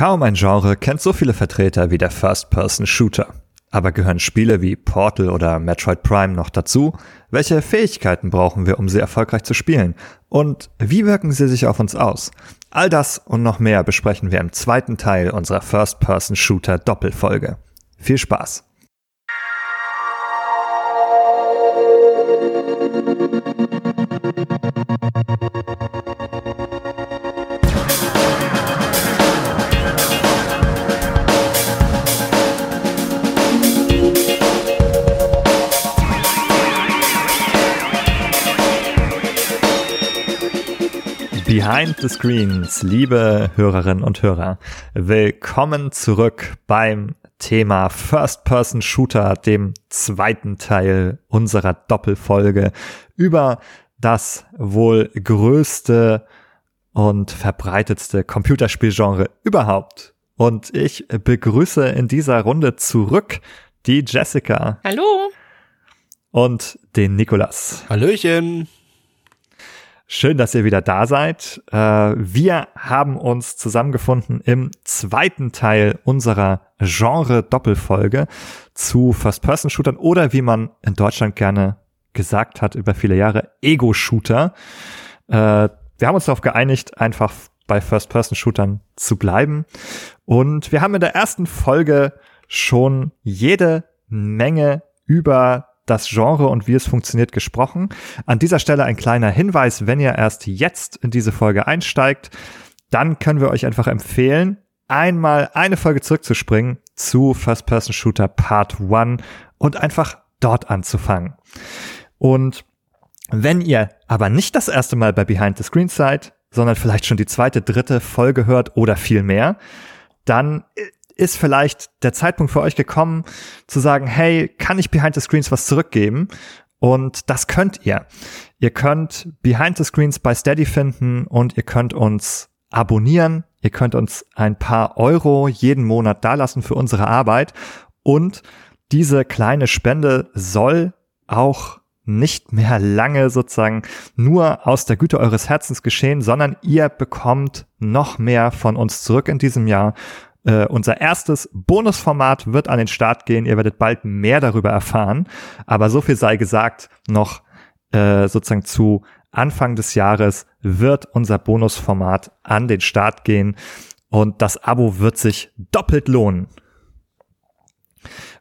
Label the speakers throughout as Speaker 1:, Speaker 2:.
Speaker 1: Kaum ein Genre kennt so viele Vertreter wie der First-Person-Shooter. Aber gehören Spiele wie Portal oder Metroid Prime noch dazu? Welche Fähigkeiten brauchen wir, um sie erfolgreich zu spielen? Und wie wirken sie sich auf uns aus? All das und noch mehr besprechen wir im zweiten Teil unserer First-Person-Shooter Doppelfolge. Viel Spaß! Behind the Screens, liebe Hörerinnen und Hörer, willkommen zurück beim Thema First-Person-Shooter, dem zweiten Teil unserer Doppelfolge über das wohl größte und verbreitetste Computerspielgenre überhaupt. Und ich begrüße in dieser Runde zurück die Jessica.
Speaker 2: Hallo.
Speaker 1: Und den Nikolas.
Speaker 3: Hallöchen.
Speaker 1: Schön, dass ihr wieder da seid. Äh, wir haben uns zusammengefunden im zweiten Teil unserer Genre-Doppelfolge zu First-Person-Shootern oder wie man in Deutschland gerne gesagt hat über viele Jahre, Ego-Shooter. Äh, wir haben uns darauf geeinigt, einfach bei First-Person-Shootern zu bleiben. Und wir haben in der ersten Folge schon jede Menge über das Genre und wie es funktioniert gesprochen. An dieser Stelle ein kleiner Hinweis, wenn ihr erst jetzt in diese Folge einsteigt, dann können wir euch einfach empfehlen, einmal eine Folge zurückzuspringen zu First Person Shooter Part 1 und einfach dort anzufangen. Und wenn ihr aber nicht das erste Mal bei Behind the Screen seid, sondern vielleicht schon die zweite, dritte Folge hört oder viel mehr, dann ist vielleicht der Zeitpunkt für euch gekommen, zu sagen, hey, kann ich Behind the Screens was zurückgeben? Und das könnt ihr. Ihr könnt Behind the Screens bei Steady finden und ihr könnt uns abonnieren. Ihr könnt uns ein paar Euro jeden Monat dalassen für unsere Arbeit. Und diese kleine Spende soll auch nicht mehr lange sozusagen nur aus der Güte eures Herzens geschehen, sondern ihr bekommt noch mehr von uns zurück in diesem Jahr äh, unser erstes Bonusformat wird an den Start gehen. Ihr werdet bald mehr darüber erfahren. Aber so viel sei gesagt, noch äh, sozusagen zu Anfang des Jahres wird unser Bonusformat an den Start gehen und das Abo wird sich doppelt lohnen.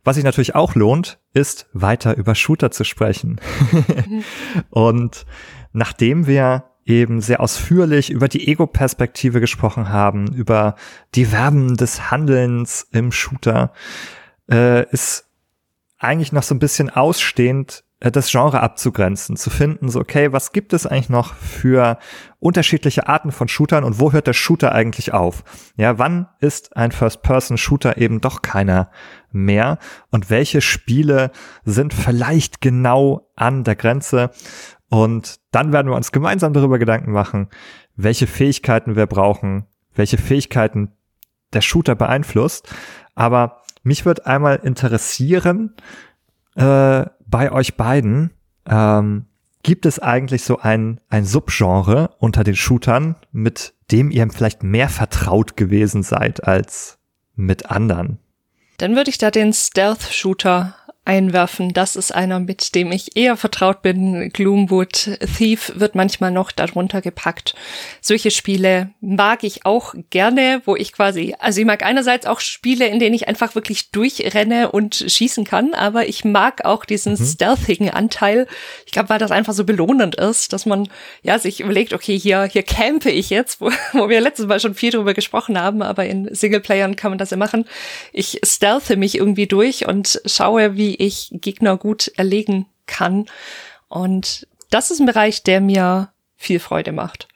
Speaker 1: Was sich natürlich auch lohnt, ist weiter über Shooter zu sprechen. und nachdem wir eben sehr ausführlich über die Ego-Perspektive gesprochen haben, über die Verben des Handelns im Shooter, äh, ist eigentlich noch so ein bisschen ausstehend, äh, das Genre abzugrenzen, zu finden, so, okay, was gibt es eigentlich noch für unterschiedliche Arten von Shootern und wo hört der Shooter eigentlich auf? Ja, wann ist ein First-Person-Shooter eben doch keiner mehr? Und welche Spiele sind vielleicht genau an der Grenze? Und dann werden wir uns gemeinsam darüber Gedanken machen, welche Fähigkeiten wir brauchen, welche Fähigkeiten der Shooter beeinflusst. Aber mich wird einmal interessieren, äh, bei euch beiden, ähm, gibt es eigentlich so ein, ein Subgenre unter den Shootern, mit dem ihr vielleicht mehr vertraut gewesen seid als mit anderen?
Speaker 2: Dann würde ich da den Stealth-Shooter einwerfen. Das ist einer, mit dem ich eher vertraut bin. Gloomwood Thief wird manchmal noch darunter gepackt. Solche Spiele mag ich auch gerne, wo ich quasi, also ich mag einerseits auch Spiele, in denen ich einfach wirklich durchrenne und schießen kann, aber ich mag auch diesen mhm. stealthigen Anteil. Ich glaube, weil das einfach so belohnend ist, dass man ja sich überlegt, okay, hier hier campe ich jetzt, wo, wo wir letztes Mal schon viel drüber gesprochen haben, aber in Singleplayern kann man das ja machen. Ich stealthe mich irgendwie durch und schaue, wie ich Gegner gut erlegen kann. Und das ist ein Bereich, der mir viel Freude macht.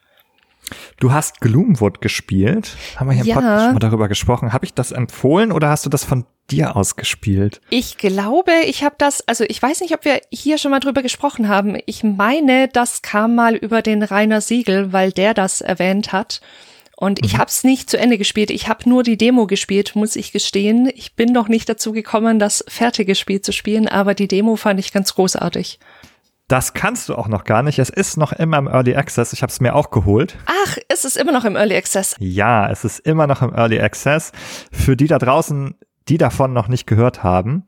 Speaker 1: Du hast Gloomwood gespielt. Haben wir hier ja. im Podcast schon mal darüber gesprochen. Habe ich das empfohlen oder hast du das von dir aus gespielt?
Speaker 2: Ich glaube, ich habe das, also ich weiß nicht, ob wir hier schon mal drüber gesprochen haben. Ich meine, das kam mal über den Rainer Siegel, weil der das erwähnt hat. Und mhm. ich habe es nicht zu Ende gespielt. Ich habe nur die Demo gespielt, muss ich gestehen. Ich bin noch nicht dazu gekommen, das fertige Spiel zu spielen, aber die Demo fand ich ganz großartig.
Speaker 1: Das kannst du auch noch gar nicht. Es ist noch immer im Early Access. Ich habe es mir auch geholt.
Speaker 2: Ach, ist es immer noch im Early Access?
Speaker 1: Ja, es ist immer noch im Early Access. Für die da draußen, die davon noch nicht gehört haben,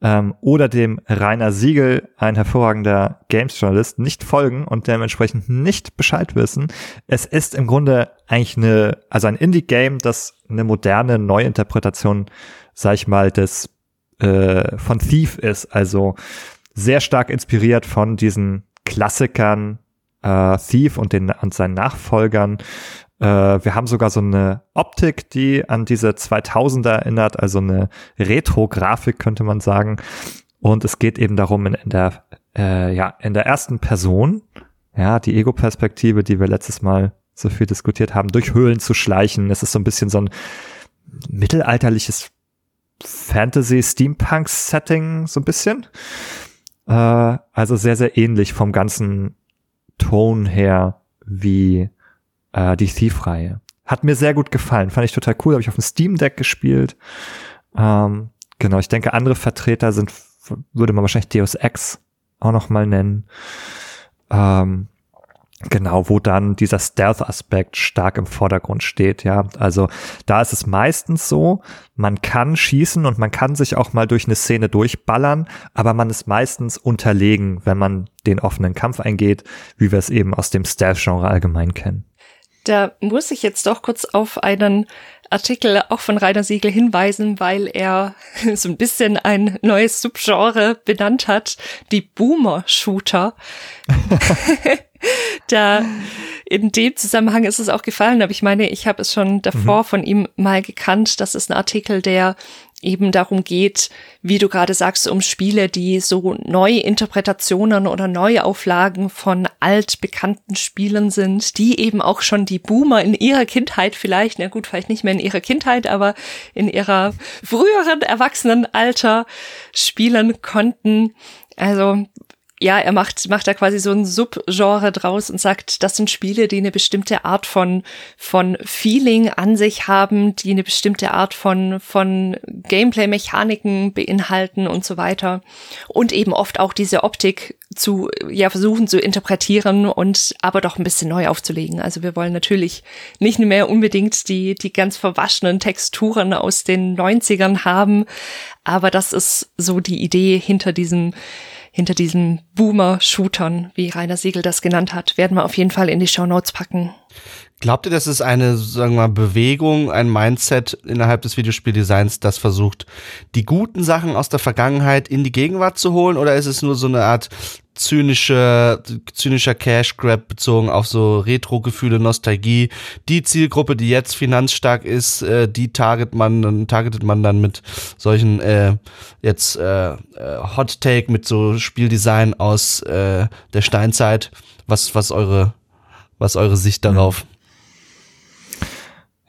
Speaker 1: ähm, oder dem Rainer Siegel, ein hervorragender Games-Journalist, nicht folgen und dementsprechend nicht Bescheid wissen. Es ist im Grunde eigentlich eine, also ein Indie-Game, das eine moderne Neuinterpretation, sag ich mal, des äh, von Thief ist. Also sehr stark inspiriert von diesen Klassikern äh, Thief und den und seinen Nachfolgern äh, wir haben sogar so eine Optik, die an diese 2000er erinnert, also eine Retro-Grafik könnte man sagen. Und es geht eben darum, in, in der äh, ja in der ersten Person, ja die Ego-Perspektive, die wir letztes Mal so viel diskutiert haben, durch Höhlen zu schleichen. Es ist so ein bisschen so ein mittelalterliches Fantasy-Steampunk-Setting, so ein bisschen. Äh, also sehr, sehr ähnlich vom ganzen Ton her wie äh, die Thief-Reihe. Hat mir sehr gut gefallen, fand ich total cool, habe ich auf dem Steam Deck gespielt. Ähm, genau, ich denke, andere Vertreter sind, würde man wahrscheinlich Deus Ex auch noch mal nennen. Ähm, Genau, wo dann dieser Stealth-Aspekt stark im Vordergrund steht, ja. Also da ist es meistens so, man kann schießen und man kann sich auch mal durch eine Szene durchballern, aber man ist meistens unterlegen, wenn man den offenen Kampf eingeht, wie wir es eben aus dem Stealth-Genre allgemein kennen.
Speaker 2: Da muss ich jetzt doch kurz auf einen Artikel auch von Rainer Siegel hinweisen, weil er so ein bisschen ein neues Subgenre benannt hat, die Boomer-Shooter. da in dem Zusammenhang ist es auch gefallen, aber ich meine, ich habe es schon davor mhm. von ihm mal gekannt. Das ist ein Artikel, der eben darum geht, wie du gerade sagst, um Spiele, die so neue Interpretationen oder Neuauflagen von altbekannten Spielen sind, die eben auch schon die Boomer in ihrer Kindheit vielleicht, na gut, vielleicht nicht mehr in ihrer Kindheit, aber in ihrer früheren Erwachsenenalter spielen konnten. Also ja, er macht, macht da quasi so ein Subgenre draus und sagt, das sind Spiele, die eine bestimmte Art von, von Feeling an sich haben, die eine bestimmte Art von, von Gameplay-Mechaniken beinhalten und so weiter. Und eben oft auch diese Optik zu, ja, versuchen zu interpretieren und aber doch ein bisschen neu aufzulegen. Also wir wollen natürlich nicht mehr unbedingt die, die ganz verwaschenen Texturen aus den 90ern haben, aber das ist so die Idee hinter diesem, hinter diesen Boomer-Shootern, wie Rainer Siegel das genannt hat, werden wir auf jeden Fall in die Show Notes packen.
Speaker 3: Glaubt ihr, das ist eine, sagen wir mal, Bewegung, ein Mindset innerhalb des Videospieldesigns, das versucht, die guten Sachen aus der Vergangenheit in die Gegenwart zu holen? Oder ist es nur so eine Art zynische, zynischer Cash Grab bezogen auf so Retro-Gefühle, Nostalgie? Die Zielgruppe, die jetzt finanzstark ist, äh, die target man, dann targetet man dann mit solchen äh, jetzt äh, äh Hot Take mit so Spieldesign aus äh, der Steinzeit. Was, was eure, was eure Sicht darauf? Mhm.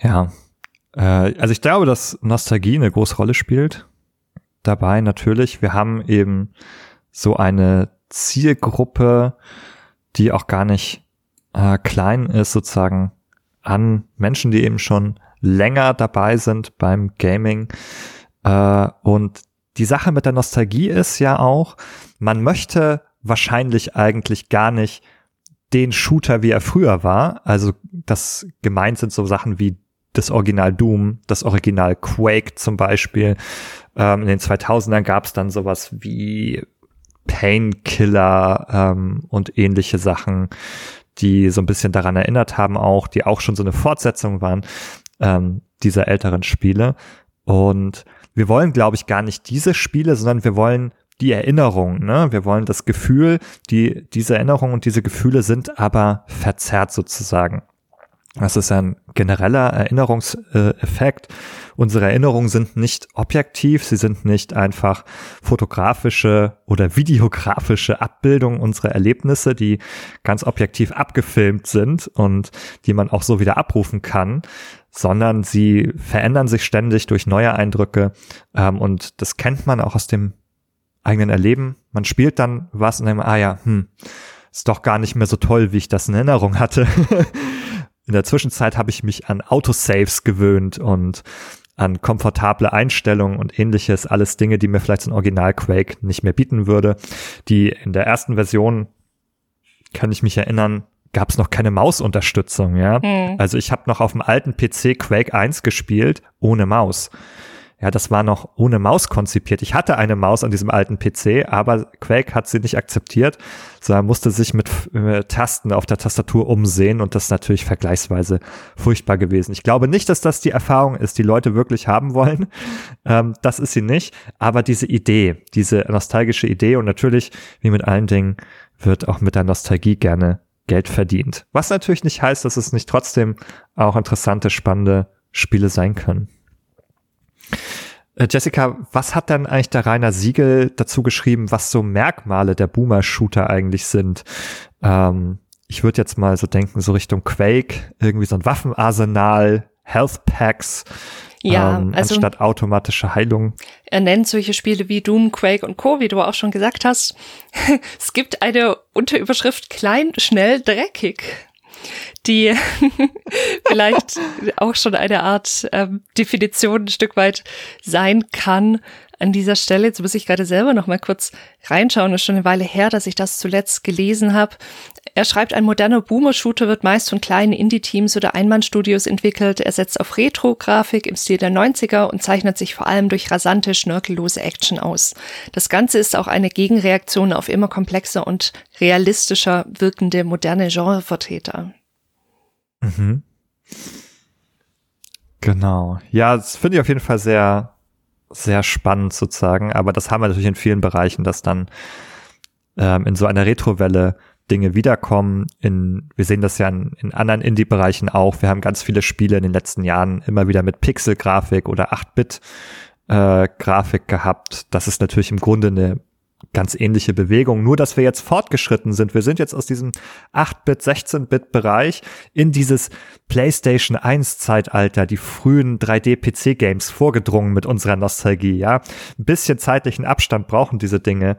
Speaker 1: Ja, äh, also ich glaube, dass Nostalgie eine große Rolle spielt. Dabei natürlich, wir haben eben so eine Zielgruppe, die auch gar nicht äh, klein ist, sozusagen an Menschen, die eben schon länger dabei sind beim Gaming. Äh, und die Sache mit der Nostalgie ist ja auch, man möchte wahrscheinlich eigentlich gar nicht den Shooter, wie er früher war. Also das gemeint sind so Sachen wie das Original Doom, das Original Quake zum Beispiel. Ähm, in den 2000ern gab es dann sowas wie Painkiller ähm, und ähnliche Sachen, die so ein bisschen daran erinnert haben auch, die auch schon so eine Fortsetzung waren ähm, dieser älteren Spiele. Und wir wollen, glaube ich, gar nicht diese Spiele, sondern wir wollen die Erinnerung, ne? Wir wollen das Gefühl, die, diese Erinnerungen und diese Gefühle sind aber verzerrt sozusagen. Das ist ein genereller Erinnerungseffekt. Unsere Erinnerungen sind nicht objektiv, sie sind nicht einfach fotografische oder videografische Abbildungen unserer Erlebnisse, die ganz objektiv abgefilmt sind und die man auch so wieder abrufen kann, sondern sie verändern sich ständig durch neue Eindrücke ähm, und das kennt man auch aus dem eigenen Erleben. Man spielt dann was und denkt, ah ja, hm, ist doch gar nicht mehr so toll, wie ich das in Erinnerung hatte. in der Zwischenzeit habe ich mich an Autosaves gewöhnt und an komfortable Einstellungen und ähnliches, alles Dinge, die mir vielleicht so ein Original Quake nicht mehr bieten würde. Die in der ersten Version, kann ich mich erinnern, gab es noch keine Mausunterstützung, ja. Mhm. Also ich habe noch auf dem alten PC Quake 1 gespielt, ohne Maus. Ja, das war noch ohne Maus konzipiert. Ich hatte eine Maus an diesem alten PC, aber Quake hat sie nicht akzeptiert, sondern musste sich mit Tasten auf der Tastatur umsehen und das ist natürlich vergleichsweise furchtbar gewesen. Ich glaube nicht, dass das die Erfahrung ist, die Leute wirklich haben wollen. Ähm, das ist sie nicht, aber diese Idee, diese nostalgische Idee und natürlich, wie mit allen Dingen, wird auch mit der Nostalgie gerne Geld verdient. Was natürlich nicht heißt, dass es nicht trotzdem auch interessante, spannende Spiele sein können. Äh, Jessica, was hat dann eigentlich der Rainer Siegel dazu geschrieben, was so Merkmale der Boomer-Shooter eigentlich sind? Ähm, ich würde jetzt mal so denken, so Richtung Quake, irgendwie so ein Waffenarsenal, Health Packs,
Speaker 2: ja, ähm, also
Speaker 1: anstatt automatische Heilung.
Speaker 2: Er nennt solche Spiele wie Doom, Quake und Co., wie du auch schon gesagt hast. es gibt eine Unterüberschrift klein, schnell, dreckig die vielleicht auch schon eine Art ähm, Definition ein Stück weit sein kann an dieser Stelle. Jetzt muss ich gerade selber noch mal kurz reinschauen. Ist schon eine Weile her, dass ich das zuletzt gelesen habe. Er schreibt, ein moderner Boomer-Shooter wird meist von kleinen Indie-Teams oder Einmannstudios entwickelt. Er setzt auf Retro-Grafik im Stil der 90er und zeichnet sich vor allem durch rasante, schnörkellose Action aus. Das Ganze ist auch eine Gegenreaktion auf immer komplexer und realistischer wirkende moderne Genrevertreter.
Speaker 1: Mhm. Genau. Ja, das finde ich auf jeden Fall sehr, sehr spannend sozusagen. Aber das haben wir natürlich in vielen Bereichen, dass dann ähm, in so einer Retrowelle Dinge wiederkommen. In, wir sehen das ja in, in anderen Indie-Bereichen auch. Wir haben ganz viele Spiele in den letzten Jahren immer wieder mit Pixel-Grafik oder 8-Bit-Grafik äh, gehabt. Das ist natürlich im Grunde eine ganz ähnliche Bewegung, nur dass wir jetzt fortgeschritten sind. Wir sind jetzt aus diesem 8-Bit, 16-Bit-Bereich in dieses PlayStation 1-Zeitalter, die frühen 3D-PC-Games vorgedrungen mit unserer Nostalgie, ja. Ein bisschen zeitlichen Abstand brauchen diese Dinge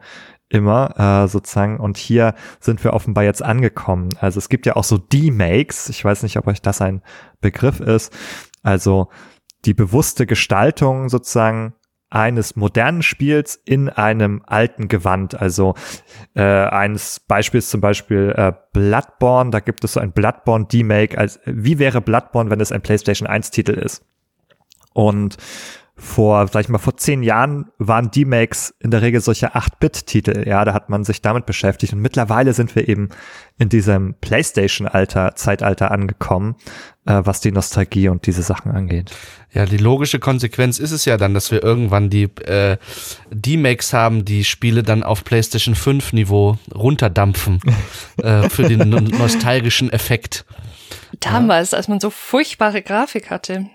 Speaker 1: immer äh, sozusagen und hier sind wir offenbar jetzt angekommen. Also es gibt ja auch so D-Makes, ich weiß nicht, ob euch das ein Begriff ist, also die bewusste Gestaltung sozusagen eines modernen Spiels in einem alten Gewand. Also äh, eines Beispiels zum Beispiel äh, Bloodborne, da gibt es so ein Bloodborne D-Make. Als, wie wäre Bloodborne, wenn es ein PlayStation 1 Titel ist? Und vor, sag ich mal, vor zehn Jahren waren D-Makes in der Regel solche 8-Bit-Titel. Ja, da hat man sich damit beschäftigt. Und mittlerweile sind wir eben in diesem PlayStation-Alter, Zeitalter angekommen, äh, was die Nostalgie und diese Sachen angeht.
Speaker 3: Ja, die logische Konsequenz ist es ja dann, dass wir irgendwann die äh, D-Makes haben, die Spiele dann auf PlayStation 5 Niveau runterdampfen äh, für den nostalgischen Effekt.
Speaker 2: Damals, ja. als man so furchtbare Grafik hatte.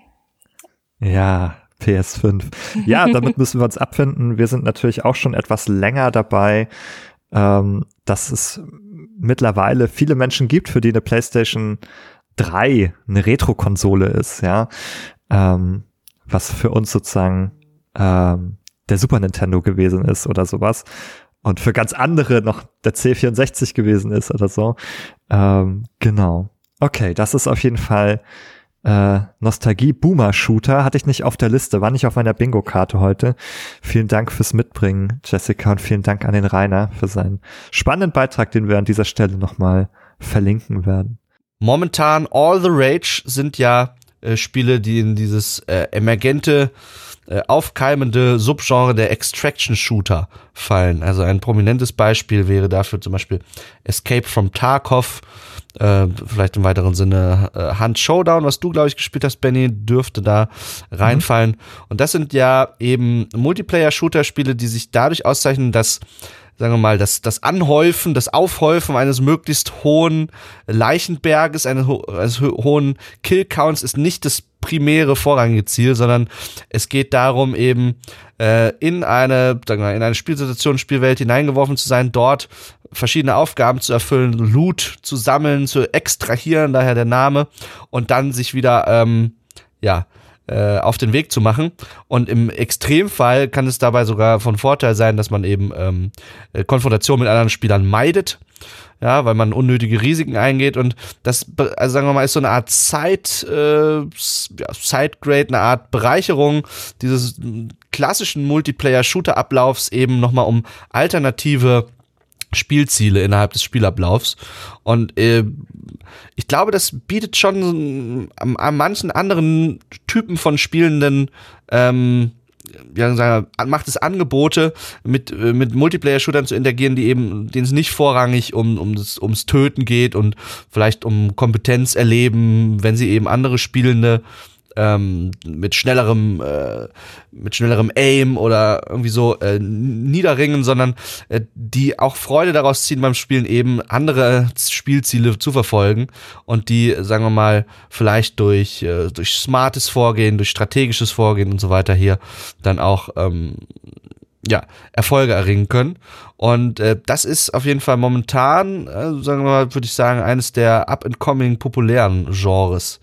Speaker 1: Ja, PS5. Ja, damit müssen wir uns abfinden. Wir sind natürlich auch schon etwas länger dabei, ähm, dass es mittlerweile viele Menschen gibt, für die eine PlayStation 3 eine Retro-Konsole ist, ja. Ähm, was für uns sozusagen ähm, der Super Nintendo gewesen ist oder sowas. Und für ganz andere noch der C64 gewesen ist oder so. Ähm, genau. Okay, das ist auf jeden Fall äh, Nostalgie-Boomer-Shooter hatte ich nicht auf der Liste, war nicht auf meiner Bingo-Karte heute. Vielen Dank fürs Mitbringen, Jessica, und vielen Dank an den Rainer für seinen spannenden Beitrag, den wir an dieser Stelle nochmal verlinken werden.
Speaker 3: Momentan All the Rage sind ja äh, Spiele, die in dieses äh, emergente, äh, aufkeimende Subgenre der Extraction-Shooter fallen. Also ein prominentes Beispiel wäre dafür zum Beispiel Escape from Tarkov, äh, vielleicht im weiteren Sinne äh, Hand Showdown, was du, glaube ich, gespielt hast, Benny, dürfte da reinfallen. Mhm. Und das sind ja eben Multiplayer-Shooter-Spiele, die sich dadurch auszeichnen, dass sagen wir mal, das, das Anhäufen, das Aufhäufen eines möglichst hohen Leichenberges, eines, ho eines ho hohen Killcounts ist nicht das primäre vorrangige Ziel, sondern es geht darum, eben äh, in eine, sagen wir, in eine Spielsituation, Spielwelt hineingeworfen zu sein, dort verschiedene Aufgaben zu erfüllen, Loot zu sammeln, zu extrahieren, daher der Name, und dann sich wieder, ähm, ja, äh, auf den Weg zu machen. Und im Extremfall kann es dabei sogar von Vorteil sein, dass man eben ähm, äh, Konfrontation mit anderen Spielern meidet ja, weil man unnötige Risiken eingeht und das, also sagen wir mal, ist so eine Art Side, äh, ja, Sidegrade, eine Art Bereicherung dieses klassischen Multiplayer-Shooter-Ablaufs eben nochmal um alternative Spielziele innerhalb des Spielablaufs. Und äh, ich glaube, das bietet schon an, an manchen anderen Typen von Spielenden ähm, ja, macht es Angebote, mit, äh, mit Multiplayer-Shootern zu interagieren, die eben, denen es nicht vorrangig um, um das, ums Töten geht und vielleicht um Kompetenz erleben, wenn sie eben andere Spielende ähm, mit schnellerem, äh, mit schnellerem Aim oder irgendwie so äh, niederringen, sondern äh, die auch Freude daraus ziehen beim Spielen eben andere Spielziele zu verfolgen und die, sagen wir mal, vielleicht durch, äh, durch smartes Vorgehen, durch strategisches Vorgehen und so weiter hier dann auch ähm, ja, Erfolge erringen können. Und äh, das ist auf jeden Fall momentan, äh, sagen wir mal, würde ich sagen, eines der up-and-coming populären Genres.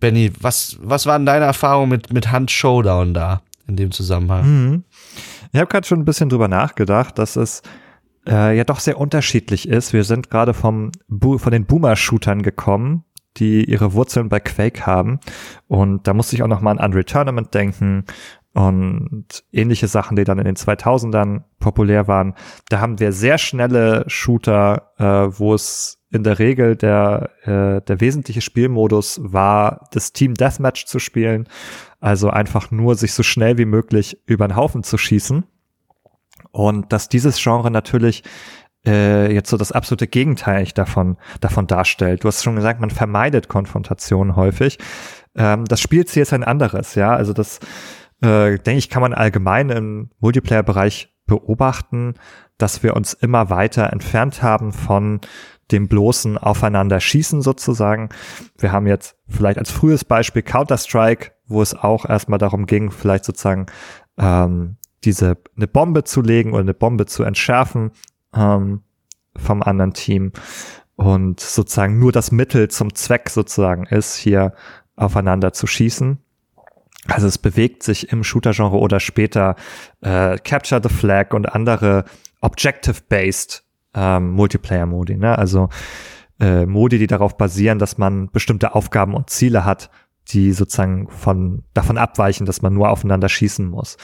Speaker 3: Benny, was, was waren deine Erfahrungen mit, mit Hand Showdown da in dem Zusammenhang?
Speaker 1: Mhm. Ich habe gerade schon ein bisschen drüber nachgedacht, dass es äh, ja doch sehr unterschiedlich ist. Wir sind gerade vom von den Boomer-Shootern gekommen, die ihre Wurzeln bei Quake haben. Und da musste ich auch noch mal an Unreal Tournament denken und ähnliche Sachen, die dann in den 2000ern populär waren. Da haben wir sehr schnelle Shooter, äh, wo es in der Regel der, äh, der wesentliche Spielmodus war, das Team Deathmatch zu spielen. Also einfach nur sich so schnell wie möglich über den Haufen zu schießen. Und dass dieses Genre natürlich äh, jetzt so das absolute Gegenteil davon, davon darstellt. Du hast schon gesagt, man vermeidet Konfrontationen häufig. Ähm, das Spielziel ist ein anderes, ja. Also das, äh, denke ich, kann man allgemein im Multiplayer-Bereich beobachten, dass wir uns immer weiter entfernt haben von dem bloßen Aufeinanderschießen sozusagen. Wir haben jetzt vielleicht als frühes Beispiel Counter-Strike, wo es auch erstmal darum ging, vielleicht sozusagen ähm, diese eine Bombe zu legen oder eine Bombe zu entschärfen ähm, vom anderen Team und sozusagen nur das Mittel zum Zweck sozusagen ist, hier aufeinander zu schießen. Also es bewegt sich im Shooter-Genre oder später äh, Capture the Flag und andere Objective-based ähm, Multiplayer-Modi. Ne? Also äh, Modi, die darauf basieren, dass man bestimmte Aufgaben und Ziele hat, die sozusagen von davon abweichen, dass man nur aufeinander schießen muss.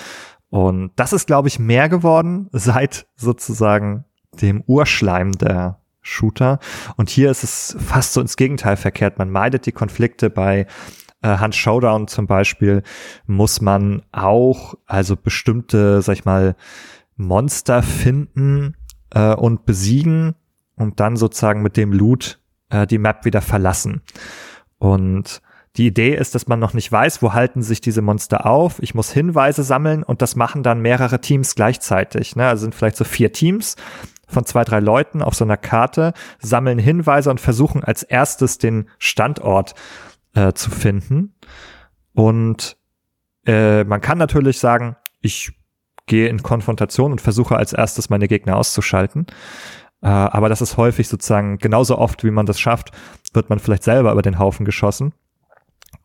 Speaker 1: Und das ist, glaube ich, mehr geworden seit sozusagen dem Urschleim der Shooter. Und hier ist es fast so ins Gegenteil verkehrt. Man meidet die Konflikte bei äh, Hand Showdown zum Beispiel muss man auch also bestimmte, sag ich mal, Monster finden, äh, und besiegen und dann sozusagen mit dem Loot äh, die Map wieder verlassen. Und die Idee ist, dass man noch nicht weiß, wo halten sich diese Monster auf. Ich muss Hinweise sammeln und das machen dann mehrere Teams gleichzeitig. Ne? Also sind vielleicht so vier Teams von zwei, drei Leuten auf so einer Karte, sammeln Hinweise und versuchen als erstes den Standort äh, zu finden. Und äh, man kann natürlich sagen, ich gehe in Konfrontation und versuche als erstes meine Gegner auszuschalten. Äh, aber das ist häufig sozusagen genauso oft, wie man das schafft, wird man vielleicht selber über den Haufen geschossen.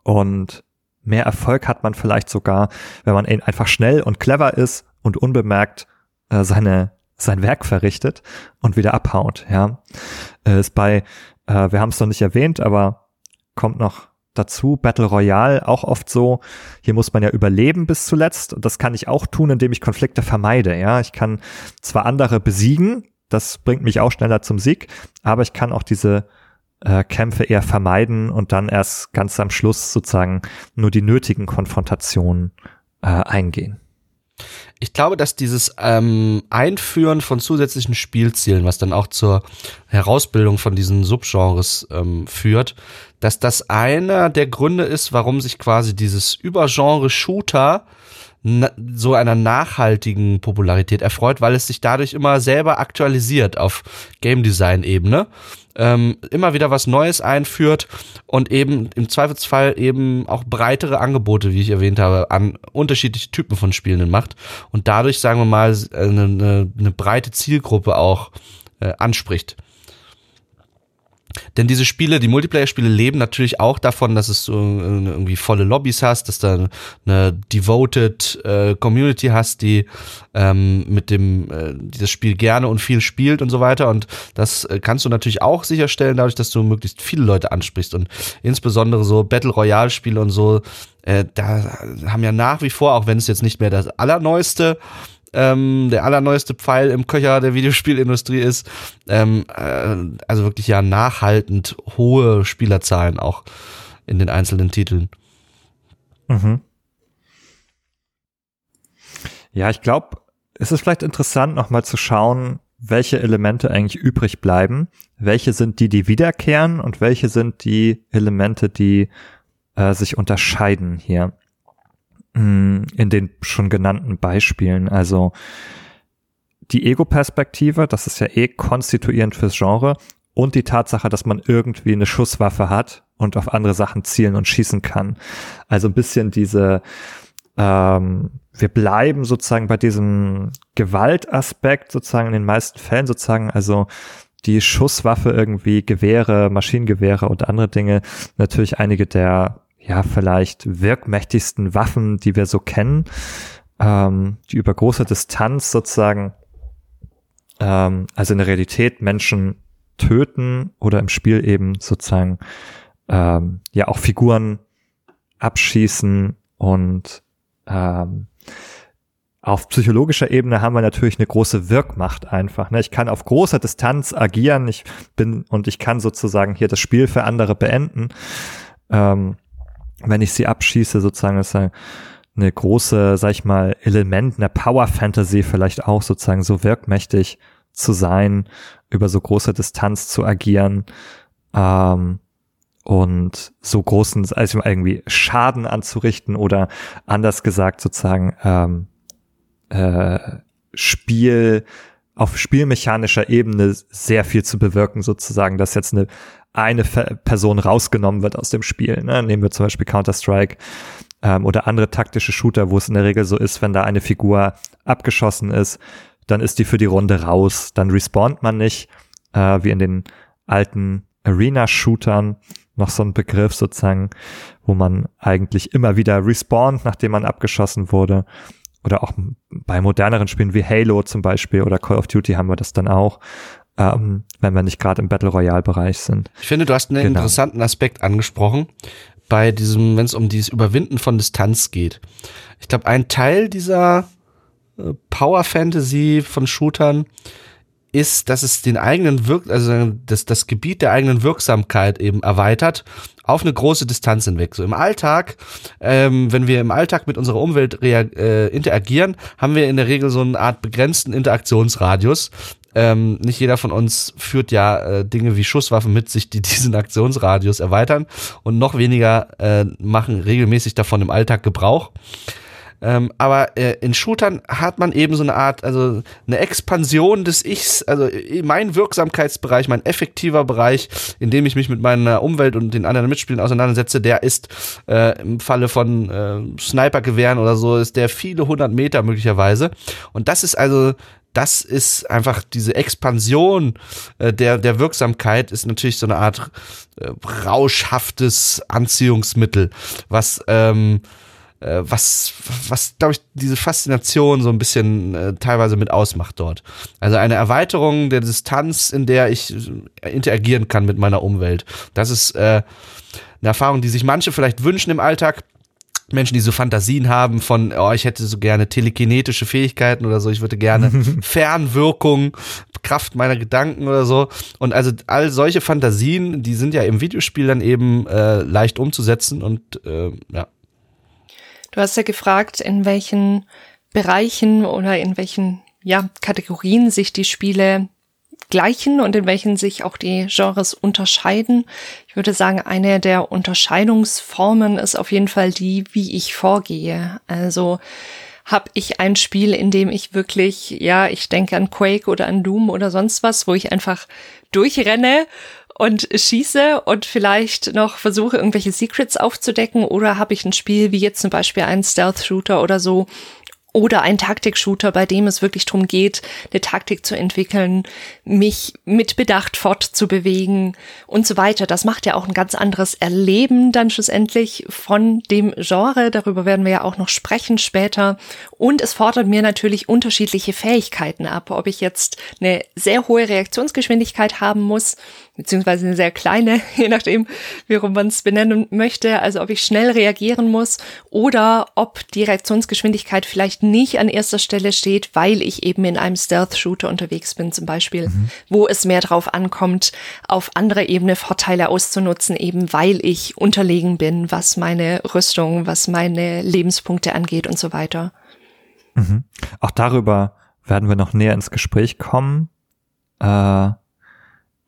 Speaker 1: Und mehr Erfolg hat man vielleicht sogar, wenn man einfach schnell und clever ist und unbemerkt äh, seine sein Werk verrichtet und wieder abhaut. Ja, äh, ist bei, äh, wir haben es noch nicht erwähnt, aber kommt noch dazu. Battle Royale auch oft so, hier muss man ja überleben bis zuletzt. Und das kann ich auch tun, indem ich Konflikte vermeide. Ja, ich kann zwar andere besiegen, das bringt mich auch schneller zum Sieg, aber ich kann auch diese äh, Kämpfe eher vermeiden und dann erst ganz am Schluss sozusagen nur die nötigen Konfrontationen äh, eingehen.
Speaker 3: Ich glaube, dass dieses ähm, Einführen von zusätzlichen Spielzielen, was dann auch zur Herausbildung von diesen Subgenres ähm, führt, dass das einer der Gründe ist, warum sich quasi dieses Übergenre Shooter so einer nachhaltigen Popularität erfreut, weil es sich dadurch immer selber aktualisiert auf Game Design Ebene, ähm, immer wieder was Neues einführt und eben im Zweifelsfall eben auch breitere Angebote, wie ich erwähnt habe, an unterschiedliche Typen von Spielenden macht und dadurch, sagen wir mal, eine, eine, eine breite Zielgruppe auch äh, anspricht. Denn diese Spiele, die Multiplayer-Spiele leben natürlich auch davon, dass es so irgendwie volle Lobbys hast, dass du eine devoted äh, Community hast, die ähm, mit dem äh, dieses Spiel gerne und viel spielt und so weiter. Und das äh, kannst du natürlich auch sicherstellen, dadurch, dass du möglichst viele Leute ansprichst. Und insbesondere so Battle Royale-Spiele und so, äh, da haben ja nach wie vor, auch wenn es jetzt nicht mehr das allerneueste ähm, der allerneueste Pfeil im Köcher der Videospielindustrie ist. Ähm, äh, also wirklich ja nachhaltend hohe Spielerzahlen auch in den einzelnen Titeln.
Speaker 1: Mhm. Ja, ich glaube, es ist vielleicht interessant, nochmal zu schauen, welche Elemente eigentlich übrig bleiben. Welche sind die, die wiederkehren und welche sind die Elemente, die äh, sich unterscheiden hier. Mm, in den schon genannten Beispielen. Also die Ego-Perspektive, das ist ja eh konstituierend fürs Genre und die Tatsache, dass man irgendwie eine Schusswaffe hat und auf andere Sachen zielen und schießen kann. Also ein bisschen diese, ähm, wir bleiben sozusagen bei diesem Gewaltaspekt sozusagen in den meisten Fällen sozusagen, also die Schusswaffe irgendwie Gewehre, Maschinengewehre und andere Dinge natürlich einige der ja, vielleicht wirkmächtigsten Waffen, die wir so kennen, ähm, die über große Distanz sozusagen, ähm, also in der Realität Menschen töten oder im Spiel eben sozusagen ähm, ja auch Figuren abschießen und ähm, auf psychologischer Ebene haben wir natürlich eine große Wirkmacht einfach. Ne? Ich kann auf großer Distanz agieren, ich bin und ich kann sozusagen hier das Spiel für andere beenden. Ähm, wenn ich sie abschieße, sozusagen, ist eine große, sag ich mal, Element einer Power Fantasy vielleicht auch sozusagen so wirkmächtig zu sein, über so große Distanz zu agieren ähm, und so großen, also irgendwie Schaden anzurichten oder anders gesagt sozusagen ähm, äh, Spiel auf spielmechanischer Ebene sehr viel zu bewirken, sozusagen, dass jetzt eine eine Person rausgenommen wird aus dem Spiel. Ne? Nehmen wir zum Beispiel Counter-Strike ähm, oder andere taktische Shooter, wo es in der Regel so ist, wenn da eine Figur abgeschossen ist, dann ist die für die Runde raus. Dann respawnt man nicht, äh, wie in den alten Arena-Shootern noch so ein Begriff sozusagen, wo man eigentlich immer wieder respawnt, nachdem man abgeschossen wurde. Oder auch bei moderneren Spielen wie Halo zum Beispiel oder Call of Duty haben wir das dann auch ähm, wenn wir nicht gerade im Battle Royale Bereich sind.
Speaker 3: Ich finde, du hast einen genau. interessanten Aspekt angesprochen bei diesem, wenn es um dieses Überwinden von Distanz geht. Ich glaube, ein Teil dieser äh, Power Fantasy von Shootern ist, dass es den eigenen Wirk also das, das Gebiet der eigenen Wirksamkeit eben erweitert auf eine große Distanz hinweg. So im Alltag, ähm, wenn wir im Alltag mit unserer Umwelt äh, interagieren, haben wir in der Regel so eine Art begrenzten Interaktionsradius, ähm, nicht jeder von uns führt ja äh, Dinge wie Schusswaffen mit sich, die diesen Aktionsradius erweitern und noch weniger äh, machen regelmäßig davon im Alltag Gebrauch. Ähm, aber äh, in Shootern hat man eben so eine Art, also eine Expansion des Ichs, also äh, mein Wirksamkeitsbereich, mein effektiver Bereich, in dem ich mich mit meiner Umwelt und den anderen Mitspielern auseinandersetze, der ist äh, im Falle von äh, Snipergewehren oder so, ist der viele hundert Meter möglicherweise. Und das ist also das ist einfach diese Expansion äh, der, der Wirksamkeit ist natürlich so eine Art äh, rauschhaftes Anziehungsmittel, was, ähm, äh, was, was, glaube ich, diese Faszination so ein bisschen äh, teilweise mit ausmacht dort. Also eine Erweiterung der Distanz, in der ich äh, interagieren kann mit meiner Umwelt. Das ist äh, eine Erfahrung, die sich manche vielleicht wünschen im Alltag Menschen, die so Fantasien haben von, oh, ich hätte so gerne telekinetische Fähigkeiten oder so, ich würde gerne Fernwirkung, Kraft meiner Gedanken oder so. Und also all solche Fantasien, die sind ja im Videospiel dann eben äh, leicht umzusetzen und äh, ja.
Speaker 2: Du hast ja gefragt, in welchen Bereichen oder in welchen ja, Kategorien sich die Spiele gleichen und in welchen sich auch die Genres unterscheiden. Ich würde sagen, eine der Unterscheidungsformen ist auf jeden Fall die, wie ich vorgehe. Also habe ich ein Spiel, in dem ich wirklich, ja, ich denke an Quake oder an Doom oder sonst was, wo ich einfach durchrenne und schieße und vielleicht noch versuche, irgendwelche Secrets aufzudecken? Oder habe ich ein Spiel wie jetzt zum Beispiel ein Stealth-Shooter oder so, oder ein Taktik-Shooter, bei dem es wirklich darum geht, eine Taktik zu entwickeln, mich mit Bedacht fortzubewegen und so weiter. Das macht ja auch ein ganz anderes Erleben dann schlussendlich von dem Genre. Darüber werden wir ja auch noch sprechen später. Und es fordert mir natürlich unterschiedliche Fähigkeiten ab. Ob ich jetzt eine sehr hohe Reaktionsgeschwindigkeit haben muss, beziehungsweise eine sehr kleine, je nachdem, wie man es benennen möchte. Also ob ich schnell reagieren muss oder ob die Reaktionsgeschwindigkeit vielleicht nicht an erster Stelle steht, weil ich eben in einem Stealth-Shooter unterwegs bin zum Beispiel, mhm. Wo es mehr darauf ankommt, auf anderer Ebene Vorteile auszunutzen, eben weil ich unterlegen bin, was meine Rüstung, was meine Lebenspunkte angeht und so weiter.
Speaker 1: Mhm. Auch darüber werden wir noch näher ins Gespräch kommen. Äh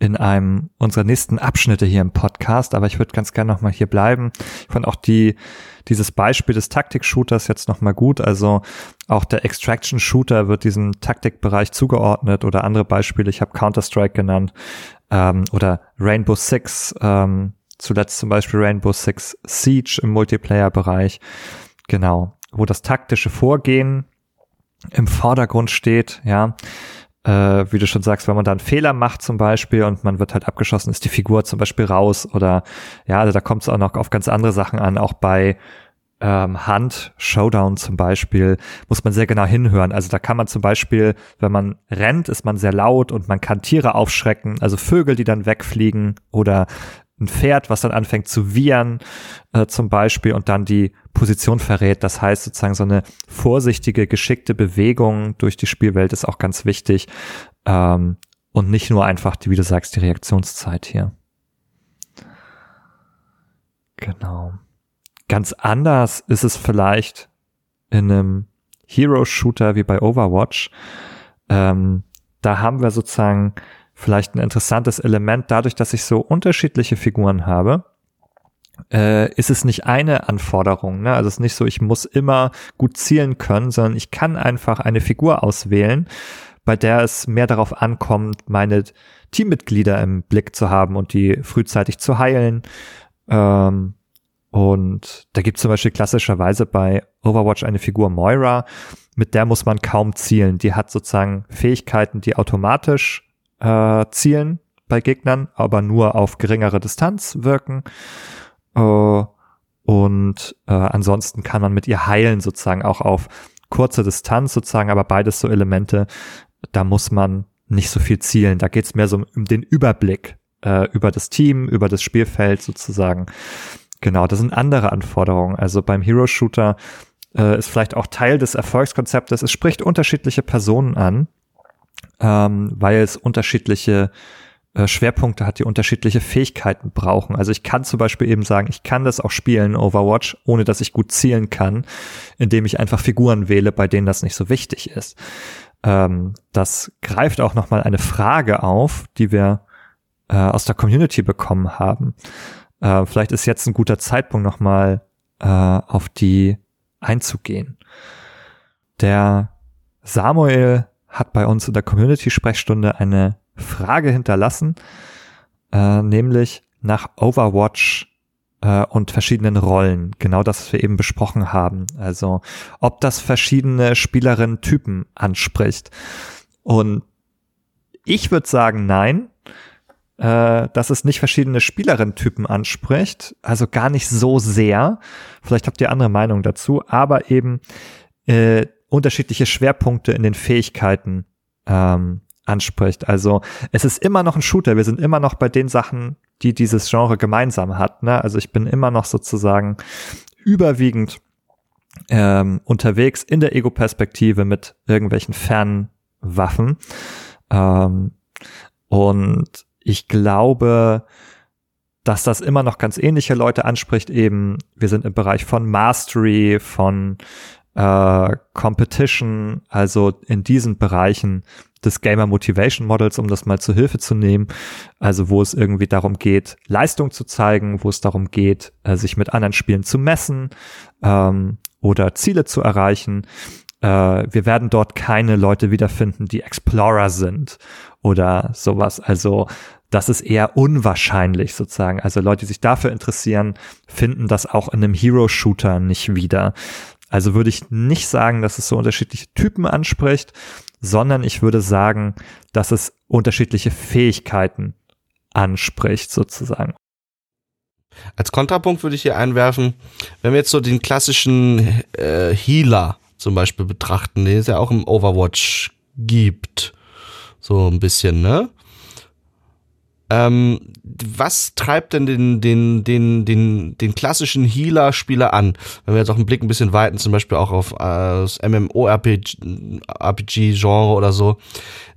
Speaker 1: in einem unserer nächsten Abschnitte hier im Podcast, aber ich würde ganz gerne nochmal hier bleiben. Ich fand auch die, dieses Beispiel des Taktik-Shooters jetzt nochmal gut. Also auch der Extraction-Shooter wird diesem Taktikbereich zugeordnet oder andere Beispiele. Ich habe Counter-Strike genannt ähm, oder Rainbow Six, ähm, zuletzt zum Beispiel Rainbow Six Siege im Multiplayer-Bereich. Genau, wo das taktische Vorgehen im Vordergrund steht, ja äh, wie du schon sagst, wenn man da einen Fehler macht zum Beispiel und man wird halt abgeschossen, ist die Figur zum Beispiel raus oder ja, also da kommt es auch noch auf ganz andere Sachen an, auch bei ähm, Hand, Showdown zum Beispiel, muss man sehr genau hinhören. Also da kann man zum Beispiel, wenn man rennt, ist man sehr laut und man kann Tiere aufschrecken, also Vögel, die dann wegfliegen oder ein Pferd, was dann anfängt zu wiehern äh, zum Beispiel und dann die Position verrät. Das heißt sozusagen so eine vorsichtige, geschickte Bewegung durch die Spielwelt ist auch ganz wichtig ähm, und nicht nur einfach, wie du sagst, die Reaktionszeit hier. Genau. Ganz anders ist es vielleicht in einem Hero-Shooter wie bei Overwatch. Ähm, da haben wir sozusagen vielleicht ein interessantes Element, dadurch, dass ich so unterschiedliche Figuren habe, äh, ist es nicht eine Anforderung. Ne? Also es ist nicht so, ich muss immer gut zielen können, sondern ich kann einfach eine Figur auswählen, bei der es mehr darauf ankommt, meine Teammitglieder im Blick zu haben und die frühzeitig zu heilen. Ähm, und da gibt es zum Beispiel klassischerweise bei Overwatch eine Figur Moira, mit der muss man kaum zielen. Die hat sozusagen Fähigkeiten, die automatisch äh, zielen bei Gegnern, aber nur auf geringere Distanz wirken. Äh, und äh, ansonsten kann man mit ihr heilen, sozusagen auch auf kurze Distanz sozusagen, aber beides so Elemente, da muss man nicht so viel zielen. Da geht's mehr so um den Überblick äh, über das Team, über das Spielfeld sozusagen. Genau, das sind andere Anforderungen. Also beim Hero Shooter äh, ist vielleicht auch Teil des Erfolgskonzeptes. Es spricht unterschiedliche Personen an ähm, weil es unterschiedliche äh, Schwerpunkte hat, die unterschiedliche Fähigkeiten brauchen. Also ich kann zum Beispiel eben sagen, ich kann das auch spielen, Overwatch, ohne dass ich gut zielen kann, indem ich einfach Figuren wähle, bei denen das nicht so wichtig ist. Ähm, das greift auch nochmal eine Frage auf, die wir äh, aus der Community bekommen haben. Äh, vielleicht ist jetzt ein guter Zeitpunkt nochmal äh, auf die einzugehen. Der Samuel hat bei uns in der Community-Sprechstunde eine Frage hinterlassen, äh, nämlich nach Overwatch äh, und verschiedenen Rollen. Genau das, was wir eben besprochen haben. Also ob das verschiedene Spielerinnen-Typen anspricht. Und ich würde sagen, nein, äh, dass es nicht verschiedene Spielerinnen-Typen anspricht. Also gar nicht so sehr. Vielleicht habt ihr andere Meinung dazu, aber eben äh, unterschiedliche Schwerpunkte in den Fähigkeiten ähm, anspricht. Also es ist immer noch ein Shooter. Wir sind immer noch bei den Sachen, die dieses Genre gemeinsam hat. Ne? Also ich bin immer noch sozusagen überwiegend ähm, unterwegs in der Ego-Perspektive mit irgendwelchen Fernwaffen. Ähm, und ich glaube, dass das immer noch ganz ähnliche Leute anspricht. Eben, wir sind im Bereich von Mastery, von äh, Competition, also in diesen Bereichen des Gamer Motivation Models, um das mal zur Hilfe zu nehmen. Also wo es irgendwie darum geht, Leistung zu zeigen, wo es darum geht, äh, sich mit anderen Spielen zu messen ähm, oder Ziele zu erreichen. Äh, wir werden dort keine Leute wiederfinden, die Explorer sind oder sowas. Also das ist eher unwahrscheinlich sozusagen. Also Leute, die sich dafür interessieren, finden das auch in einem Hero-Shooter nicht wieder. Also würde ich nicht sagen, dass es so unterschiedliche Typen anspricht, sondern ich würde sagen, dass es unterschiedliche Fähigkeiten anspricht, sozusagen.
Speaker 3: Als Kontrapunkt würde ich hier einwerfen, wenn wir jetzt so den klassischen äh, Healer zum Beispiel betrachten, den es ja auch im Overwatch gibt, so ein bisschen, ne? Ähm, was treibt denn den, den, den, den, den klassischen Healer-Spieler an? Wenn wir jetzt auch einen Blick ein bisschen weiten, zum Beispiel auch auf äh, das MMORPG-Genre oder so.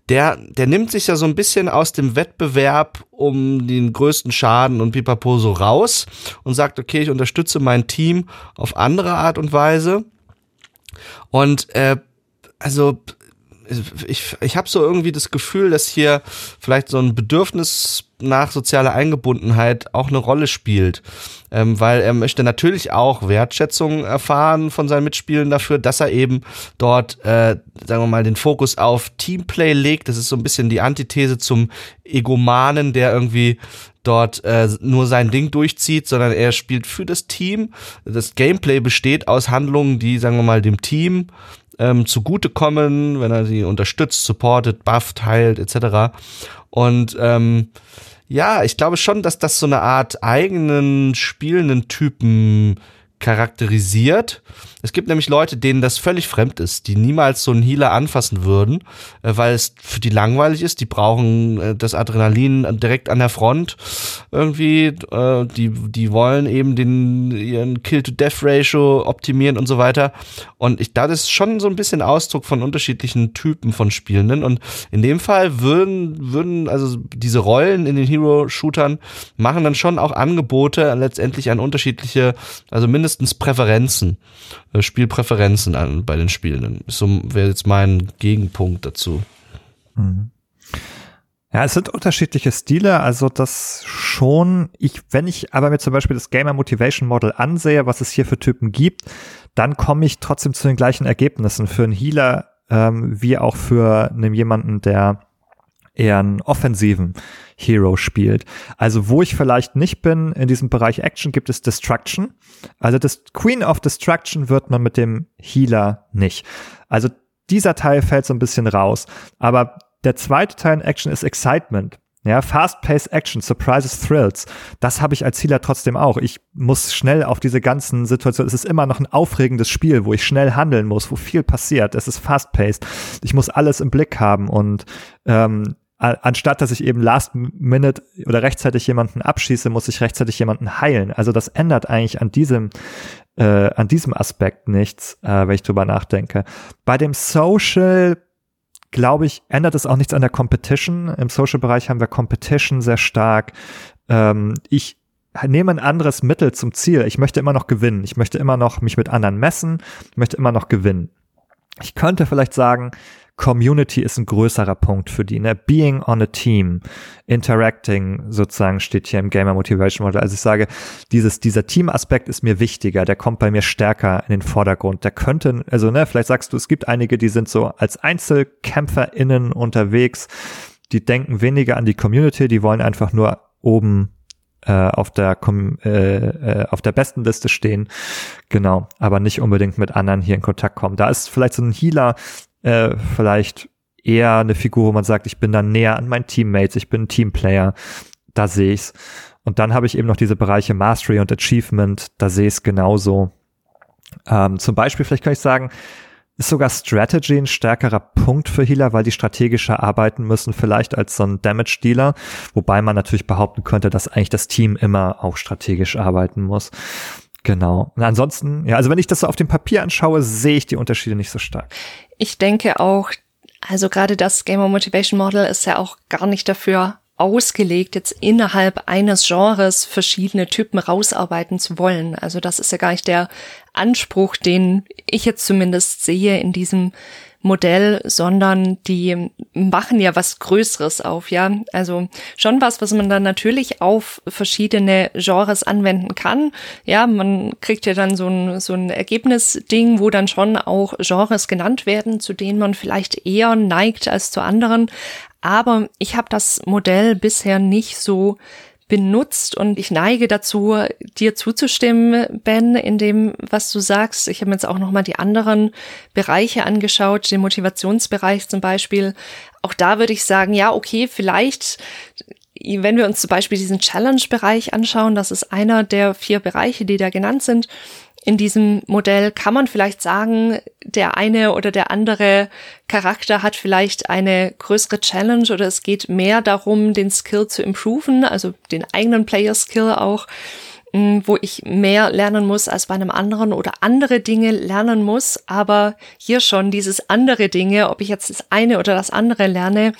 Speaker 3: Der, der nimmt sich ja so ein bisschen aus dem Wettbewerb um den größten Schaden und Pipapo so raus und sagt, okay, ich unterstütze mein Team auf andere Art und Weise. Und äh, also ich, ich habe so irgendwie das Gefühl, dass hier vielleicht so ein Bedürfnis nach sozialer Eingebundenheit auch eine Rolle spielt, ähm, weil er möchte natürlich auch Wertschätzung erfahren von seinen Mitspielern dafür, dass er eben dort, äh, sagen wir mal, den Fokus auf Teamplay legt. Das ist so ein bisschen die Antithese zum Egomanen, der irgendwie dort äh, nur sein Ding durchzieht, sondern er spielt für das Team. Das Gameplay besteht aus Handlungen, die, sagen wir mal, dem Team ähm, zugutekommen, wenn er sie unterstützt, supportet, bufft, heilt, etc. Und ähm, ja, ich glaube schon, dass das so eine Art eigenen spielenden Typen charakterisiert. Es gibt nämlich Leute, denen das völlig fremd ist, die niemals so einen Healer anfassen würden, äh, weil es für die langweilig ist. Die brauchen äh, das Adrenalin direkt an der Front irgendwie. Äh, die, die wollen eben den, ihren Kill-to-Death-Ratio optimieren und so weiter. Und ich, da ist schon so ein bisschen Ausdruck von unterschiedlichen Typen von Spielenden. Und in dem Fall würden, würden also diese Rollen in den Hero-Shootern machen dann schon auch Angebote letztendlich an unterschiedliche, also mindestens Präferenzen. Äh, Spielpräferenzen an bei den Spielenden. So wäre jetzt mein Gegenpunkt dazu. Mhm.
Speaker 1: Ja, es sind unterschiedliche Stile, also das schon. Ich, wenn ich aber mir zum Beispiel das Gamer Motivation Model ansehe, was es hier für Typen gibt, dann komme ich trotzdem zu den gleichen Ergebnissen für einen Healer ähm, wie auch für einen jemanden, der eher einen offensiven Hero spielt. Also wo ich vielleicht nicht bin in diesem Bereich Action gibt es Destruction. Also das Queen of Destruction wird man mit dem Healer nicht. Also dieser Teil fällt so ein bisschen raus. Aber der zweite Teil in Action ist Excitement. Ja, Fast-Paced Action, Surprises, Thrills. Das habe ich als Healer trotzdem auch. Ich muss schnell auf diese ganzen Situationen. Es ist immer noch ein aufregendes Spiel, wo ich schnell handeln muss, wo viel passiert. Es ist fast-paced. Ich muss alles im Blick haben und ähm, anstatt dass ich eben last minute oder rechtzeitig jemanden abschieße, muss ich rechtzeitig jemanden heilen. Also das ändert eigentlich an diesem äh, an diesem Aspekt nichts, äh, wenn ich drüber nachdenke. Bei dem Social glaube ich, ändert es auch nichts an der Competition. Im Social-Bereich haben wir Competition sehr stark. Ähm, ich nehme ein anderes Mittel zum Ziel. Ich möchte immer noch gewinnen. Ich möchte immer noch mich mit anderen messen. Ich möchte immer noch gewinnen. Ich könnte vielleicht sagen, Community ist ein größerer Punkt für die. Ne? Being on a team, interacting sozusagen steht hier im Gamer Motivation Model. Also ich sage, dieses, dieser Team-Aspekt ist mir wichtiger, der kommt bei mir stärker in den Vordergrund. Der könnte, also ne, vielleicht sagst du, es gibt einige, die sind so als EinzelkämpferInnen unterwegs, die denken weniger an die Community, die wollen einfach nur oben äh, auf der äh, äh, auf der besten Liste stehen, genau, aber nicht unbedingt mit anderen hier in Kontakt kommen. Da ist vielleicht so ein Healer äh, vielleicht eher eine Figur, wo man sagt, ich bin dann näher an meinen Teammates, ich bin ein Teamplayer, da sehe ich's. Und dann habe ich eben noch diese Bereiche Mastery und Achievement, da sehe ich es genauso. Ähm, zum Beispiel, vielleicht kann ich sagen, ist sogar Strategy ein stärkerer Punkt für Healer, weil die strategischer arbeiten müssen, vielleicht als so ein Damage-Dealer, wobei man natürlich behaupten könnte, dass eigentlich das Team immer auch strategisch arbeiten muss. Genau. Und ansonsten, ja, also wenn ich das so auf dem Papier anschaue, sehe ich die Unterschiede nicht so stark.
Speaker 2: Ich denke auch, also gerade das Gamer Motivation Model ist ja auch gar nicht dafür ausgelegt, jetzt innerhalb eines Genres verschiedene Typen rausarbeiten zu wollen. Also das ist ja gar nicht der Anspruch, den ich jetzt zumindest sehe in diesem Modell, sondern die machen ja was Größeres auf, ja. Also schon was, was man dann natürlich auf verschiedene Genres anwenden kann. Ja, man kriegt ja dann so ein, so ein Ergebnisding, wo dann schon auch Genres genannt werden, zu denen man vielleicht eher neigt als zu anderen. Aber ich habe das Modell bisher nicht so benutzt und ich neige dazu, dir zuzustimmen, Ben, in dem, was du sagst. Ich habe mir jetzt auch nochmal die anderen Bereiche angeschaut, den Motivationsbereich zum Beispiel. Auch da würde ich sagen, ja, okay, vielleicht wenn wir uns zum Beispiel diesen Challenge-Bereich anschauen, das ist einer der vier Bereiche, die da genannt sind, in diesem Modell kann man vielleicht sagen, der eine oder der andere Charakter hat vielleicht eine größere Challenge oder es geht mehr darum, den Skill zu improven, also den eigenen Player Skill auch, mm, wo ich mehr lernen muss als bei einem anderen oder andere Dinge lernen muss. Aber hier schon dieses andere Dinge, ob ich jetzt das eine oder das andere lerne,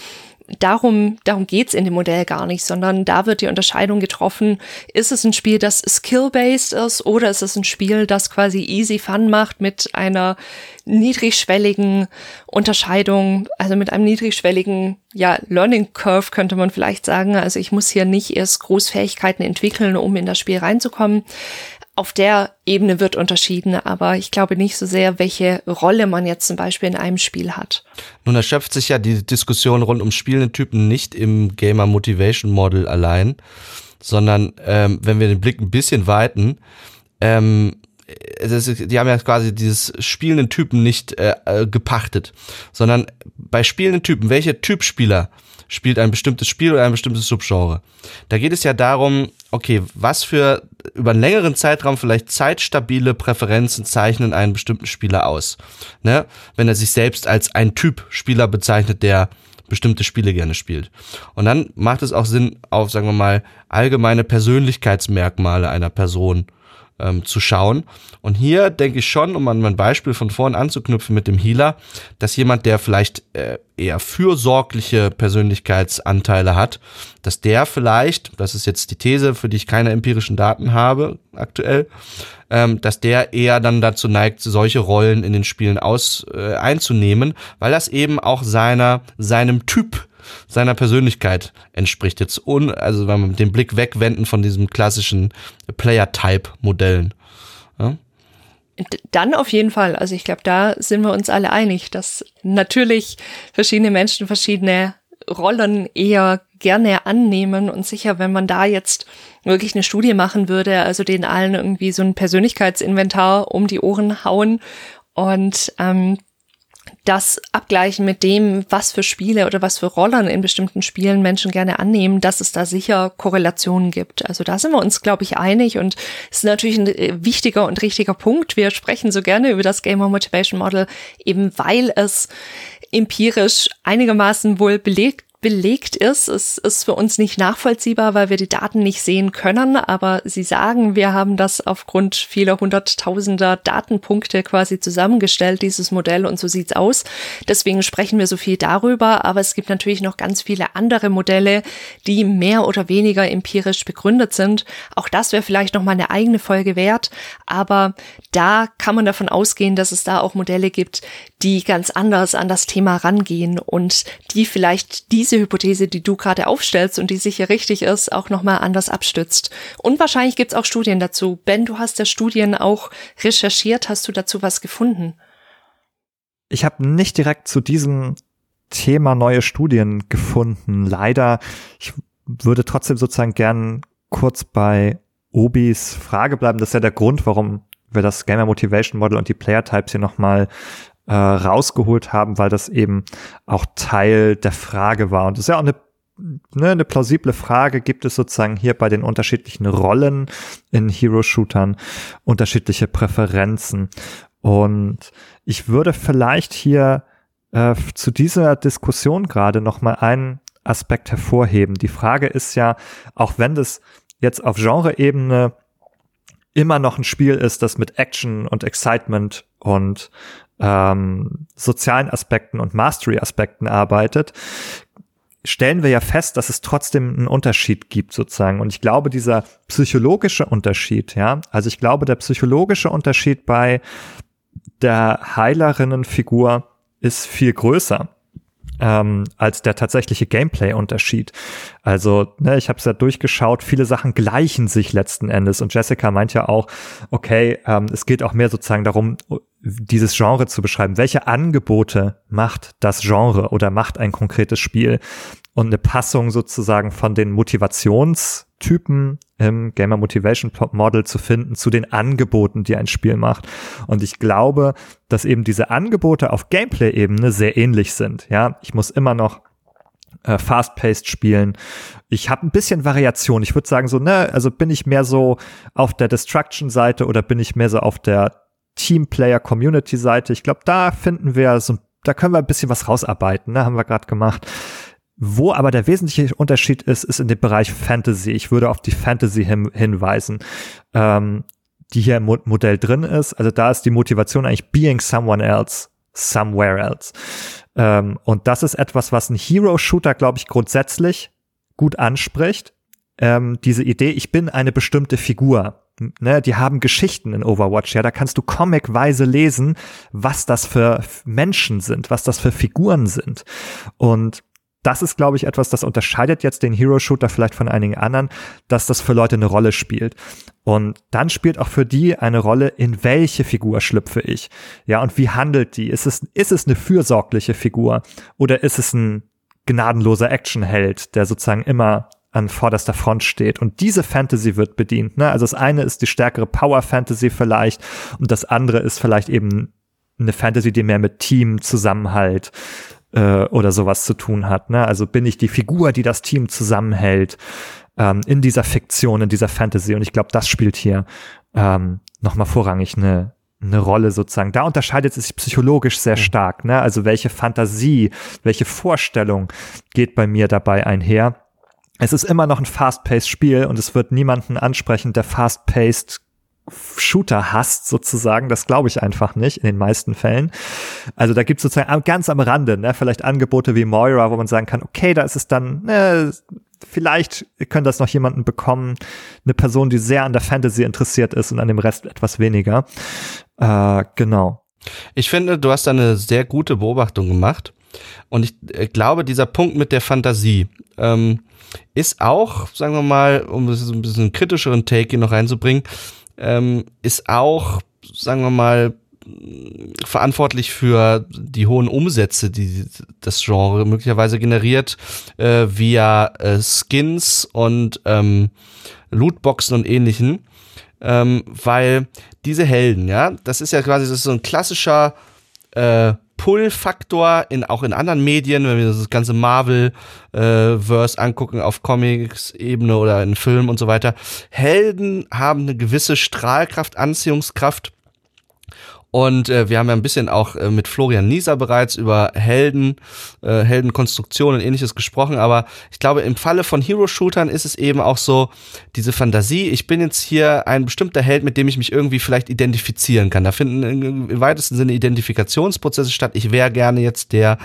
Speaker 2: darum, darum geht's in dem Modell gar nicht, sondern da wird die Unterscheidung getroffen, ist es ein Spiel, das skill-based ist oder ist es ein Spiel, das quasi easy fun macht mit einer niedrigschwelligen Unterscheidung, also mit einem niedrigschwelligen, ja, Learning Curve könnte man vielleicht sagen. Also ich muss hier nicht erst Großfähigkeiten entwickeln, um in das Spiel reinzukommen auf der Ebene wird unterschieden, aber ich glaube nicht so sehr, welche Rolle man jetzt zum Beispiel in einem Spiel hat.
Speaker 3: Nun erschöpft sich ja die Diskussion rund um spielende Typen nicht im Gamer Motivation Model allein, sondern ähm, wenn wir den Blick ein bisschen weiten, ähm, ist, die haben ja quasi dieses spielenden Typen nicht äh, äh, gepachtet, sondern bei spielenden Typen, welcher Typspieler spielt ein bestimmtes Spiel oder ein bestimmtes Subgenre. Da geht es ja darum, okay, was für über einen längeren Zeitraum vielleicht zeitstabile Präferenzen zeichnen einen bestimmten Spieler aus. Ne? Wenn er sich selbst als ein Typ Spieler bezeichnet, der bestimmte Spiele gerne spielt. Und dann macht es auch Sinn, auf, sagen wir mal, allgemeine Persönlichkeitsmerkmale einer Person ähm, zu schauen. Und hier denke ich schon, um an mein Beispiel von vorn anzuknüpfen mit dem Healer, dass jemand, der vielleicht äh, eher fürsorgliche Persönlichkeitsanteile hat, dass der vielleicht, das ist jetzt die These, für die ich keine empirischen Daten habe aktuell, ähm, dass der eher dann dazu neigt, solche Rollen in den Spielen aus äh, einzunehmen, weil das eben auch seiner seinem Typ seiner Persönlichkeit entspricht. Jetzt un, also wenn wir den Blick wegwenden von diesem klassischen Player-Type-Modellen. Ja?
Speaker 2: Dann auf jeden Fall. Also ich glaube, da sind wir uns alle einig, dass natürlich verschiedene Menschen verschiedene Rollen eher gerne annehmen und sicher, wenn man da jetzt wirklich eine Studie machen würde, also den allen irgendwie so ein Persönlichkeitsinventar um die Ohren hauen und ähm, das abgleichen mit dem, was für Spiele oder was für Rollen in bestimmten Spielen Menschen gerne annehmen, dass es da sicher Korrelationen gibt. Also da sind wir uns, glaube ich, einig und es ist natürlich ein äh, wichtiger und richtiger Punkt. Wir sprechen so gerne über das Gamer Motivation Model, eben weil es empirisch einigermaßen wohl belegt belegt ist. Es ist für uns nicht nachvollziehbar, weil wir die Daten nicht sehen können, aber sie sagen, wir haben das aufgrund vieler hunderttausender Datenpunkte quasi zusammengestellt, dieses Modell, und so sieht's aus. Deswegen sprechen wir so viel darüber, aber es gibt natürlich noch ganz viele andere Modelle, die mehr oder weniger empirisch begründet sind. Auch das wäre vielleicht noch mal eine eigene Folge wert, aber da kann man davon ausgehen, dass es da auch Modelle gibt, die ganz anders an das Thema rangehen und die vielleicht diese Hypothese, die du gerade aufstellst und die sicher richtig ist, auch nochmal anders abstützt. Und wahrscheinlich gibt's auch Studien dazu. Ben, du hast ja Studien auch recherchiert. Hast du dazu was gefunden?
Speaker 1: Ich habe nicht direkt zu diesem Thema neue Studien gefunden. Leider. Ich würde trotzdem sozusagen gern kurz bei Obis Frage bleiben. Das ist ja der Grund, warum wir das Gamer Motivation Model und die Player Types hier nochmal äh, rausgeholt haben, weil das eben auch Teil der Frage war. Und das ist ja auch eine ne, eine plausible Frage, gibt es sozusagen hier bei den unterschiedlichen Rollen in Hero-Shootern unterschiedliche Präferenzen. Und ich würde vielleicht hier äh, zu dieser Diskussion gerade nochmal einen Aspekt hervorheben. Die Frage ist ja, auch wenn das jetzt auf Genre-Ebene immer noch ein Spiel ist, das mit Action und Excitement und ähm, sozialen Aspekten und Mastery-Aspekten arbeitet, stellen wir ja fest, dass es trotzdem einen Unterschied gibt sozusagen. Und ich glaube, dieser psychologische Unterschied, ja, also ich glaube, der psychologische Unterschied bei der Heilerinnenfigur ist viel größer ähm, als der tatsächliche Gameplay-Unterschied. Also, ne, ich habe es ja durchgeschaut, viele Sachen gleichen sich letzten Endes und Jessica meint ja auch, okay, ähm, es geht auch mehr sozusagen darum, dieses Genre zu beschreiben. Welche Angebote macht das Genre oder macht ein konkretes Spiel? und eine Passung sozusagen von den Motivationstypen im Gamer Motivation Model zu finden zu den Angeboten, die ein Spiel macht. Und ich glaube, dass eben diese Angebote auf Gameplay-Ebene sehr ähnlich sind. Ja, ich muss immer noch äh, fast-paced spielen. Ich habe ein bisschen Variation. Ich würde sagen so, ne, also bin ich mehr so auf der Destruction-Seite oder bin ich mehr so auf der Teamplayer-Community-Seite? Ich glaube, da finden wir so, da können wir ein bisschen was rausarbeiten, ne, haben wir gerade gemacht. Wo aber der wesentliche Unterschied ist, ist in dem Bereich Fantasy. Ich würde auf die Fantasy hin, hinweisen, ähm, die hier im Modell drin ist. Also da ist die Motivation eigentlich being someone else, somewhere else. Ähm, und das ist etwas, was ein Hero-Shooter, glaube ich, grundsätzlich gut anspricht. Ähm, diese Idee, ich bin eine bestimmte Figur. Ne, die haben Geschichten in Overwatch, ja, da kannst du comicweise lesen, was das für Menschen sind, was das für Figuren sind. Und das ist, glaube ich, etwas, das unterscheidet jetzt den Hero-Shooter vielleicht von einigen anderen, dass das für Leute eine Rolle spielt. Und dann spielt auch für die eine Rolle, in welche Figur schlüpfe ich. Ja, und wie handelt die? Ist es, ist es eine fürsorgliche Figur? Oder ist es ein gnadenloser Actionheld, der sozusagen immer an vorderster Front steht. Und diese Fantasy wird bedient. Ne? Also das eine ist die stärkere Power Fantasy vielleicht und das andere ist vielleicht eben eine Fantasy, die mehr mit Team, Zusammenhalt, äh, oder sowas zu tun hat. Ne? Also bin ich die Figur, die das Team zusammenhält ähm, in dieser Fiktion, in dieser Fantasy. Und ich glaube, das spielt hier ähm, nochmal vorrangig eine, eine Rolle sozusagen. Da unterscheidet es sich psychologisch sehr stark. Ne? Also welche Fantasie, welche Vorstellung geht bei mir dabei einher. Es ist immer noch ein fast-paced Spiel und es wird niemanden ansprechen, der fast-paced Shooter hasst sozusagen, das glaube ich einfach nicht in den meisten Fällen. Also da gibt es sozusagen ganz am Rande, ne, vielleicht Angebote wie Moira, wo man sagen kann, okay, da ist es dann, ne, vielleicht könnte das noch jemanden bekommen, eine Person, die sehr an der Fantasy interessiert ist und an dem Rest etwas weniger. Äh, genau.
Speaker 3: Ich finde, du hast eine sehr gute Beobachtung gemacht. Und ich äh, glaube, dieser Punkt mit der Fantasie ähm, ist auch, sagen wir mal, um so ein bisschen kritischeren Take hier noch reinzubringen, ähm, ist auch, sagen wir mal, verantwortlich für die hohen Umsätze, die das Genre möglicherweise generiert, äh, via äh, Skins und ähm, Lootboxen und ähnlichen. Ähm, weil diese Helden, ja, das ist ja quasi das ist so ein klassischer äh, Pull-Faktor in, auch in anderen Medien, wenn wir das ganze Marvel-Verse äh, angucken auf Comics-Ebene oder in Filmen und so weiter. Helden haben eine gewisse Strahlkraft, Anziehungskraft und äh, wir haben ja ein bisschen auch äh, mit Florian Nieser bereits über Helden, äh, Heldenkonstruktion und ähnliches gesprochen. Aber ich glaube, im Falle von Hero-Shootern ist es eben auch so, diese Fantasie, ich bin jetzt hier ein bestimmter Held, mit dem ich mich irgendwie vielleicht identifizieren kann. Da finden im weitesten Sinne Identifikationsprozesse statt. Ich wäre gerne jetzt der,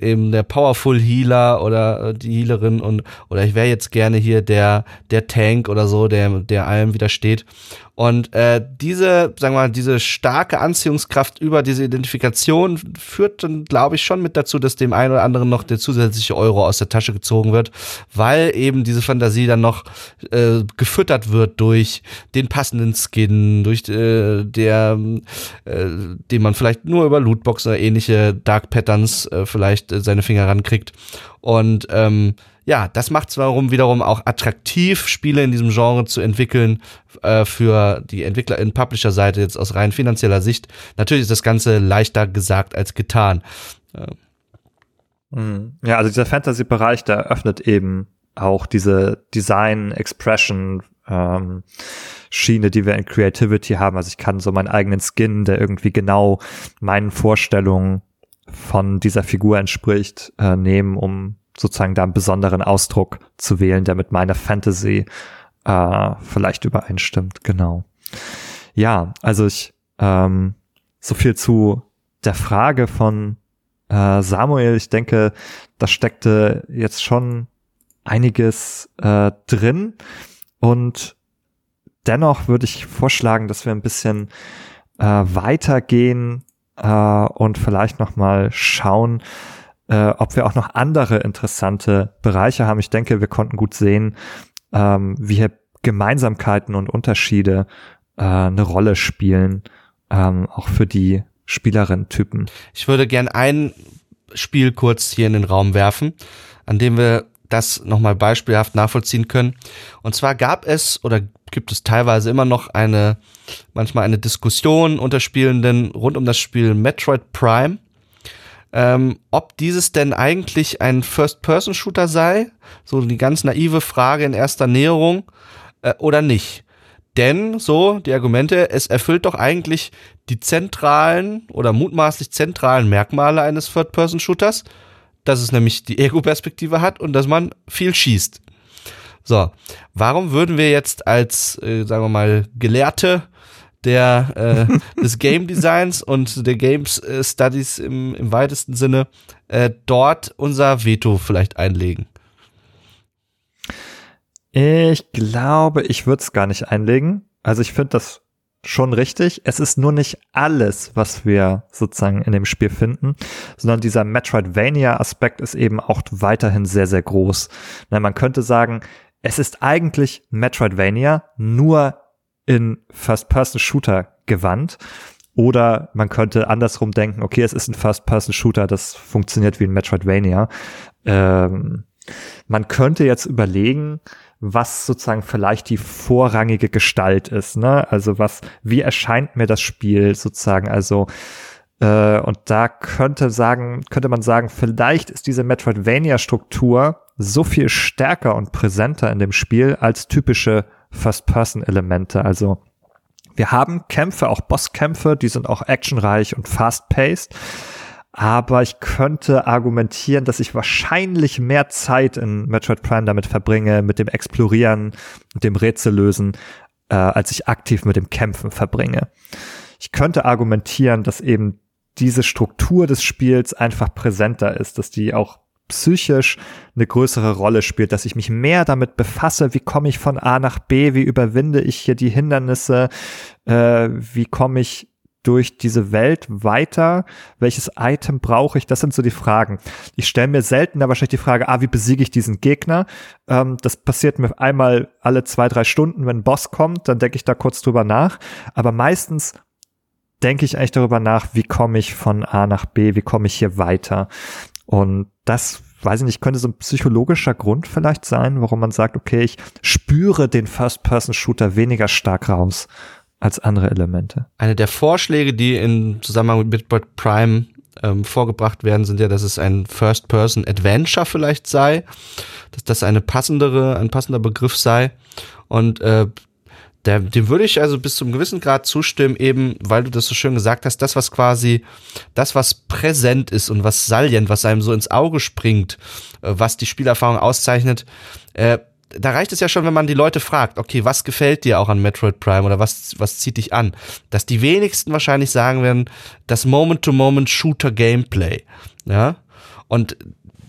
Speaker 3: eben der Powerful Healer oder äh, die Healerin und oder ich wäre jetzt gerne hier der, der Tank oder so, der, der allem widersteht. Und äh, diese, sagen wir mal, diese starke Anziehungskraft über diese Identifikation führt dann, glaube ich, schon mit dazu, dass dem einen oder anderen noch der zusätzliche Euro aus der Tasche gezogen wird, weil eben diese Fantasie dann noch äh, gefüttert wird durch den passenden Skin, durch äh, der, äh, den man vielleicht nur über Lootbox oder ähnliche Dark Patterns äh, vielleicht äh, seine Finger rankriegt. Und ähm, ja, das macht es warum wiederum auch attraktiv, Spiele in diesem Genre zu entwickeln äh, für die Entwickler in Publisher-Seite jetzt aus rein finanzieller Sicht. Natürlich ist das Ganze leichter gesagt als getan.
Speaker 1: Mhm. Ja, also dieser Fantasy-Bereich, der öffnet eben auch diese Design, Expression, ähm, Schiene, die wir in Creativity haben. Also ich kann so meinen eigenen Skin, der irgendwie genau meinen Vorstellungen von dieser Figur entspricht, äh, nehmen, um sozusagen da einen besonderen Ausdruck zu wählen, der mit meiner Fantasy äh, vielleicht übereinstimmt. Genau. Ja, also ich ähm, so viel zu der Frage von äh, Samuel. Ich denke, da steckte jetzt schon einiges äh, drin und dennoch würde ich vorschlagen, dass wir ein bisschen äh, weitergehen äh, und vielleicht noch mal schauen, äh, ob wir auch noch andere interessante Bereiche haben. Ich denke, wir konnten gut sehen, ähm, wie hier Gemeinsamkeiten und Unterschiede äh, eine Rolle spielen, ähm, auch für die Spielerinnen-Typen.
Speaker 3: Ich würde gern einen Spiel kurz hier in den Raum werfen, an dem wir das nochmal beispielhaft nachvollziehen können. Und zwar gab es oder gibt es teilweise immer noch eine, manchmal eine Diskussion unter Spielenden rund um das Spiel Metroid Prime, ähm, ob dieses denn eigentlich ein First-Person-Shooter sei, so die ganz naive Frage in erster Näherung, äh, oder nicht. Denn, so die Argumente, es erfüllt doch eigentlich die zentralen oder mutmaßlich zentralen Merkmale eines Third-Person-Shooters, dass es nämlich die Ego-Perspektive hat und dass man viel schießt. So, warum würden wir jetzt als, äh, sagen wir mal, Gelehrte der, äh, des Game Designs und der Games äh, Studies im, im weitesten Sinne äh, dort unser Veto vielleicht einlegen?
Speaker 1: Ich glaube, ich würde es gar nicht einlegen. Also ich finde das schon richtig. Es ist nur nicht alles, was wir sozusagen in dem Spiel finden, sondern dieser Metroidvania-Aspekt ist eben auch weiterhin sehr, sehr groß. Na, man könnte sagen, es ist eigentlich Metroidvania, nur in First-Person-Shooter gewandt. Oder man könnte andersrum denken, okay, es ist ein First-Person-Shooter, das funktioniert wie ein Metroidvania. Ähm, man könnte jetzt überlegen, was sozusagen vielleicht die vorrangige Gestalt ist, ne? Also was, wie erscheint mir das Spiel sozusagen? Also äh, und da könnte sagen, könnte man sagen, vielleicht ist diese Metroidvania-Struktur so viel stärker und präsenter in dem Spiel als typische First-Person-Elemente. Also wir haben Kämpfe, auch Bosskämpfe, die sind auch actionreich und fast-paced aber ich könnte argumentieren, dass ich wahrscheinlich mehr Zeit in Metroid Prime damit verbringe, mit dem Explorieren und dem Rätsellösen, äh, als ich aktiv mit dem Kämpfen verbringe. Ich könnte argumentieren, dass eben diese Struktur des Spiels einfach präsenter ist, dass die auch psychisch eine größere Rolle spielt, dass ich mich mehr damit befasse, wie komme ich von A nach B, wie überwinde ich hier die Hindernisse, äh, wie komme ich durch diese Welt weiter? Welches Item brauche ich? Das sind so die Fragen. Ich stelle mir seltener wahrscheinlich die Frage, ah, wie besiege ich diesen Gegner? Ähm, das passiert mir einmal alle zwei, drei Stunden, wenn ein Boss kommt, dann denke ich da kurz drüber nach. Aber meistens denke ich eigentlich darüber nach, wie komme ich von A nach B, wie komme ich hier weiter? Und das weiß ich nicht, könnte so ein psychologischer Grund vielleicht sein, warum man sagt, okay, ich spüre den First-Person-Shooter weniger stark raus als andere Elemente.
Speaker 3: Eine der Vorschläge, die in Zusammenhang mit Bitbird Prime ähm, vorgebracht werden, sind ja, dass es ein First-Person-Adventure vielleicht sei, dass das eine passendere, ein passender Begriff sei. Und äh, dem würde ich also bis zum gewissen Grad zustimmen, eben weil du das so schön gesagt hast, das, was quasi, das, was präsent ist und was salient, was einem so ins Auge springt, äh, was die Spielerfahrung auszeichnet, äh, da reicht es ja schon, wenn man die Leute fragt, okay, was gefällt dir auch an Metroid Prime oder was, was zieht dich an? Dass die wenigsten wahrscheinlich sagen werden, das Moment-to-Moment-Shooter-Gameplay. Ja. Und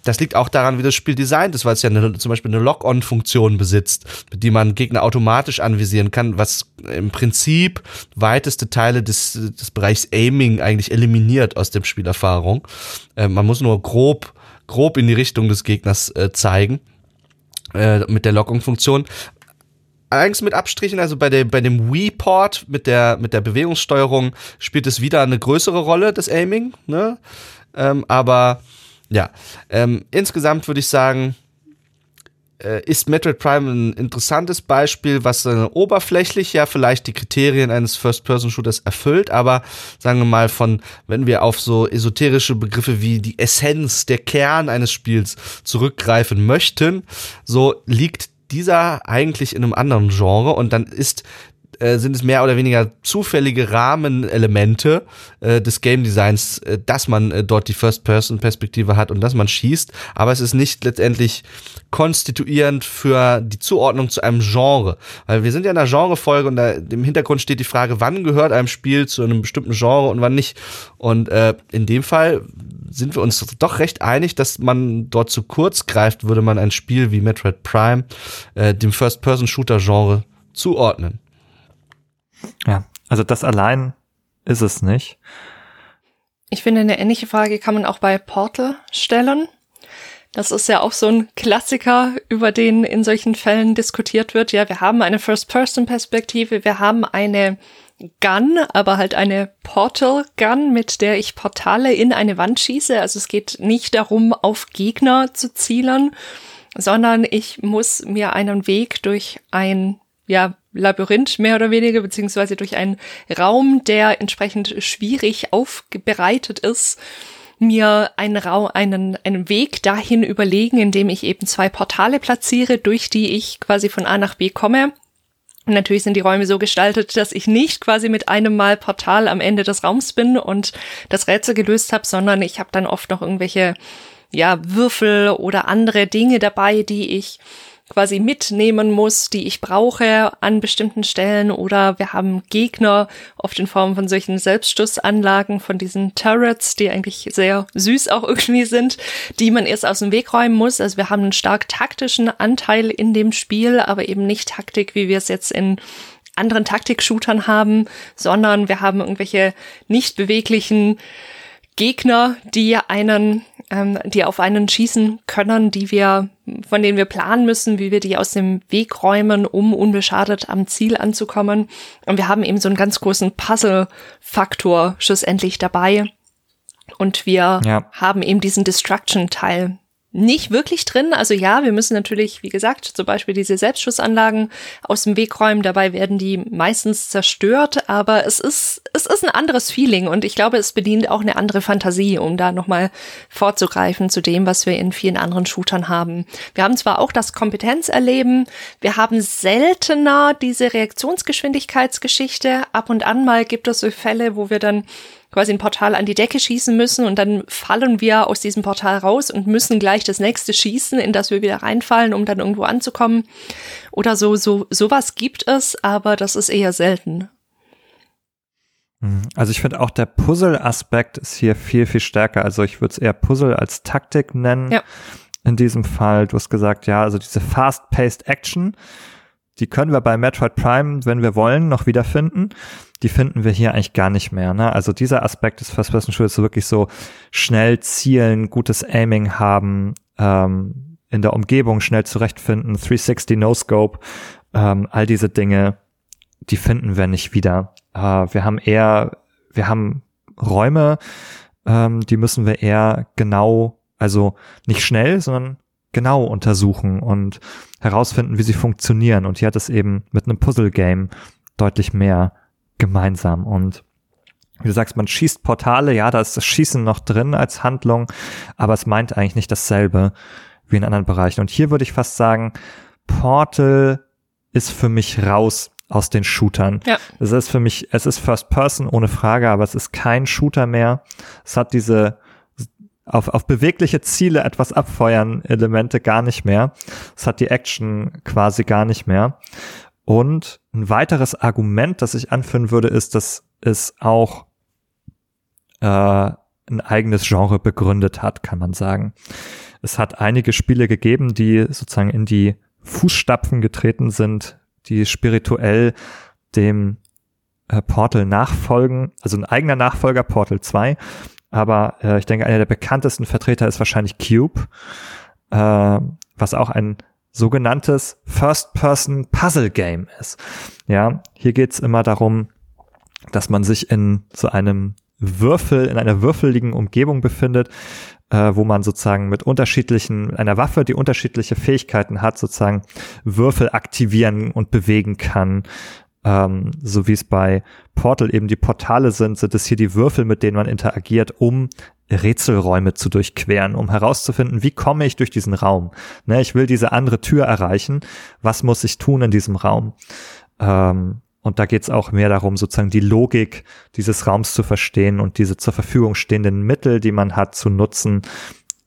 Speaker 3: das liegt auch daran, wie das Spiel designt ist, weil es ja eine, zum Beispiel eine Lock-on-Funktion besitzt, mit die man Gegner automatisch anvisieren kann, was im Prinzip weiteste Teile des, des Bereichs Aiming eigentlich eliminiert aus dem Spielerfahrung. Äh, man muss nur grob, grob in die Richtung des Gegners äh, zeigen äh, mit der Lockung-Funktion. Allerdings mit Abstrichen, also bei, dem bei dem Wii-Port mit der, mit der Bewegungssteuerung spielt es wieder eine größere Rolle, das Aiming. Ne? Ähm, aber ja, ähm, insgesamt würde ich sagen, äh, ist Metroid Prime ein interessantes Beispiel, was äh, oberflächlich ja vielleicht die Kriterien eines First-Person-Shooters erfüllt, aber sagen wir mal von, wenn wir auf so esoterische Begriffe wie die Essenz, der Kern eines Spiels zurückgreifen möchten, so liegt dieser eigentlich in einem anderen Genre und dann ist äh, sind es mehr oder weniger zufällige Rahmenelemente äh, des Game Designs, äh, dass man äh, dort die First-Person-Perspektive hat und dass man schießt, aber es ist nicht letztendlich konstituierend für die Zuordnung zu einem Genre. Weil wir sind ja in einer Genrefolge und da im Hintergrund steht die Frage, wann gehört einem Spiel zu einem bestimmten Genre und wann nicht. Und äh, in dem Fall sind wir uns doch recht einig, dass man dort zu kurz greift, würde man ein Spiel wie Metroid Prime dem First-Person-Shooter-Genre zuordnen.
Speaker 1: Ja, also das allein ist es nicht.
Speaker 2: Ich finde, eine ähnliche Frage kann man auch bei Portal stellen. Das ist ja auch so ein Klassiker, über den in solchen Fällen diskutiert wird. Ja, wir haben eine First-Person-Perspektive, wir haben eine Gun, aber halt eine Portal Gun, mit der ich Portale in eine Wand schieße. Also es geht nicht darum, auf Gegner zu zielen, sondern ich muss mir einen Weg durch ein ja, Labyrinth mehr oder weniger, beziehungsweise durch einen Raum, der entsprechend schwierig aufbereitet ist, mir einen, Raum, einen, einen Weg dahin überlegen, indem ich eben zwei Portale platziere, durch die ich quasi von A nach B komme. Und natürlich sind die Räume so gestaltet, dass ich nicht quasi mit einem Mal Portal am Ende des Raums bin und das Rätsel gelöst habe, sondern ich habe dann oft noch irgendwelche ja, Würfel oder andere Dinge dabei, die ich quasi mitnehmen muss, die ich brauche an bestimmten Stellen oder wir haben Gegner, oft in Form von solchen Selbstschussanlagen, von diesen Turrets, die eigentlich sehr süß auch irgendwie sind, die man erst aus dem Weg räumen muss. Also wir haben einen stark taktischen Anteil in dem Spiel, aber eben nicht Taktik, wie wir es jetzt in anderen Taktik-Shootern haben, sondern wir haben irgendwelche nicht beweglichen Gegner, die einen, ähm, die auf einen schießen können, die wir, von denen wir planen müssen, wie wir die aus dem Weg räumen, um unbeschadet am Ziel anzukommen. Und wir haben eben so einen ganz großen Puzzle-Faktor schlussendlich dabei. Und wir ja. haben eben diesen Destruction-Teil nicht wirklich drin. Also ja, wir müssen natürlich, wie gesagt, zum Beispiel diese Selbstschussanlagen aus dem Weg räumen. Dabei werden die meistens zerstört, aber es ist, es ist ein anderes Feeling und ich glaube, es bedient auch eine andere Fantasie, um da nochmal vorzugreifen zu dem, was wir in vielen anderen Shootern haben. Wir haben zwar auch das Kompetenzerleben, wir haben seltener diese Reaktionsgeschwindigkeitsgeschichte. Ab und an mal gibt es so Fälle, wo wir dann quasi ein Portal an die Decke schießen müssen und dann fallen wir aus diesem Portal raus und müssen gleich das nächste schießen, in das wir wieder reinfallen, um dann irgendwo anzukommen. Oder so, so, sowas gibt es, aber das ist eher selten.
Speaker 1: Mhm. Also ich finde auch der Puzzle-Aspekt ist hier viel, viel stärker. Also ich würde es eher Puzzle als Taktik nennen. Ja. In diesem Fall, du hast gesagt, ja, also diese fast-paced Action, die können wir bei Metroid Prime, wenn wir wollen, noch wiederfinden. Die finden wir hier eigentlich gar nicht mehr. Ne? Also dieser Aspekt des First-Person-Shooters ist wirklich so schnell zielen, gutes Aiming haben, ähm, in der Umgebung schnell zurechtfinden, 360 No-Scope, ähm, all diese Dinge, die finden wir nicht wieder. Äh, wir haben eher, wir haben Räume, ähm, die müssen wir eher genau, also nicht schnell, sondern genau untersuchen und herausfinden, wie sie funktionieren. Und hier hat es eben mit einem Puzzle-Game deutlich mehr gemeinsam. Und wie du sagst, man schießt Portale, ja, da ist das Schießen noch drin als Handlung, aber es meint eigentlich nicht dasselbe wie in anderen Bereichen. Und hier würde ich fast sagen, Portal ist für mich raus aus den Shootern. Ja. Es ist für mich, es ist First Person ohne Frage, aber es ist kein Shooter mehr. Es hat diese auf, auf bewegliche Ziele etwas abfeuern Elemente gar nicht mehr. Es hat die Action quasi gar nicht mehr. Und ein weiteres Argument, das ich anführen würde, ist, dass es auch äh, ein eigenes Genre begründet hat, kann man sagen. Es hat einige Spiele gegeben, die sozusagen in die Fußstapfen getreten sind, die spirituell dem äh, Portal nachfolgen, also ein eigener Nachfolger Portal 2, aber äh, ich denke, einer der bekanntesten Vertreter ist wahrscheinlich Cube, äh, was auch ein sogenanntes First-Person-Puzzle-Game ist. Ja, hier geht's immer darum, dass man sich in so einem Würfel, in einer würfeligen Umgebung befindet, äh, wo man sozusagen mit unterschiedlichen, einer Waffe, die unterschiedliche Fähigkeiten hat, sozusagen Würfel aktivieren und bewegen kann ähm, so wie es bei Portal eben die Portale sind, sind es hier die Würfel, mit denen man interagiert, um Rätselräume zu durchqueren, um herauszufinden, wie komme ich durch diesen Raum. Ne, ich will diese andere Tür erreichen. Was muss ich tun in diesem Raum? Ähm, und da geht es auch mehr darum, sozusagen die Logik dieses Raums zu verstehen und diese zur Verfügung stehenden Mittel, die man hat, zu nutzen,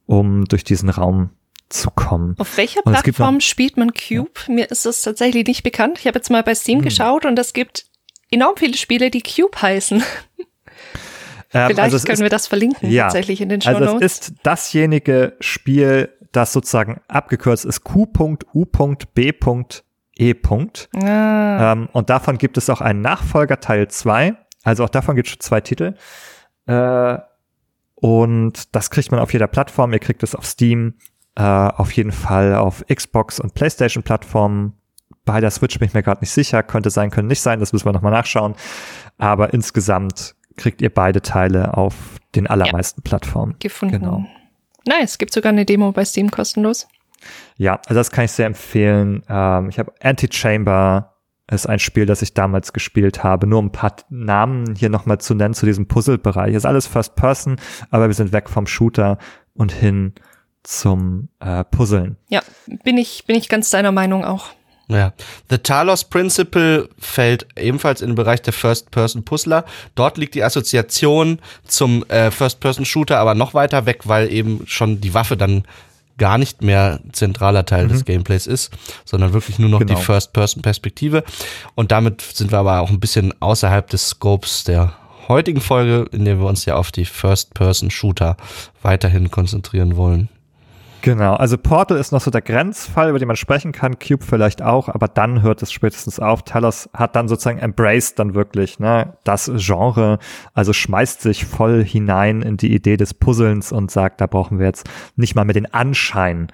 Speaker 1: um durch diesen Raum zu kommen.
Speaker 2: Auf welcher Plattform spielt man Cube? Ja. Mir ist das tatsächlich nicht bekannt. Ich habe jetzt mal bei Steam hm. geschaut und es gibt enorm viele Spiele, die Cube heißen. Ähm, Vielleicht also können ist, wir das verlinken ja, tatsächlich in den Show Notes.
Speaker 1: Also es ist dasjenige Spiel, das sozusagen abgekürzt ist Q.U.B.E. Ah. Ähm, und davon gibt es auch einen Nachfolger Teil 2. Also auch davon gibt es zwei Titel. Äh, und das kriegt man auf jeder Plattform. Ihr kriegt es auf Steam, äh, auf jeden Fall auf Xbox und PlayStation-Plattformen. Bei der Switch bin ich mir gerade nicht sicher. Könnte sein, könnte nicht sein. Das müssen wir nochmal nachschauen. aber insgesamt kriegt ihr beide Teile auf den allermeisten ja, Plattformen.
Speaker 2: Gefunden. Genau. Nice, gibt sogar eine Demo bei Steam kostenlos.
Speaker 1: Ja, also das kann ich sehr empfehlen. Ähm, ich habe Anti-Chamber ist ein Spiel, das ich damals gespielt habe. Nur ein paar Namen hier nochmal zu nennen zu diesem Puzzle-Bereich. Ist alles First Person, aber wir sind weg vom Shooter und hin zum äh, Puzzeln.
Speaker 2: Ja, bin ich, bin ich ganz deiner Meinung auch.
Speaker 3: Ja. The Talos Principle fällt ebenfalls in den Bereich der First-Person-Puzzler. Dort liegt die Assoziation zum äh, First-Person-Shooter aber noch weiter weg, weil eben schon die Waffe dann gar nicht mehr zentraler Teil mhm. des Gameplays ist, sondern wirklich nur noch genau. die First-Person-Perspektive. Und damit sind wir aber auch ein bisschen außerhalb des Scopes der heutigen Folge, in der wir uns ja auf die First-Person-Shooter weiterhin konzentrieren wollen.
Speaker 1: Genau, also Portal ist noch so der Grenzfall, über den man sprechen kann, Cube vielleicht auch, aber dann hört es spätestens auf. Talos hat dann sozusagen embraced dann wirklich ne, das Genre, also schmeißt sich voll hinein in die Idee des Puzzlens und sagt, da brauchen wir jetzt nicht mal mehr den Anschein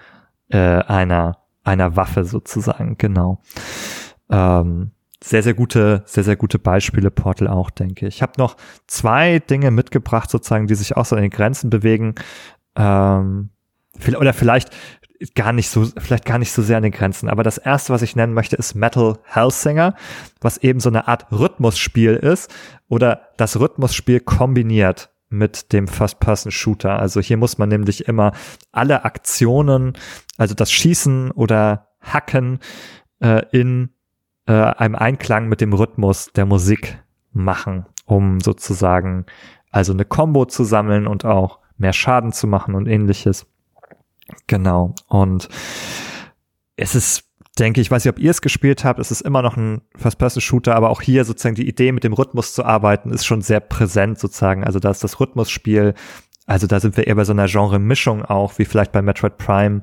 Speaker 1: äh, einer, einer Waffe sozusagen, genau. Ähm, sehr, sehr gute, sehr, sehr gute Beispiele, Portal auch, denke ich. Ich habe noch zwei Dinge mitgebracht, sozusagen, die sich auch so in den Grenzen bewegen. Ähm, oder vielleicht gar nicht so, vielleicht gar nicht so sehr an den Grenzen. Aber das erste, was ich nennen möchte, ist Metal Hellsinger, was eben so eine Art Rhythmusspiel ist oder das Rhythmusspiel kombiniert mit dem First-Person-Shooter. Also hier muss man nämlich immer alle Aktionen, also das Schießen oder Hacken äh, in äh, einem Einklang mit dem Rhythmus der Musik machen, um sozusagen also eine Combo zu sammeln und auch mehr Schaden zu machen und ähnliches. Genau. Und es ist, denke ich, weiß nicht, ob ihr es gespielt habt, es ist immer noch ein First-Person-Shooter, aber auch hier sozusagen die Idee, mit dem Rhythmus zu arbeiten, ist schon sehr präsent sozusagen. Also da ist das Rhythmusspiel, also da sind wir eher bei so einer Genre-Mischung auch, wie vielleicht bei Metroid Prime,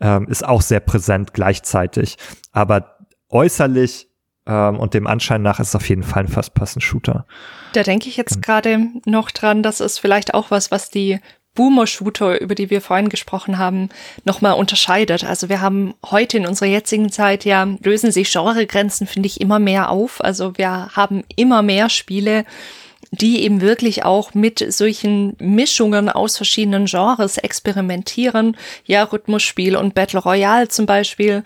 Speaker 1: ähm, ist auch sehr präsent gleichzeitig. Aber äußerlich ähm, und dem Anschein nach ist es auf jeden Fall ein First-Person-Shooter.
Speaker 2: Da denke ich jetzt gerade noch dran, das ist vielleicht auch was, was die Boomer-Shooter, über die wir vorhin gesprochen haben, nochmal unterscheidet. Also wir haben heute in unserer jetzigen Zeit ja, lösen sich Genregrenzen, finde ich, immer mehr auf. Also wir haben immer mehr Spiele, die eben wirklich auch mit solchen Mischungen aus verschiedenen Genres experimentieren. Ja, Rhythmusspiel und Battle Royale zum Beispiel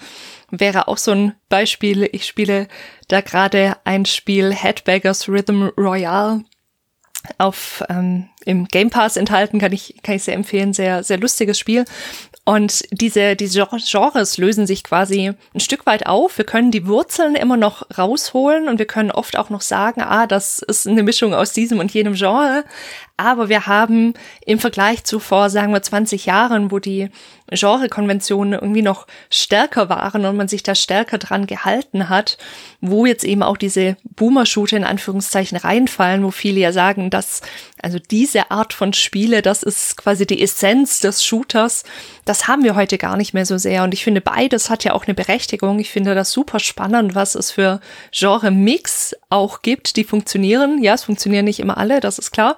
Speaker 2: wäre auch so ein Beispiel. Ich spiele da gerade ein Spiel Headbaggers Rhythm Royale auf ähm, im Game Pass enthalten, kann ich, kann ich sehr empfehlen. Sehr, sehr lustiges Spiel. Und diese, diese Genres lösen sich quasi ein Stück weit auf. Wir können die Wurzeln immer noch rausholen und wir können oft auch noch sagen, ah, das ist eine Mischung aus diesem und jenem Genre. Aber wir haben im Vergleich zu vor, sagen wir, 20 Jahren, wo die Genrekonventionen irgendwie noch stärker waren und man sich da stärker dran gehalten hat, wo jetzt eben auch diese Boomer-Shooter in Anführungszeichen reinfallen, wo viele ja sagen, dass also diese Art von Spiele, das ist quasi die Essenz des Shooters, das haben wir heute gar nicht mehr so sehr. Und ich finde, beides hat ja auch eine Berechtigung. Ich finde das super spannend, was es für Genre-Mix auch gibt, die funktionieren. Ja, es funktionieren nicht immer alle, das ist klar.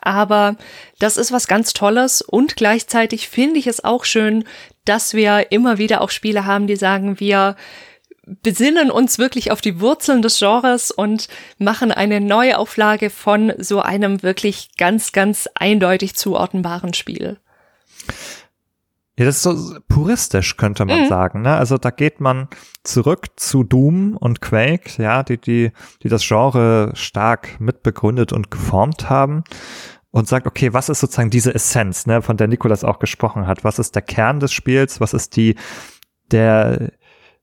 Speaker 2: Aber das ist was ganz Tolles und gleichzeitig finde ich es auch schön, dass wir immer wieder auch Spiele haben, die sagen, wir besinnen uns wirklich auf die Wurzeln des Genres und machen eine Neuauflage von so einem wirklich ganz, ganz eindeutig zuordnenbaren Spiel.
Speaker 1: Ja, das ist so puristisch, könnte man mhm. sagen. Ne? Also da geht man zurück zu Doom und Quake, ja, die, die, die das Genre stark mitbegründet und geformt haben und sagt, okay, was ist sozusagen diese Essenz, ne, von der Nikolas auch gesprochen hat? Was ist der Kern des Spiels? Was ist die, der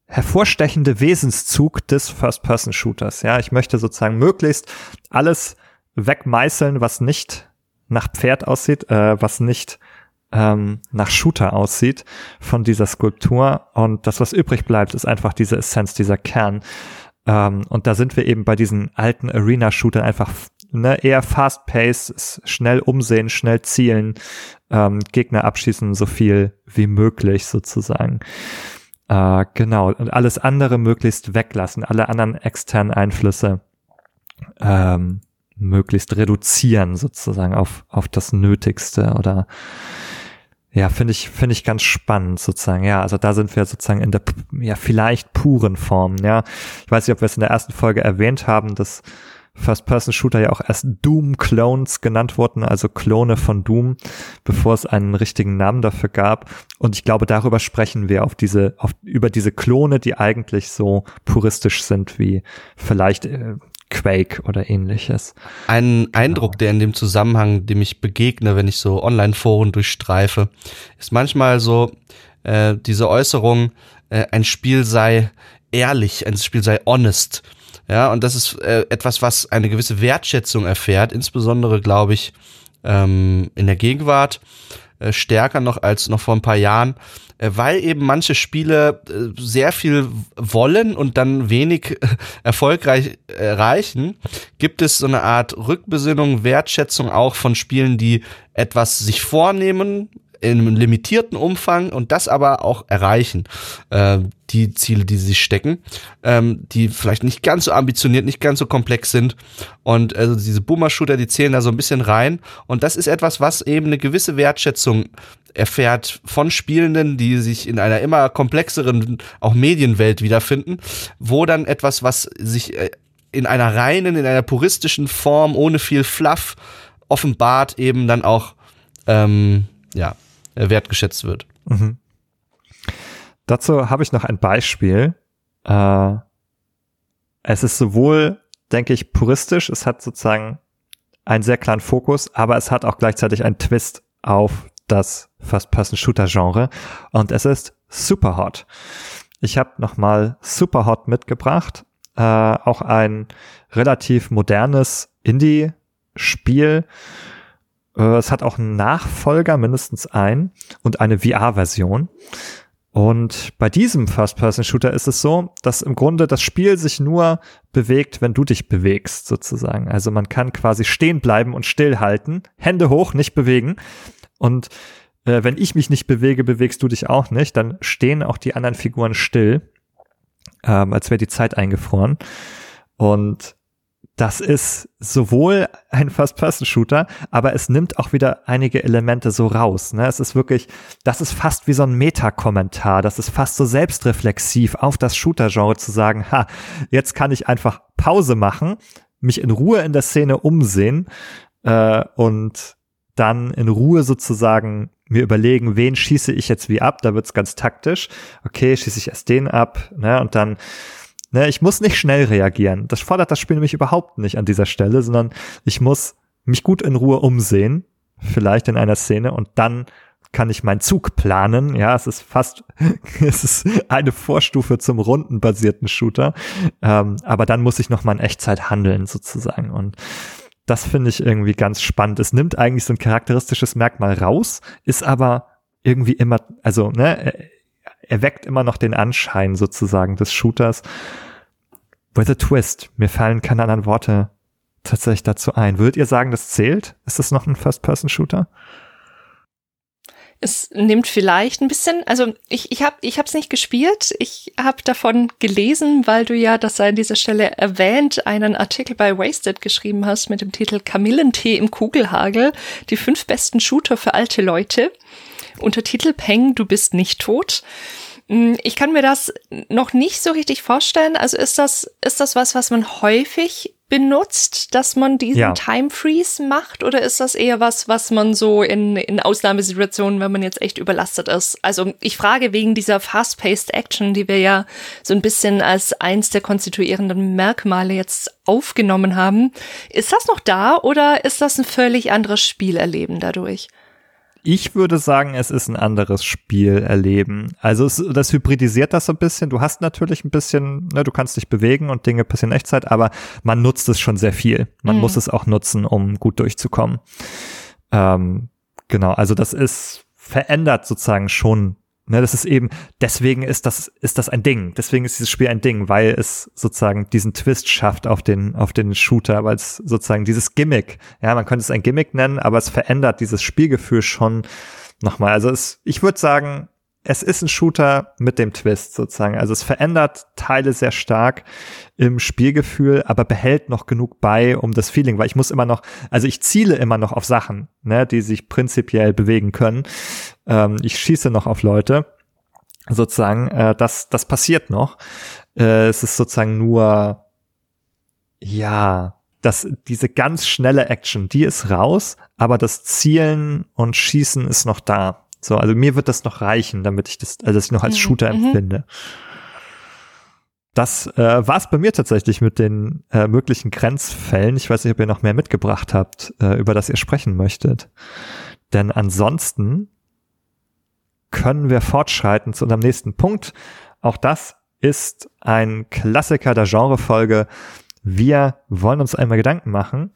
Speaker 1: hervorstechende Wesenszug des First-Person-Shooters? Ja, ich möchte sozusagen möglichst alles wegmeißeln, was nicht nach Pferd aussieht, äh, was nicht ähm, nach Shooter aussieht von dieser Skulptur. Und das, was übrig bleibt, ist einfach diese Essenz, dieser Kern. Ähm, und da sind wir eben bei diesen alten Arena-Shootern einfach ne, eher fast-paced, schnell umsehen, schnell zielen, ähm, Gegner abschießen, so viel wie möglich sozusagen. Äh, genau, und alles andere möglichst weglassen, alle anderen externen Einflüsse ähm, möglichst reduzieren sozusagen auf, auf das Nötigste oder ja, finde ich, finde ich ganz spannend sozusagen. Ja, also da sind wir sozusagen in der, ja, vielleicht puren Form. Ja, ich weiß nicht, ob wir es in der ersten Folge erwähnt haben, dass First-Person-Shooter ja auch erst Doom-Clones genannt wurden, also Klone von Doom, bevor es einen richtigen Namen dafür gab. Und ich glaube, darüber sprechen wir auf diese, auf, über diese Klone, die eigentlich so puristisch sind wie vielleicht äh, Quake oder ähnliches.
Speaker 3: Ein Eindruck, der in dem Zusammenhang, dem ich begegne, wenn ich so Online-Foren durchstreife, ist manchmal so äh, diese Äußerung, äh, ein Spiel sei ehrlich, ein Spiel sei honest. Ja, und das ist äh, etwas, was eine gewisse Wertschätzung erfährt, insbesondere, glaube ich, ähm, in der Gegenwart, äh, stärker noch als noch vor ein paar Jahren, weil eben manche Spiele äh, sehr viel wollen und dann wenig äh, erfolgreich erreichen, gibt es so eine Art Rückbesinnung, Wertschätzung auch von Spielen, die etwas sich vornehmen, in einem limitierten Umfang und das aber auch erreichen, äh, die Ziele, die sie stecken, ähm, die vielleicht nicht ganz so ambitioniert, nicht ganz so komplex sind. Und also diese Boomer-Shooter, die zählen da so ein bisschen rein. Und das ist etwas, was eben eine gewisse Wertschätzung erfährt von Spielenden, die sich in einer immer komplexeren, auch Medienwelt wiederfinden, wo dann etwas, was sich äh, in einer reinen, in einer puristischen Form, ohne viel Fluff offenbart, eben dann auch ähm, ja, wertgeschätzt wird. Mhm.
Speaker 1: Dazu habe ich noch ein Beispiel. Äh, es ist sowohl, denke ich, puristisch, es hat sozusagen einen sehr klaren Fokus, aber es hat auch gleichzeitig einen Twist auf das First-Person-Shooter-Genre und es ist Superhot. Ich habe nochmal Superhot mitgebracht, äh, auch ein relativ modernes Indie-Spiel, äh, es hat auch einen Nachfolger, mindestens ein, und eine VR-Version. Und bei diesem First-Person-Shooter ist es so, dass im Grunde das Spiel sich nur bewegt, wenn du dich bewegst, sozusagen. Also man kann quasi stehen bleiben und stillhalten, Hände hoch, nicht bewegen. Und äh, wenn ich mich nicht bewege, bewegst du dich auch nicht. Dann stehen auch die anderen Figuren still, ähm, als wäre die Zeit eingefroren. Und das ist sowohl ein First-Person-Shooter, aber es nimmt auch wieder einige Elemente so raus. Ne? Es ist wirklich, das ist fast wie so ein Meta-Kommentar. Das ist fast so selbstreflexiv auf das Shooter-Genre zu sagen, ha, jetzt kann ich einfach Pause machen, mich in Ruhe in der Szene umsehen äh, und dann in Ruhe sozusagen mir überlegen, wen schieße ich jetzt wie ab. Da wird's ganz taktisch. Okay, schieße ich erst den ab, ne? Und dann Ne, ich muss nicht schnell reagieren. Das fordert das Spiel nämlich überhaupt nicht an dieser Stelle, sondern ich muss mich gut in Ruhe umsehen, vielleicht in einer Szene, und dann kann ich meinen Zug planen. Ja, es ist fast, es ist eine Vorstufe zum rundenbasierten Shooter. Ähm, aber dann muss ich noch mal in Echtzeit handeln, sozusagen. Und das finde ich irgendwie ganz spannend. Es nimmt eigentlich so ein charakteristisches Merkmal raus, ist aber irgendwie immer, also, ne, erweckt immer noch den Anschein sozusagen des Shooters. With a twist. Mir fallen keine anderen Worte tatsächlich dazu ein. Würdet ihr sagen, das zählt? Ist das noch ein First-Person-Shooter?
Speaker 2: Es nimmt vielleicht ein bisschen, also ich, ich habe ich hab's nicht gespielt, ich habe davon gelesen, weil du ja, das sei an dieser Stelle erwähnt, einen Artikel bei Wasted geschrieben hast mit dem Titel Kamillentee im Kugelhagel, die fünf besten Shooter für alte Leute. Untertitel Peng, du bist nicht tot. Hm, ich kann mir das noch nicht so richtig vorstellen. Also ist das, ist das was, was man häufig benutzt, dass man diesen ja. Time Freeze macht? Oder ist das eher was, was man so in, in Ausnahmesituationen, wenn man jetzt echt überlastet ist? Also ich frage wegen dieser fast-paced Action, die wir ja so ein bisschen als eins der konstituierenden Merkmale jetzt aufgenommen haben. Ist das noch da oder ist das ein völlig anderes Spielerleben dadurch?
Speaker 1: Ich würde sagen, es ist ein anderes Spiel erleben. Also es, das hybridisiert das so ein bisschen. Du hast natürlich ein bisschen, ne, du kannst dich bewegen und Dinge passieren in Echtzeit, aber man nutzt es schon sehr viel. Man mhm. muss es auch nutzen, um gut durchzukommen. Ähm, genau, also das ist verändert sozusagen schon Ne, das ist eben, deswegen ist das, ist das ein Ding. Deswegen ist dieses Spiel ein Ding, weil es sozusagen diesen Twist schafft auf den, auf den Shooter, weil es sozusagen dieses Gimmick, ja, man könnte es ein Gimmick nennen, aber es verändert dieses Spielgefühl schon nochmal. Also es, ich würde sagen, es ist ein Shooter mit dem Twist sozusagen. Also es verändert Teile sehr stark im Spielgefühl, aber behält noch genug bei, um das Feeling, weil ich muss immer noch, also ich ziele immer noch auf Sachen, ne, die sich prinzipiell bewegen können. Ähm, ich schieße noch auf Leute, sozusagen. Äh, das, das passiert noch. Äh, es ist sozusagen nur, ja, dass diese ganz schnelle Action, die ist raus, aber das Zielen und Schießen ist noch da. So, also mir wird das noch reichen, damit ich das, also das ich noch als. Shooter mhm. empfinde. Das äh, war es bei mir tatsächlich mit den äh, möglichen Grenzfällen. Ich weiß nicht, ob ihr noch mehr mitgebracht habt, äh, über das ihr sprechen möchtet. Denn ansonsten können wir fortschreiten zu unserem nächsten Punkt. Auch das ist ein Klassiker der Genrefolge. Wir wollen uns einmal Gedanken machen,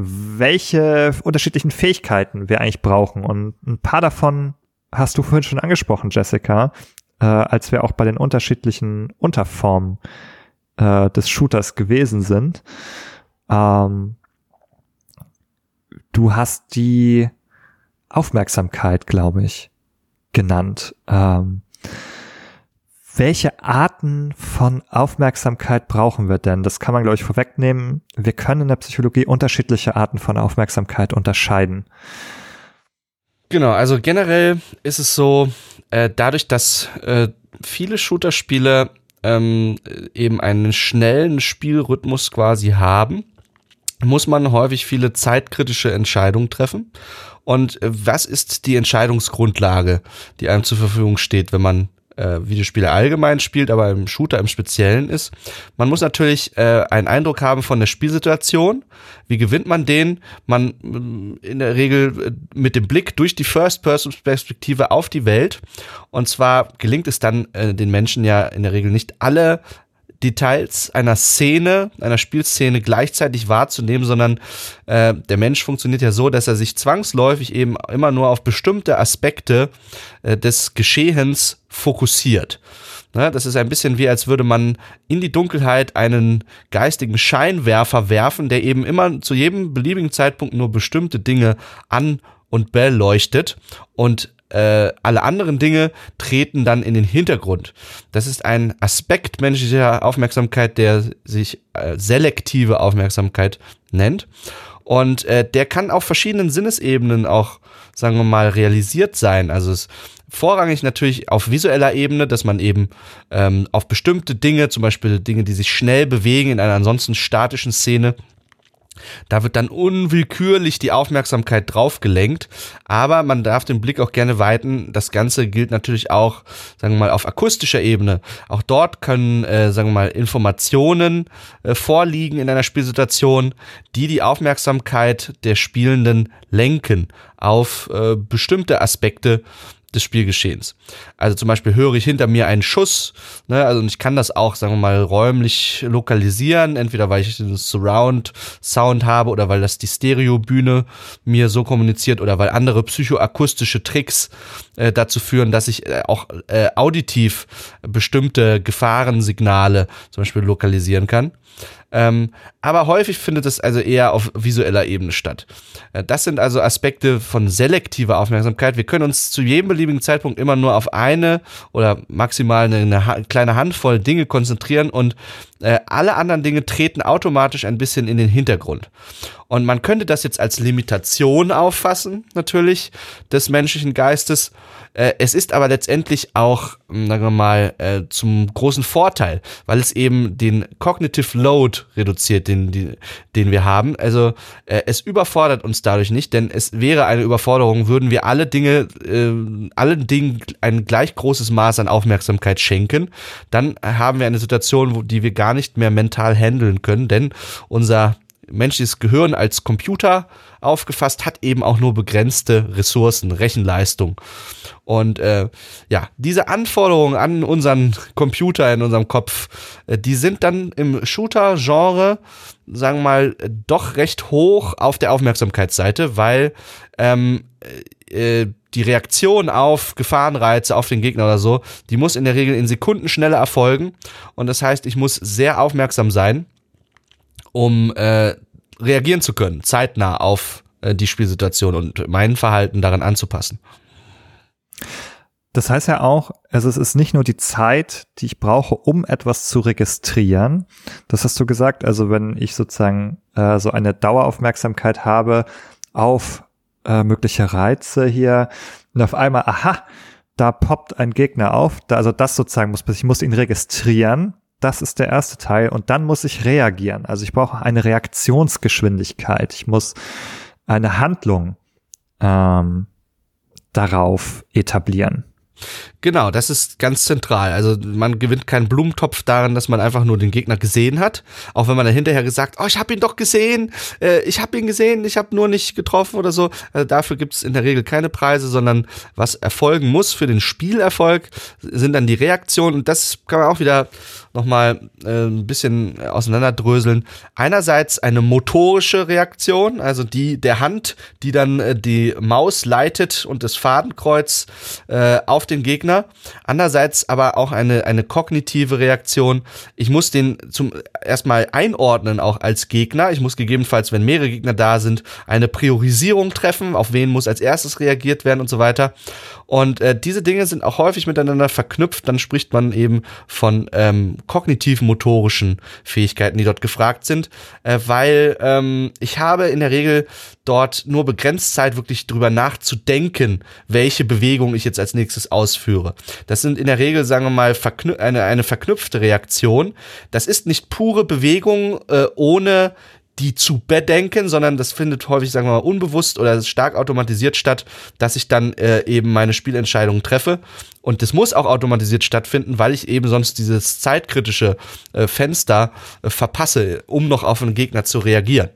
Speaker 1: welche unterschiedlichen Fähigkeiten wir eigentlich brauchen. Und ein paar davon hast du vorhin schon angesprochen, Jessica, äh, als wir auch bei den unterschiedlichen Unterformen äh, des Shooters gewesen sind. Ähm, du hast die Aufmerksamkeit, glaube ich, genannt. Ähm, welche Arten von Aufmerksamkeit brauchen wir denn? Das kann man, glaube ich, vorwegnehmen. Wir können in der Psychologie unterschiedliche Arten von Aufmerksamkeit unterscheiden.
Speaker 3: Genau, also generell ist es so, äh, dadurch, dass äh, viele Shooter-Spiele ähm, eben einen schnellen Spielrhythmus quasi haben, muss man häufig viele zeitkritische Entscheidungen treffen. Und äh, was ist die Entscheidungsgrundlage, die einem zur Verfügung steht, wenn man äh, Videospiele allgemein spielt, aber im Shooter im Speziellen ist. Man muss natürlich äh, einen Eindruck haben von der Spielsituation. Wie gewinnt man den? Man äh, in der Regel äh, mit dem Blick durch die First-Person-Perspektive auf die Welt. Und zwar gelingt es dann äh, den Menschen ja in der Regel nicht alle Details einer Szene, einer Spielszene gleichzeitig wahrzunehmen, sondern äh, der Mensch funktioniert ja so, dass er sich zwangsläufig eben immer nur auf bestimmte Aspekte äh, des Geschehens fokussiert. Ne, das ist ein bisschen wie, als würde man in die Dunkelheit einen geistigen Scheinwerfer werfen, der eben immer zu jedem beliebigen Zeitpunkt nur bestimmte Dinge an und beleuchtet und äh, alle anderen Dinge treten dann in den Hintergrund. Das ist ein Aspekt menschlicher Aufmerksamkeit, der sich äh, selektive Aufmerksamkeit nennt. Und äh, der kann auf verschiedenen Sinnesebenen auch, sagen wir mal, realisiert sein. Also es vorrangig natürlich auf visueller Ebene, dass man eben ähm, auf bestimmte Dinge, zum Beispiel Dinge, die sich schnell bewegen in einer ansonsten statischen Szene, da wird dann unwillkürlich die Aufmerksamkeit drauf gelenkt, aber man darf den Blick auch gerne weiten. Das Ganze gilt natürlich auch, sagen wir mal, auf akustischer Ebene. Auch dort können, äh, sagen wir mal, Informationen äh, vorliegen in einer Spielsituation, die die Aufmerksamkeit der Spielenden lenken auf äh, bestimmte Aspekte des Spielgeschehens. Also zum Beispiel höre ich hinter mir einen Schuss, ne, also ich kann das auch, sagen wir mal, räumlich lokalisieren, entweder weil ich den Surround-Sound habe oder weil das die Stereobühne mir so kommuniziert oder weil andere psychoakustische Tricks äh, dazu führen, dass ich äh, auch äh, auditiv bestimmte Gefahrensignale zum Beispiel lokalisieren kann. Ähm, aber häufig findet es also eher auf visueller Ebene statt. Äh, das sind also Aspekte von selektiver Aufmerksamkeit. Wir können uns zu jedem beliebigen Zeitpunkt immer nur auf eine oder maximal eine, eine kleine Handvoll Dinge konzentrieren und äh, alle anderen Dinge treten automatisch ein bisschen in den Hintergrund. Und man könnte das jetzt als Limitation auffassen, natürlich, des menschlichen Geistes. Äh, es ist aber letztendlich auch, sagen wir mal, äh, zum großen Vorteil, weil es eben den Cognitive Load reduziert, den, den, den wir haben. Also äh, es überfordert uns dadurch nicht, denn es wäre eine Überforderung, würden wir alle Dinge, äh, allen Dingen ein gleich großes Maß an Aufmerksamkeit schenken, dann haben wir eine Situation, wo, die wir gar nicht mehr mental handeln können, denn unser menschliches Gehirn als Computer aufgefasst hat eben auch nur begrenzte Ressourcen, Rechenleistung. Und äh, ja, diese Anforderungen an unseren Computer in unserem Kopf, äh, die sind dann im Shooter-Genre, sagen wir mal, doch recht hoch auf der Aufmerksamkeitsseite, weil ähm, äh, die Reaktion auf Gefahrenreize, auf den Gegner oder so, die muss in der Regel in Sekunden schneller erfolgen. Und das heißt, ich muss sehr aufmerksam sein um äh, reagieren zu können, zeitnah auf äh, die Spielsituation und mein Verhalten daran anzupassen.
Speaker 1: Das heißt ja auch, also es ist nicht nur die Zeit, die ich brauche, um etwas zu registrieren. Das hast du gesagt. Also wenn ich sozusagen äh, so eine Daueraufmerksamkeit habe auf äh, mögliche Reize hier und auf einmal, aha, da poppt ein Gegner auf. Da, also das sozusagen muss, ich muss ihn registrieren Das ist der erste Teil. Und dann muss ich reagieren. Also ich brauche eine Reaktionsgeschwindigkeit. Ich muss eine Handlung ähm, darauf etablieren.
Speaker 3: Genau, das ist ganz zentral. Also man gewinnt keinen Blumentopf daran, dass man einfach nur den Gegner gesehen hat. Auch wenn man dann hinterher gesagt, oh, ich habe ihn doch gesehen, äh, ich habe ihn gesehen, ich habe nur nicht getroffen oder so. Also dafür gibt es in der Regel keine Preise, sondern was erfolgen muss für den Spielerfolg, sind dann die Reaktionen. Und das kann man auch wieder nochmal äh, ein bisschen auseinanderdröseln. Einerseits eine motorische Reaktion, also die der Hand, die dann äh, die Maus leitet und das Fadenkreuz äh, auf den Gegner. Andererseits aber auch eine, eine kognitive Reaktion. Ich muss den zum erstmal einordnen, auch als Gegner. Ich muss gegebenenfalls, wenn mehrere Gegner da sind, eine Priorisierung treffen, auf wen muss als erstes reagiert werden und so weiter. Und äh, diese Dinge sind auch häufig miteinander verknüpft. Dann spricht man eben von ähm, kognitiven motorischen Fähigkeiten, die dort gefragt sind, äh, weil ähm, ich habe in der Regel dort nur begrenzt Zeit, wirklich drüber nachzudenken, welche Bewegung ich jetzt als nächstes ausführe. Das sind in der Regel, sagen wir mal, eine, eine verknüpfte Reaktion. Das ist nicht pure Bewegung äh, ohne die zu bedenken, sondern das findet häufig, sagen wir mal, unbewusst oder stark automatisiert statt, dass ich dann äh, eben meine Spielentscheidungen treffe. Und das muss auch automatisiert stattfinden, weil ich eben sonst dieses zeitkritische äh, Fenster äh, verpasse, um noch auf einen Gegner zu reagieren.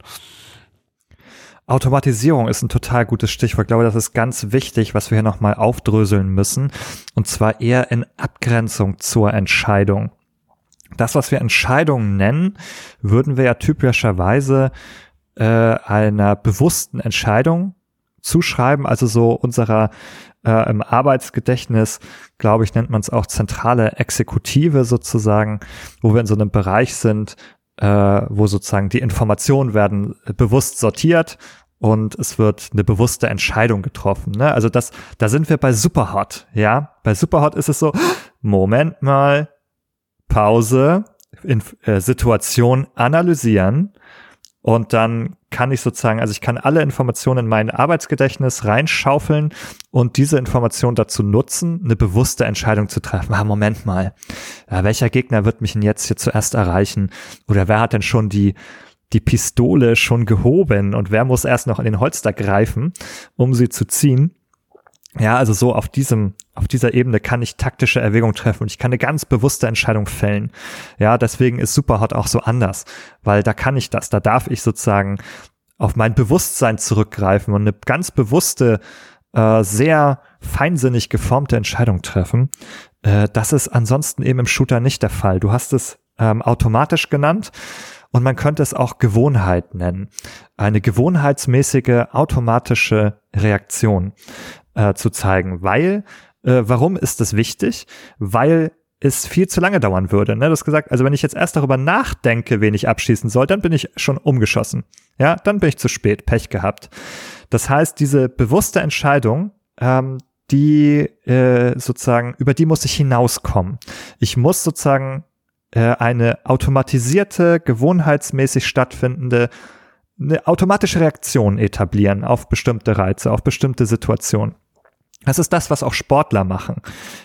Speaker 1: Automatisierung ist ein total gutes Stichwort. Ich glaube, das ist ganz wichtig, was wir hier nochmal aufdröseln müssen. Und zwar eher in Abgrenzung zur Entscheidung das, was wir Entscheidungen nennen, würden wir ja typischerweise äh, einer bewussten Entscheidung zuschreiben, also so unserer äh, im Arbeitsgedächtnis, glaube ich, nennt man es auch zentrale Exekutive sozusagen, wo wir in so einem Bereich sind, äh, wo sozusagen die Informationen werden bewusst sortiert und es wird eine bewusste Entscheidung getroffen. Ne? Also das, da sind wir bei Superhot, ja. Bei Superhot ist es so, Moment mal, Pause, in, äh, Situation analysieren und dann kann ich sozusagen, also ich kann alle Informationen in mein Arbeitsgedächtnis reinschaufeln und diese Information dazu nutzen, eine bewusste Entscheidung zu treffen. Ah, Moment mal, ja, welcher Gegner wird mich denn jetzt hier zuerst erreichen? Oder wer hat denn schon die, die Pistole schon gehoben und wer muss erst noch in den Holster greifen, um sie zu ziehen? Ja, also so auf diesem, auf dieser Ebene kann ich taktische Erwägung treffen und ich kann eine ganz bewusste Entscheidung fällen. Ja, deswegen ist Superhot auch so anders, weil da kann ich das, da darf ich sozusagen auf mein Bewusstsein zurückgreifen und eine ganz bewusste, äh, sehr feinsinnig geformte Entscheidung treffen. Äh, das ist ansonsten eben im Shooter nicht der Fall. Du hast es ähm, automatisch genannt und man könnte es auch Gewohnheit nennen. Eine gewohnheitsmäßige automatische Reaktion äh, zu zeigen, weil, äh, warum ist das wichtig? Weil es viel zu lange dauern würde. Ne? Du hast gesagt, also wenn ich jetzt erst darüber nachdenke, wen ich abschießen soll, dann bin ich schon umgeschossen. Ja, dann bin ich zu spät, Pech gehabt. Das heißt, diese bewusste Entscheidung, ähm, die äh, sozusagen, über die muss ich hinauskommen. Ich muss sozusagen äh, eine automatisierte, gewohnheitsmäßig stattfindende eine automatische Reaktion etablieren auf bestimmte Reize, auf bestimmte Situationen. Das ist das, was auch Sportler machen.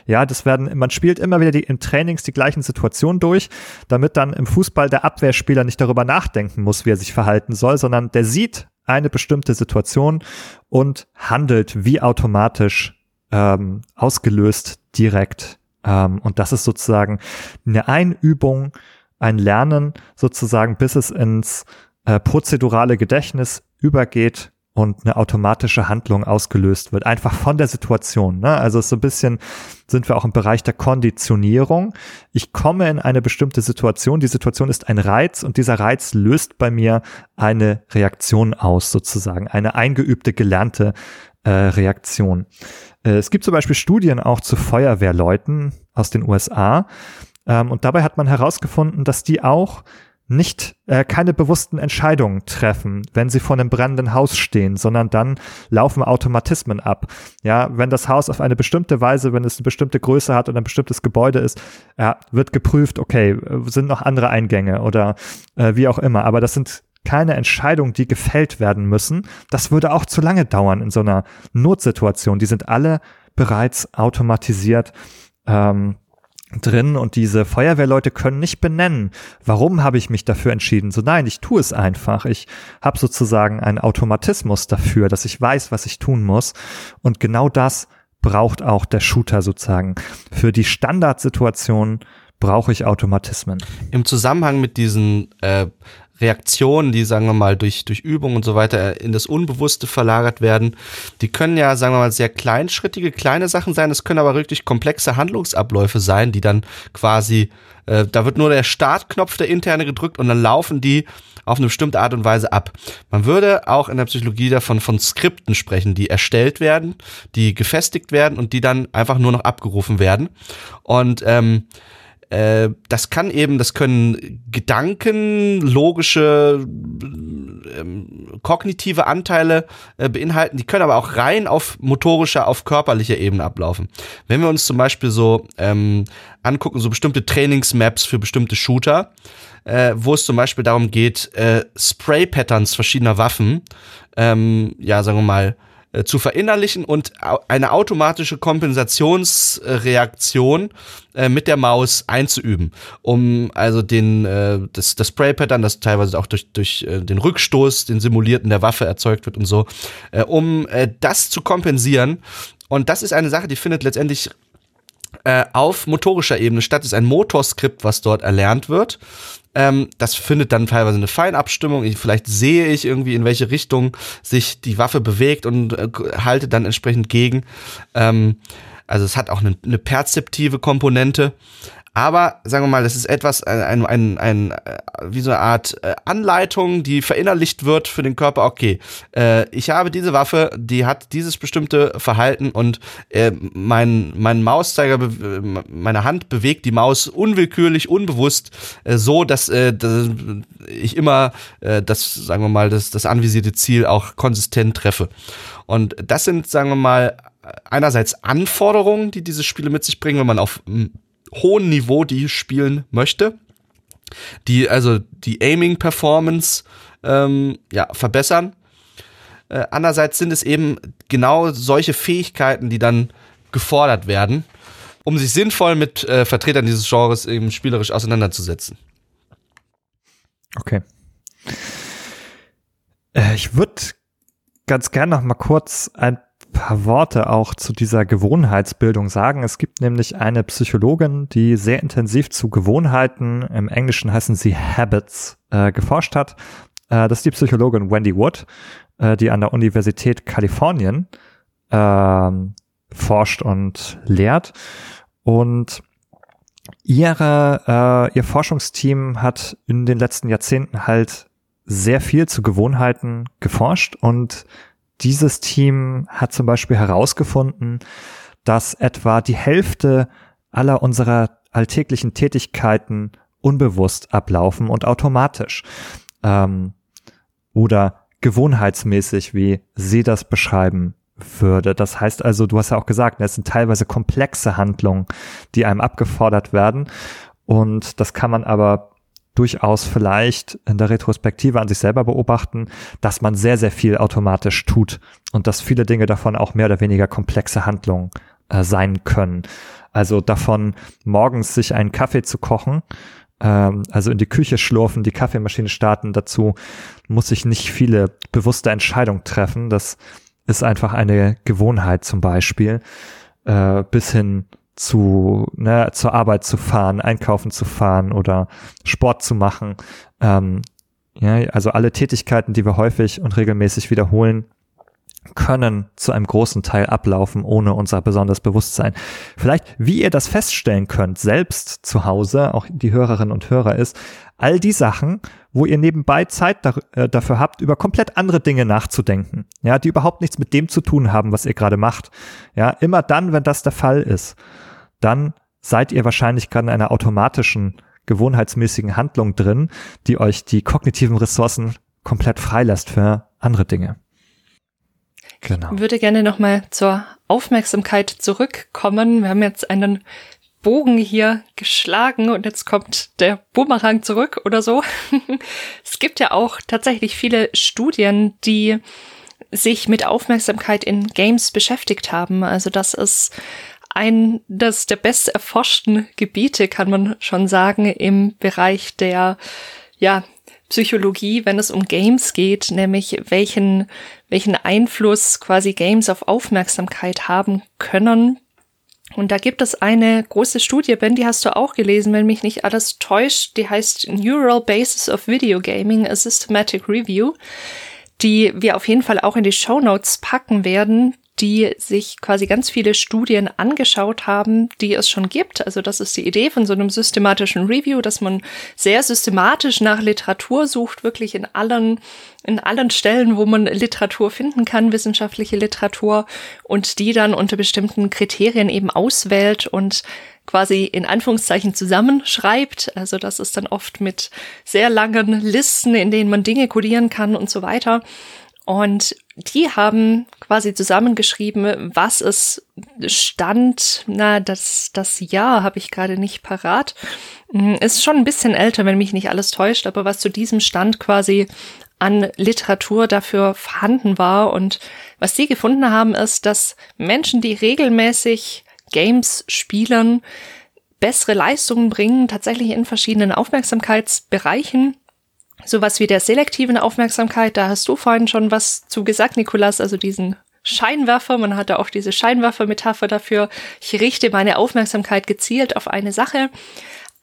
Speaker 1: Ja, das werden, man spielt immer wieder die, in Trainings die gleichen Situationen durch, damit dann im Fußball der Abwehrspieler nicht darüber nachdenken muss, wie er sich verhalten soll, sondern der sieht eine bestimmte Situation und handelt wie automatisch ähm, ausgelöst direkt. Ähm, und das ist sozusagen eine Einübung, ein Lernen sozusagen, bis es ins äh, prozedurale Gedächtnis übergeht und eine automatische Handlung ausgelöst wird, einfach von der Situation. Ne? Also so ein bisschen sind wir auch im Bereich der Konditionierung. Ich komme in eine bestimmte Situation, die Situation ist ein Reiz und dieser Reiz löst bei mir eine Reaktion aus, sozusagen, eine eingeübte, gelernte äh, Reaktion. Äh, es gibt zum Beispiel Studien auch zu Feuerwehrleuten aus den USA ähm, und dabei hat man herausgefunden, dass die auch nicht äh, keine bewussten Entscheidungen treffen, wenn sie vor einem brennenden Haus stehen, sondern dann laufen Automatismen ab. Ja, wenn das Haus auf eine bestimmte Weise, wenn es eine bestimmte Größe hat und ein bestimmtes Gebäude ist, ja, wird geprüft, okay, sind noch andere Eingänge oder äh, wie auch immer. Aber das sind keine Entscheidungen, die gefällt werden müssen. Das würde auch zu lange dauern in so einer Notsituation. Die sind alle bereits automatisiert. Ähm, drin und diese Feuerwehrleute können nicht benennen, warum habe ich mich dafür entschieden. So nein, ich tue es einfach. Ich habe sozusagen einen Automatismus dafür, dass ich weiß, was ich tun muss. Und genau das braucht auch der Shooter sozusagen. Für die Standardsituation brauche ich Automatismen.
Speaker 3: Im Zusammenhang mit diesen äh, Reaktionen, die, sagen wir mal, durch, durch Übung und so weiter in das Unbewusste verlagert werden, die können ja, sagen wir mal, sehr kleinschrittige, kleine Sachen sein. Es können aber wirklich komplexe Handlungsabläufe sein, die dann quasi, äh, da wird nur der Startknopf der interne gedrückt und dann laufen die auf eine bestimmte Art und Weise ab. Man würde auch in der Psychologie davon von Skripten sprechen, die erstellt werden, die gefestigt werden und die dann einfach nur noch abgerufen werden. Und ähm, äh, das kann eben, das können Gedanken, logische, ähm, kognitive Anteile äh, beinhalten, die können aber auch rein auf motorischer, auf körperlicher Ebene ablaufen. Wenn wir uns zum Beispiel so ähm, angucken, so bestimmte Trainingsmaps für bestimmte Shooter, äh, wo es zum Beispiel darum geht, äh, Spray-Patterns verschiedener Waffen, ähm, ja, sagen wir mal, zu verinnerlichen und eine automatische Kompensationsreaktion äh, mit der Maus einzuüben, um also den äh, das, das Spray-Pattern, das teilweise auch durch, durch äh, den Rückstoß, den simulierten der Waffe erzeugt wird und so, äh, um äh, das zu kompensieren. Und das ist eine Sache, die findet letztendlich äh, auf motorischer Ebene statt. Das ist ein Motorskript, was dort erlernt wird. Ähm, das findet dann teilweise eine Feinabstimmung. Ich, vielleicht sehe ich irgendwie, in welche Richtung sich die Waffe bewegt und äh, halte dann entsprechend gegen. Ähm, also es hat auch eine, eine perzeptive Komponente. Aber sagen wir mal, das ist etwas, ein, ein, ein, äh, wie so eine Art äh, Anleitung, die verinnerlicht wird für den Körper. Okay, äh, ich habe diese Waffe, die hat dieses bestimmte Verhalten und äh, mein, mein Mauszeiger, meine Hand bewegt die Maus unwillkürlich, unbewusst, äh, so, dass, äh, dass ich immer äh, das, sagen wir mal, das, das anvisierte Ziel auch konsistent treffe. Und das sind, sagen wir mal, einerseits Anforderungen, die diese Spiele mit sich bringen, wenn man auf hohen Niveau die spielen möchte. Die, also die Aiming-Performance ähm, ja, verbessern. Äh, andererseits sind es eben genau solche Fähigkeiten, die dann gefordert werden, um sich sinnvoll mit äh, Vertretern dieses Genres eben spielerisch auseinanderzusetzen.
Speaker 1: Okay. Äh, ich würde ganz gerne noch mal kurz ein paar Worte auch zu dieser Gewohnheitsbildung sagen. Es gibt nämlich eine Psychologin, die sehr intensiv zu Gewohnheiten, im Englischen heißen sie Habits, äh, geforscht hat. Äh, das ist die Psychologin Wendy Wood, äh, die an der Universität Kalifornien ähm, forscht und lehrt. Und ihre, äh, ihr Forschungsteam hat in den letzten Jahrzehnten halt sehr viel zu Gewohnheiten geforscht und dieses Team hat zum Beispiel herausgefunden, dass etwa die Hälfte aller unserer alltäglichen Tätigkeiten unbewusst ablaufen und automatisch ähm, oder gewohnheitsmäßig, wie sie das beschreiben würde. Das heißt also, du hast ja auch gesagt, es sind teilweise komplexe Handlungen, die einem abgefordert werden und das kann man aber durchaus vielleicht in der Retrospektive an sich selber beobachten, dass man sehr, sehr viel automatisch tut und dass viele Dinge davon auch mehr oder weniger komplexe Handlungen äh, sein können. Also davon morgens sich einen Kaffee zu kochen, ähm, also in die Küche schlurfen, die Kaffeemaschine starten, dazu muss ich nicht viele bewusste Entscheidungen treffen. Das ist einfach eine Gewohnheit zum Beispiel, äh, bis hin zu, ne, zur Arbeit zu fahren, einkaufen zu fahren oder Sport zu machen. Ähm, ja, also alle Tätigkeiten, die wir häufig und regelmäßig wiederholen, können zu einem großen Teil ablaufen ohne unser besonderes Bewusstsein. Vielleicht, wie ihr das feststellen könnt, selbst zu Hause, auch die Hörerinnen und Hörer ist, all die Sachen, wo ihr nebenbei Zeit da, äh, dafür habt, über komplett andere Dinge nachzudenken, ja, die überhaupt nichts mit dem zu tun haben, was ihr gerade macht. Ja, immer dann, wenn das der Fall ist, dann seid ihr wahrscheinlich gerade in einer automatischen, gewohnheitsmäßigen Handlung drin, die euch die kognitiven Ressourcen komplett freilässt für andere Dinge.
Speaker 2: Genau. Ich würde gerne nochmal zur Aufmerksamkeit zurückkommen. Wir haben jetzt einen Bogen hier geschlagen und jetzt kommt der Boomerang zurück oder so. es gibt ja auch tatsächlich viele Studien, die sich mit Aufmerksamkeit in Games beschäftigt haben. Also das ist ein das der best erforschten Gebiete, kann man schon sagen, im Bereich der ja, Psychologie, wenn es um Games geht, nämlich welchen, welchen Einfluss quasi Games auf Aufmerksamkeit haben können. Und da gibt es eine große Studie, Ben, die hast du auch gelesen, wenn mich nicht alles täuscht. Die heißt Neural Basis of Video Gaming, a Systematic Review, die wir auf jeden Fall auch in die Show Notes packen werden die sich quasi ganz viele Studien angeschaut haben, die es schon gibt. Also das ist die Idee von so einem systematischen Review, dass man sehr systematisch nach Literatur sucht, wirklich in allen, in allen Stellen, wo man Literatur finden kann, wissenschaftliche Literatur, und die dann unter bestimmten Kriterien eben auswählt und quasi in Anführungszeichen zusammenschreibt. Also das ist dann oft mit sehr langen Listen, in denen man Dinge kodieren kann und so weiter. Und die haben quasi zusammengeschrieben, was es stand. Na, das, das Jahr habe ich gerade nicht parat. Hm, ist schon ein bisschen älter, wenn mich nicht alles täuscht, aber was zu diesem Stand quasi an Literatur dafür vorhanden war. Und was sie gefunden haben, ist, dass Menschen, die regelmäßig Games spielen, bessere Leistungen bringen, tatsächlich in verschiedenen Aufmerksamkeitsbereichen sowas wie der selektiven Aufmerksamkeit, da hast du vorhin schon was zu gesagt, Nikolas, also diesen Scheinwerfer, man hatte auch diese Scheinwerfer-Metapher dafür. Ich richte meine Aufmerksamkeit gezielt auf eine Sache,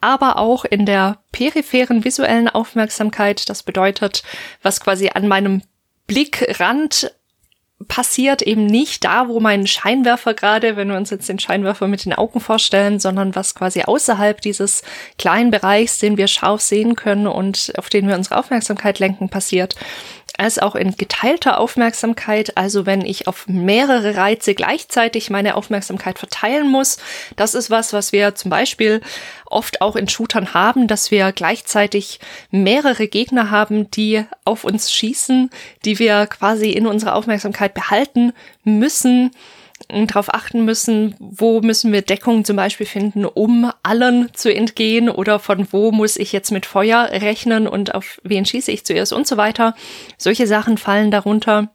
Speaker 2: aber auch in der peripheren visuellen Aufmerksamkeit. Das bedeutet, was quasi an meinem Blickrand passiert eben nicht da, wo mein Scheinwerfer gerade, wenn wir uns jetzt den Scheinwerfer mit den Augen vorstellen, sondern was quasi außerhalb dieses kleinen Bereichs, den wir scharf sehen können und auf den wir unsere Aufmerksamkeit lenken, passiert als auch in geteilter Aufmerksamkeit, also wenn ich auf mehrere Reize gleichzeitig meine Aufmerksamkeit verteilen muss. Das ist was, was wir zum Beispiel oft auch in Shootern haben, dass wir gleichzeitig mehrere Gegner haben, die auf uns schießen, die wir quasi in unserer Aufmerksamkeit behalten müssen darauf achten müssen, wo müssen wir Deckung zum Beispiel finden, um allen zu entgehen oder von wo muss ich jetzt mit Feuer rechnen und auf wen schieße ich zuerst und so weiter. Solche Sachen fallen darunter.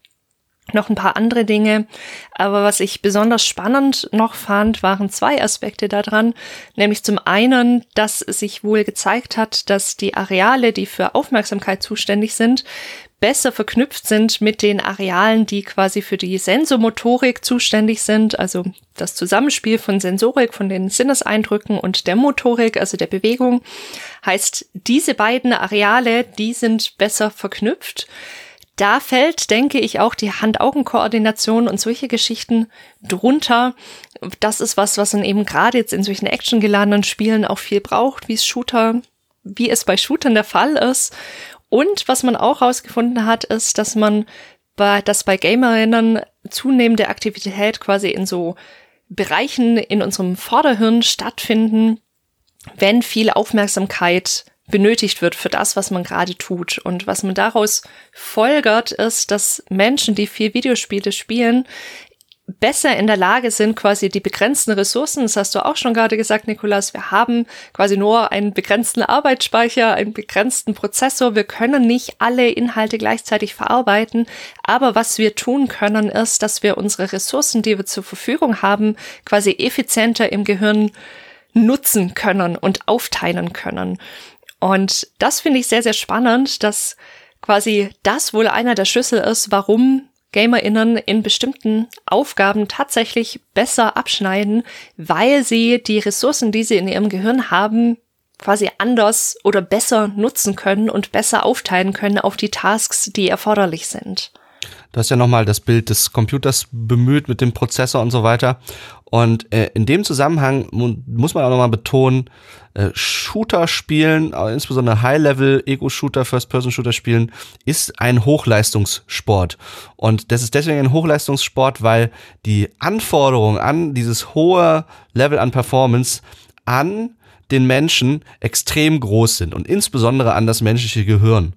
Speaker 2: Noch ein paar andere Dinge. Aber was ich besonders spannend noch fand, waren zwei Aspekte daran. Nämlich zum einen, dass sich wohl gezeigt hat, dass die Areale, die für Aufmerksamkeit zuständig sind, besser verknüpft sind mit den Arealen, die quasi für die Sensomotorik zuständig sind, also das Zusammenspiel von Sensorik, von den Sinneseindrücken und der Motorik, also der Bewegung, heißt, diese beiden Areale, die sind besser verknüpft. Da fällt, denke ich, auch die Hand-Augen-Koordination und solche Geschichten drunter. Das ist was, was man eben gerade jetzt in solchen actiongeladenen Spielen auch viel braucht, wie es Shooter, wie es bei Shootern der Fall ist. Und was man auch herausgefunden hat, ist, dass man bei, dass bei Gamerinnen zunehmende Aktivität quasi in so Bereichen in unserem Vorderhirn stattfinden, wenn viel Aufmerksamkeit benötigt wird für das, was man gerade tut. Und was man daraus folgert, ist, dass Menschen, die viel Videospiele spielen, besser in der Lage sind, quasi die begrenzten Ressourcen, das hast du auch schon gerade gesagt, Nikolas, wir haben quasi nur einen begrenzten Arbeitsspeicher, einen begrenzten Prozessor, wir können nicht alle Inhalte gleichzeitig verarbeiten, aber was wir tun können, ist, dass wir unsere Ressourcen, die wir zur Verfügung haben, quasi effizienter im Gehirn nutzen können und aufteilen können. Und das finde ich sehr, sehr spannend, dass quasi das wohl einer der Schlüssel ist, warum GamerInnen in bestimmten Aufgaben tatsächlich besser abschneiden, weil sie die Ressourcen, die sie in ihrem Gehirn haben, quasi anders oder besser nutzen können und besser aufteilen können auf die Tasks, die erforderlich sind.
Speaker 3: Du hast ja nochmal das Bild des Computers bemüht mit dem Prozessor und so weiter. Und äh, in dem Zusammenhang muss man auch nochmal betonen, äh, Shooter spielen, insbesondere High-Level Ego-Shooter, First-Person-Shooter spielen, ist ein Hochleistungssport. Und das ist deswegen ein Hochleistungssport, weil die Anforderungen an dieses hohe Level an Performance an den Menschen extrem groß sind und insbesondere an das menschliche Gehirn.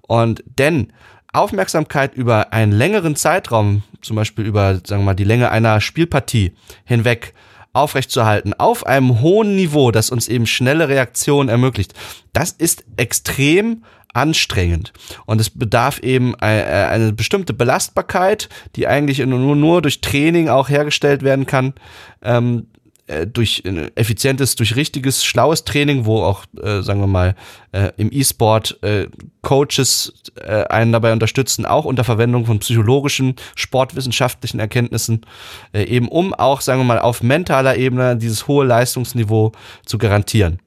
Speaker 3: Und denn Aufmerksamkeit über einen längeren Zeitraum, zum Beispiel über, sagen wir mal, die Länge einer Spielpartie hinweg aufrechtzuerhalten auf einem hohen Niveau, das uns eben schnelle Reaktionen ermöglicht. Das ist extrem anstrengend. Und es bedarf eben eine, eine bestimmte Belastbarkeit, die eigentlich nur, nur durch Training auch hergestellt werden kann. Ähm, äh, durch äh, effizientes, durch richtiges, schlaues Training, wo auch, äh, sagen wir mal, äh, im E-Sport äh, Coaches äh, einen dabei unterstützen, auch unter Verwendung von psychologischen, sportwissenschaftlichen Erkenntnissen, äh, eben um auch, sagen wir mal, auf mentaler Ebene dieses hohe Leistungsniveau zu garantieren.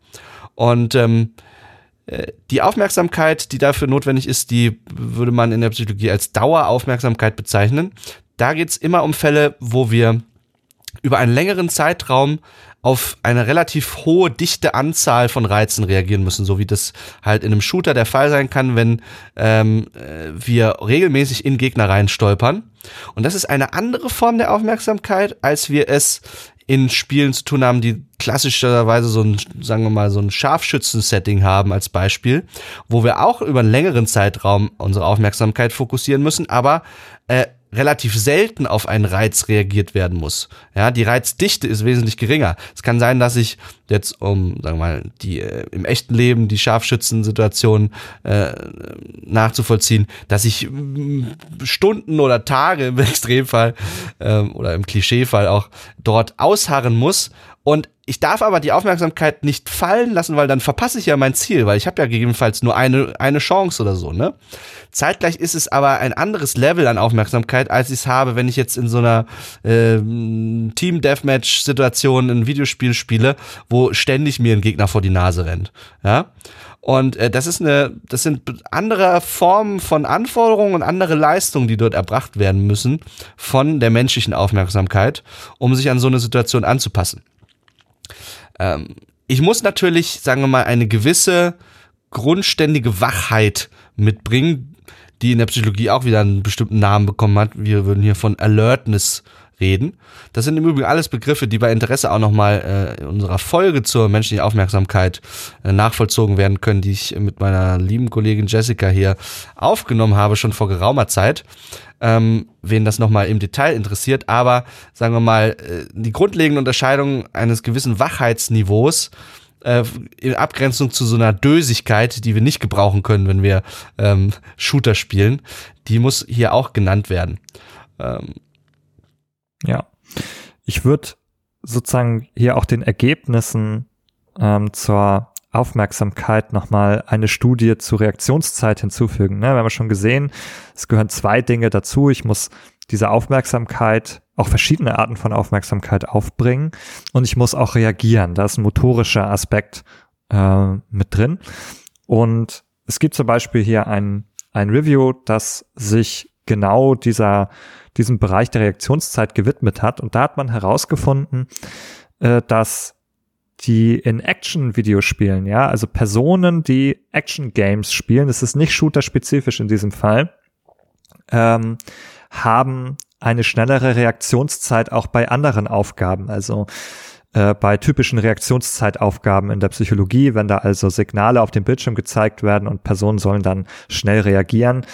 Speaker 3: Und ähm, äh, die Aufmerksamkeit, die dafür notwendig ist, die würde man in der Psychologie als Daueraufmerksamkeit bezeichnen. Da geht's immer um Fälle, wo wir über einen längeren Zeitraum auf eine relativ hohe, dichte Anzahl von Reizen reagieren müssen, so wie das halt in einem Shooter der Fall sein kann, wenn ähm, äh, wir regelmäßig in Gegner reinstolpern. Und das ist eine andere Form der Aufmerksamkeit, als wir es in Spielen zu tun haben, die klassischerweise so ein, sagen wir mal, so ein Scharfschützen-Setting haben als Beispiel, wo wir auch über einen längeren Zeitraum unsere Aufmerksamkeit fokussieren müssen, aber äh, relativ selten auf einen Reiz reagiert werden muss. Ja, die Reizdichte ist wesentlich geringer. Es kann sein, dass ich jetzt, um, sagen wir mal, die äh, im echten Leben die Scharfschützensituation äh, nachzuvollziehen, dass ich äh, Stunden oder Tage im Extremfall äh, oder im Klischeefall auch dort ausharren muss und ich darf aber die Aufmerksamkeit nicht fallen lassen, weil dann verpasse ich ja mein Ziel, weil ich habe ja gegebenenfalls nur eine, eine Chance oder so, ne? Zeitgleich ist es aber ein anderes Level an Aufmerksamkeit, als ich es habe, wenn ich jetzt in so einer äh, Team-Deathmatch-Situation ein Videospiel spiele, wo ständig mir ein Gegner vor die Nase rennt. Ja. Und äh, das ist eine, das sind andere Formen von Anforderungen und andere Leistungen, die dort erbracht werden müssen von der menschlichen Aufmerksamkeit, um sich an so eine Situation anzupassen. Ähm, ich muss natürlich, sagen wir mal, eine gewisse grundständige Wachheit mitbringen, die in der Psychologie auch wieder einen bestimmten Namen bekommen hat. Wir würden hier von Alertness reden. Das sind im Übrigen alles Begriffe, die bei Interesse auch nochmal äh, in unserer Folge zur menschlichen Aufmerksamkeit äh, nachvollzogen werden können, die ich mit meiner lieben Kollegin Jessica hier aufgenommen habe, schon vor geraumer Zeit. Ähm, wen das nochmal im Detail interessiert, aber sagen wir mal, äh, die grundlegende Unterscheidung eines gewissen Wachheitsniveaus äh, in Abgrenzung zu so einer Dösigkeit, die wir nicht gebrauchen können, wenn wir ähm, Shooter spielen, die muss hier auch genannt werden. Ähm,
Speaker 1: ja. Ich würde sozusagen hier auch den Ergebnissen ähm, zur Aufmerksamkeit nochmal eine Studie zur Reaktionszeit hinzufügen. Ne? Wir haben schon gesehen, es gehören zwei Dinge dazu. Ich muss diese Aufmerksamkeit, auch verschiedene Arten von Aufmerksamkeit aufbringen und ich muss auch reagieren. Da ist ein motorischer Aspekt äh, mit drin. Und es gibt zum Beispiel hier ein, ein Review, das sich genau dieser diesem Bereich der Reaktionszeit gewidmet hat. Und da hat man herausgefunden, äh, dass die in Action-Videospielen, ja, also Personen, die Action-Games spielen, das ist nicht shooter-spezifisch in diesem Fall, ähm, haben eine schnellere Reaktionszeit auch bei anderen Aufgaben. Also äh, bei typischen Reaktionszeitaufgaben in der Psychologie, wenn da also Signale auf dem Bildschirm gezeigt werden und Personen sollen dann schnell reagieren.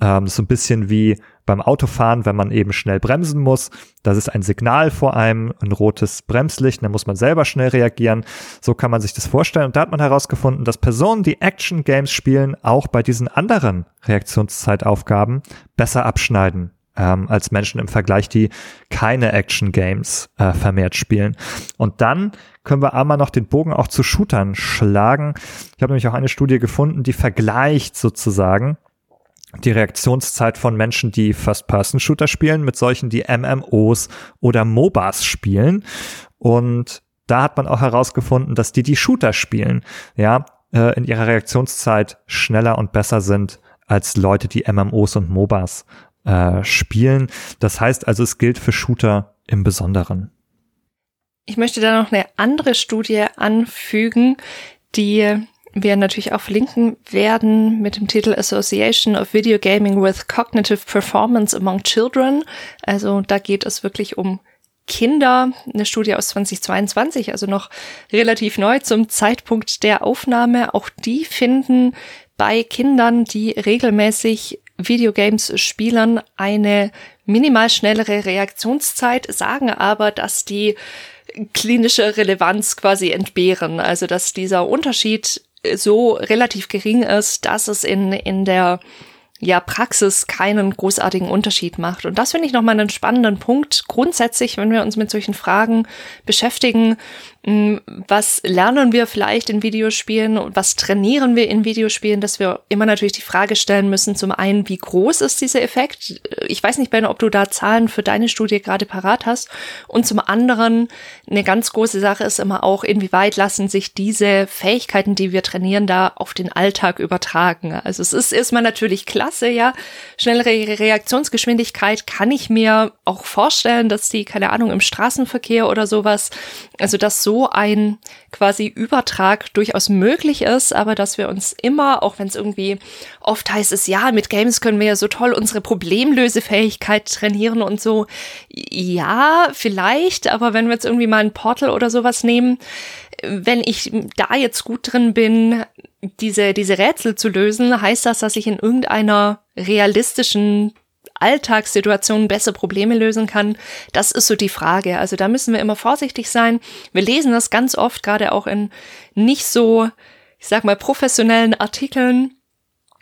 Speaker 1: Ähm, so ein bisschen wie beim Autofahren, wenn man eben schnell bremsen muss. Das ist ein Signal vor einem, ein rotes Bremslicht, dann muss man selber schnell reagieren. So kann man sich das vorstellen. Und da hat man herausgefunden, dass Personen, die Action Games spielen, auch bei diesen anderen Reaktionszeitaufgaben besser abschneiden ähm, als Menschen im Vergleich, die keine Action Games äh, vermehrt spielen. Und dann können wir einmal noch den Bogen auch zu Shootern schlagen. Ich habe nämlich auch eine Studie gefunden, die vergleicht sozusagen die Reaktionszeit von Menschen, die First-Person-Shooter spielen, mit solchen, die MMOs oder MOBAs spielen. Und da hat man auch herausgefunden, dass die, die Shooter spielen, ja, äh, in ihrer Reaktionszeit schneller und besser sind als Leute, die MMOs und MOBAs äh, spielen. Das heißt also, es gilt für Shooter im Besonderen.
Speaker 2: Ich möchte da noch eine andere Studie anfügen, die wir natürlich auch verlinken werden mit dem Titel Association of Video Gaming with Cognitive Performance Among Children. Also da geht es wirklich um Kinder, eine Studie aus 2022, also noch relativ neu zum Zeitpunkt der Aufnahme. Auch die finden bei Kindern, die regelmäßig Videogames spielen, eine minimal schnellere Reaktionszeit, sagen aber, dass die klinische Relevanz quasi entbehren. Also dass dieser Unterschied so relativ gering ist, dass es in, in der ja, Praxis keinen großartigen Unterschied macht. Und das finde ich nochmal einen spannenden Punkt. Grundsätzlich, wenn wir uns mit solchen Fragen beschäftigen, was lernen wir vielleicht in Videospielen und was trainieren wir in Videospielen, dass wir immer natürlich die Frage stellen müssen, zum einen, wie groß ist dieser Effekt? Ich weiß nicht, Ben, ob du da Zahlen für deine Studie gerade parat hast. Und zum anderen, eine ganz große Sache ist immer auch, inwieweit lassen sich diese Fähigkeiten, die wir trainieren, da auf den Alltag übertragen. Also es ist erstmal natürlich klasse, ja. Schnellere Reaktionsgeschwindigkeit kann ich mir auch vorstellen, dass die, keine Ahnung, im Straßenverkehr oder sowas, also das so ein quasi Übertrag durchaus möglich ist, aber dass wir uns immer, auch wenn es irgendwie oft heißt es, ja, mit Games können wir ja so toll unsere Problemlösefähigkeit trainieren und so. Ja, vielleicht, aber wenn wir jetzt irgendwie mal ein Portal oder sowas nehmen, wenn ich da jetzt gut drin bin, diese, diese Rätsel zu lösen, heißt das, dass ich in irgendeiner realistischen Alltagssituationen besser Probleme lösen kann? Das ist so die Frage. Also da müssen wir immer vorsichtig sein. Wir lesen das ganz oft, gerade auch in nicht so, ich sag mal, professionellen Artikeln,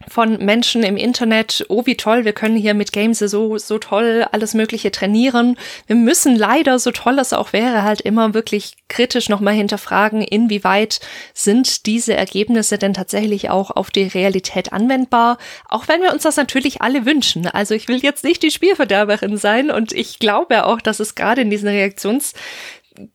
Speaker 2: von Menschen im Internet, oh wie toll, wir können hier mit Games so, so toll alles Mögliche trainieren. Wir müssen leider, so toll es auch wäre, halt immer wirklich kritisch nochmal hinterfragen, inwieweit sind diese Ergebnisse denn tatsächlich auch auf die Realität anwendbar, auch wenn wir uns das natürlich alle wünschen. Also ich will jetzt nicht die Spielverderberin sein und ich glaube auch, dass es gerade in diesen Reaktions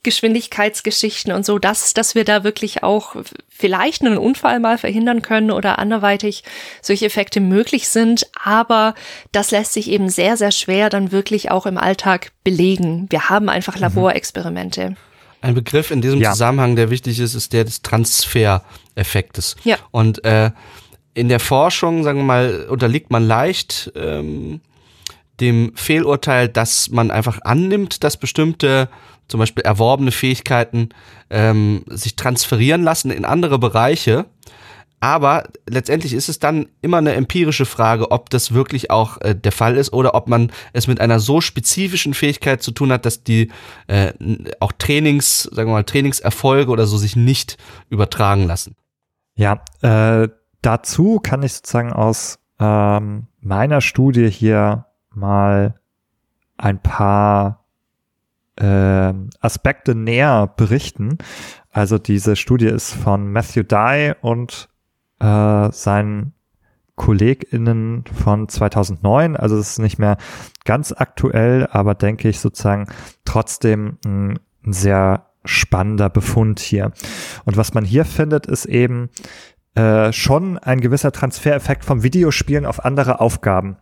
Speaker 2: Geschwindigkeitsgeschichten und so, dass, dass wir da wirklich auch vielleicht einen Unfall mal verhindern können oder anderweitig solche Effekte möglich sind. Aber das lässt sich eben sehr, sehr schwer dann wirklich auch im Alltag belegen. Wir haben einfach mhm. Laborexperimente.
Speaker 3: Ein Begriff in diesem ja. Zusammenhang, der wichtig ist, ist der des Transfereffektes. Ja. Und äh, in der Forschung, sagen wir mal, unterliegt man leicht ähm, dem Fehlurteil, dass man einfach annimmt, dass bestimmte zum Beispiel erworbene Fähigkeiten ähm, sich transferieren lassen in andere Bereiche. Aber letztendlich ist es dann immer eine empirische Frage, ob das wirklich auch äh, der Fall ist oder ob man es mit einer so spezifischen Fähigkeit zu tun hat, dass die äh, auch Trainings, sagen wir mal, Trainingserfolge oder so sich nicht übertragen lassen.
Speaker 1: Ja, äh, dazu kann ich sozusagen aus ähm, meiner Studie hier mal ein paar äh, Aspekte näher berichten. Also diese Studie ist von Matthew Dye und äh, seinen KollegInnen von 2009. Also es ist nicht mehr ganz aktuell, aber denke ich sozusagen trotzdem ein, ein sehr spannender Befund hier. Und was man hier findet, ist eben äh, schon ein gewisser Transfereffekt vom Videospielen auf andere Aufgaben.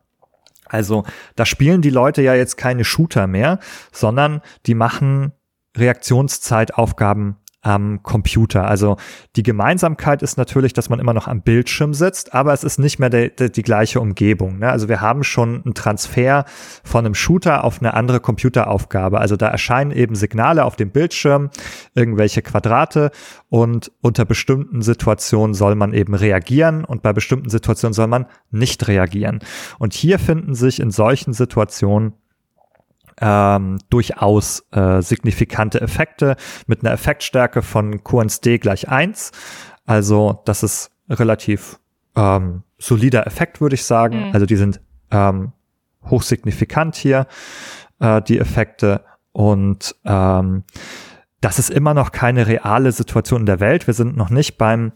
Speaker 1: Also da spielen die Leute ja jetzt keine Shooter mehr, sondern die machen Reaktionszeitaufgaben am Computer. Also die Gemeinsamkeit ist natürlich, dass man immer noch am Bildschirm sitzt, aber es ist nicht mehr de, de, die gleiche Umgebung. Ne? Also wir haben schon einen Transfer von einem Shooter auf eine andere Computeraufgabe. Also da erscheinen eben Signale auf dem Bildschirm, irgendwelche Quadrate und unter bestimmten Situationen soll man eben reagieren und bei bestimmten Situationen soll man nicht reagieren. Und hier finden sich in solchen Situationen ähm, durchaus äh, signifikante Effekte mit einer Effektstärke von QNSD gleich eins. Also das ist relativ ähm, solider Effekt, würde ich sagen. Mhm. Also die sind ähm, hochsignifikant hier, äh, die Effekte. Und ähm, das ist immer noch keine reale Situation in der Welt. Wir sind noch nicht beim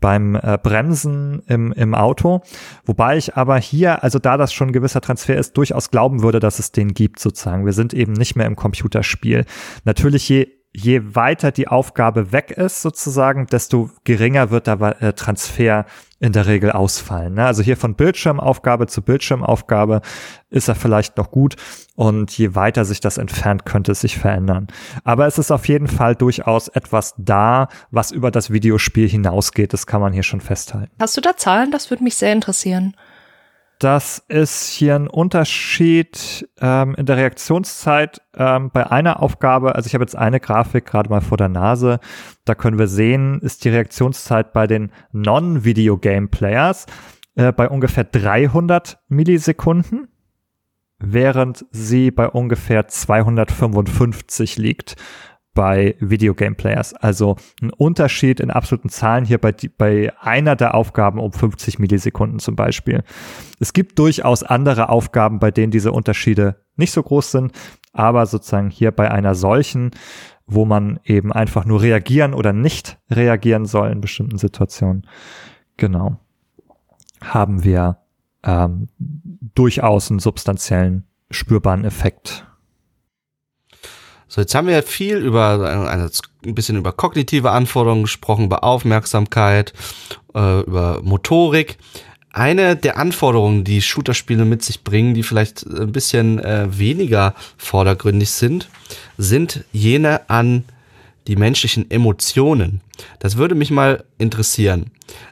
Speaker 1: beim äh, Bremsen im, im Auto. Wobei ich aber hier, also da das schon ein gewisser Transfer ist, durchaus glauben würde, dass es den gibt sozusagen. Wir sind eben nicht mehr im Computerspiel. Natürlich je je weiter die Aufgabe weg ist sozusagen, desto geringer wird der äh, Transfer in der Regel ausfallen. Ne? Also hier von Bildschirmaufgabe zu Bildschirmaufgabe ist er vielleicht noch gut und je weiter sich das entfernt, könnte es sich verändern. Aber es ist auf jeden Fall durchaus etwas da, was über das Videospiel hinausgeht. Das kann man hier schon festhalten.
Speaker 2: Hast du da Zahlen? Das würde mich sehr interessieren.
Speaker 1: Das ist hier ein Unterschied ähm, in der Reaktionszeit ähm, bei einer Aufgabe. Also ich habe jetzt eine Grafik gerade mal vor der Nase. Da können wir sehen, ist die Reaktionszeit bei den Non-Video-Game-Players äh, bei ungefähr 300 Millisekunden, während sie bei ungefähr 255 liegt bei Videogame-Players. Also ein Unterschied in absoluten Zahlen hier bei, bei einer der Aufgaben um 50 Millisekunden zum Beispiel. Es gibt durchaus andere Aufgaben, bei denen diese Unterschiede nicht so groß sind, aber sozusagen hier bei einer solchen, wo man eben einfach nur reagieren oder nicht reagieren soll in bestimmten Situationen, genau, haben wir ähm, durchaus einen substanziellen spürbaren Effekt
Speaker 3: so, jetzt haben wir viel über ein bisschen über kognitive Anforderungen gesprochen, über Aufmerksamkeit, äh, über Motorik. Eine der Anforderungen, die Shooter-Spiele mit sich bringen, die vielleicht ein bisschen äh, weniger vordergründig sind, sind jene an die menschlichen Emotionen. Das würde mich mal interessieren.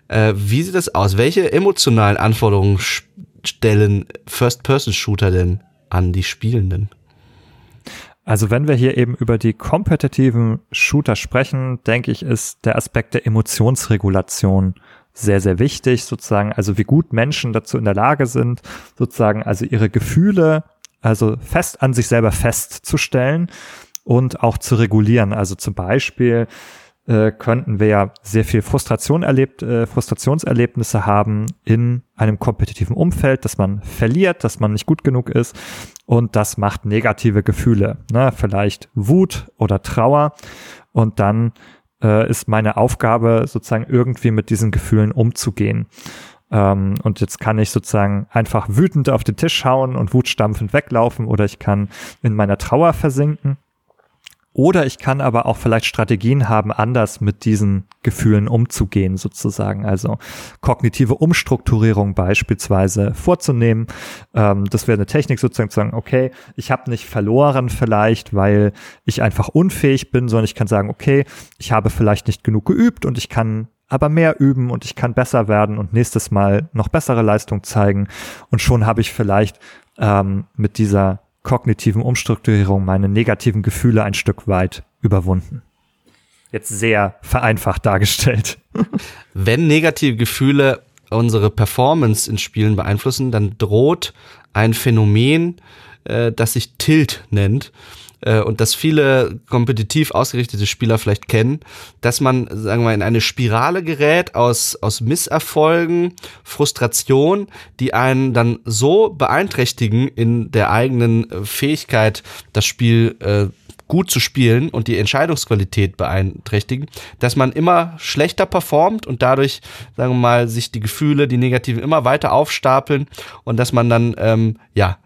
Speaker 3: Äh, wie sieht das aus? Welche emotionalen Anforderungen stellen First-Person-Shooter denn an die Spielenden?
Speaker 1: Also wenn wir hier eben über die kompetitiven Shooter sprechen, denke ich, ist der Aspekt der Emotionsregulation sehr, sehr wichtig, sozusagen, also wie gut Menschen dazu in der Lage sind, sozusagen, also ihre Gefühle, also fest an sich selber festzustellen und auch zu regulieren. Also zum Beispiel, äh, könnten wir ja sehr viel Frustration erlebt, äh, Frustrationserlebnisse haben in einem kompetitiven Umfeld, dass man verliert, dass man nicht gut genug ist und das macht negative Gefühle, ne? vielleicht Wut oder Trauer und dann äh, ist meine Aufgabe sozusagen irgendwie mit diesen Gefühlen umzugehen. Ähm, und jetzt kann ich sozusagen einfach wütend auf den Tisch hauen und wutstampfend weglaufen oder ich kann in meiner Trauer versinken oder ich kann aber auch vielleicht Strategien haben, anders mit diesen Gefühlen umzugehen, sozusagen. Also kognitive Umstrukturierung beispielsweise vorzunehmen. Ähm, das wäre eine Technik sozusagen zu sagen, okay, ich habe nicht verloren vielleicht, weil ich einfach unfähig bin, sondern ich kann sagen, okay, ich habe vielleicht nicht genug geübt und ich kann aber mehr üben und ich kann besser werden und nächstes Mal noch bessere Leistung zeigen. Und schon habe ich vielleicht ähm, mit dieser kognitiven Umstrukturierung meine negativen Gefühle ein Stück weit überwunden. Jetzt sehr vereinfacht dargestellt.
Speaker 3: Wenn negative Gefühle unsere Performance in Spielen beeinflussen, dann droht ein Phänomen, äh, das sich Tilt nennt äh, und das viele kompetitiv ausgerichtete Spieler vielleicht kennen, dass man, sagen wir mal, in eine Spirale gerät aus, aus Misserfolgen, Frustration, die einen dann so beeinträchtigen in der eigenen äh, Fähigkeit, das Spiel äh, gut zu spielen und die Entscheidungsqualität beeinträchtigen, dass man immer schlechter performt und dadurch, sagen wir mal, sich die Gefühle, die negativen immer weiter aufstapeln und dass man dann, ähm, ja,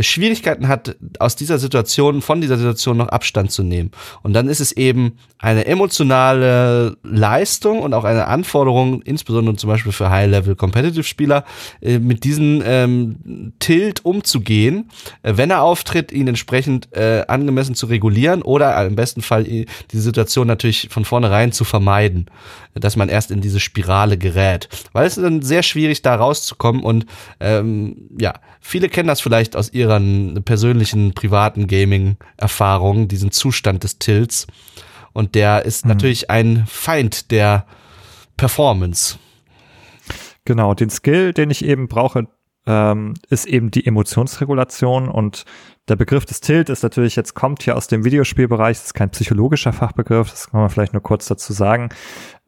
Speaker 3: Schwierigkeiten hat, aus dieser Situation, von dieser Situation noch Abstand zu nehmen. Und dann ist es eben eine emotionale Leistung und auch eine Anforderung, insbesondere zum Beispiel für High-Level-Competitive-Spieler, äh, mit diesem ähm, Tilt umzugehen, äh, wenn er auftritt, ihn entsprechend äh, angemessen zu regulieren oder im besten Fall die Situation natürlich von vornherein zu vermeiden, dass man erst in diese Spirale gerät. Weil es ist dann sehr schwierig, da rauszukommen und ähm, ja, viele kennen das vielleicht aus ihren persönlichen, privaten Gaming-Erfahrungen, diesen Zustand des Tilts. Und der ist mhm. natürlich ein Feind der Performance.
Speaker 1: Genau, den Skill, den ich eben brauche, ähm, ist eben die Emotionsregulation und der Begriff des Tilt ist natürlich jetzt kommt hier aus dem Videospielbereich, das ist kein psychologischer Fachbegriff, das kann man vielleicht nur kurz dazu sagen.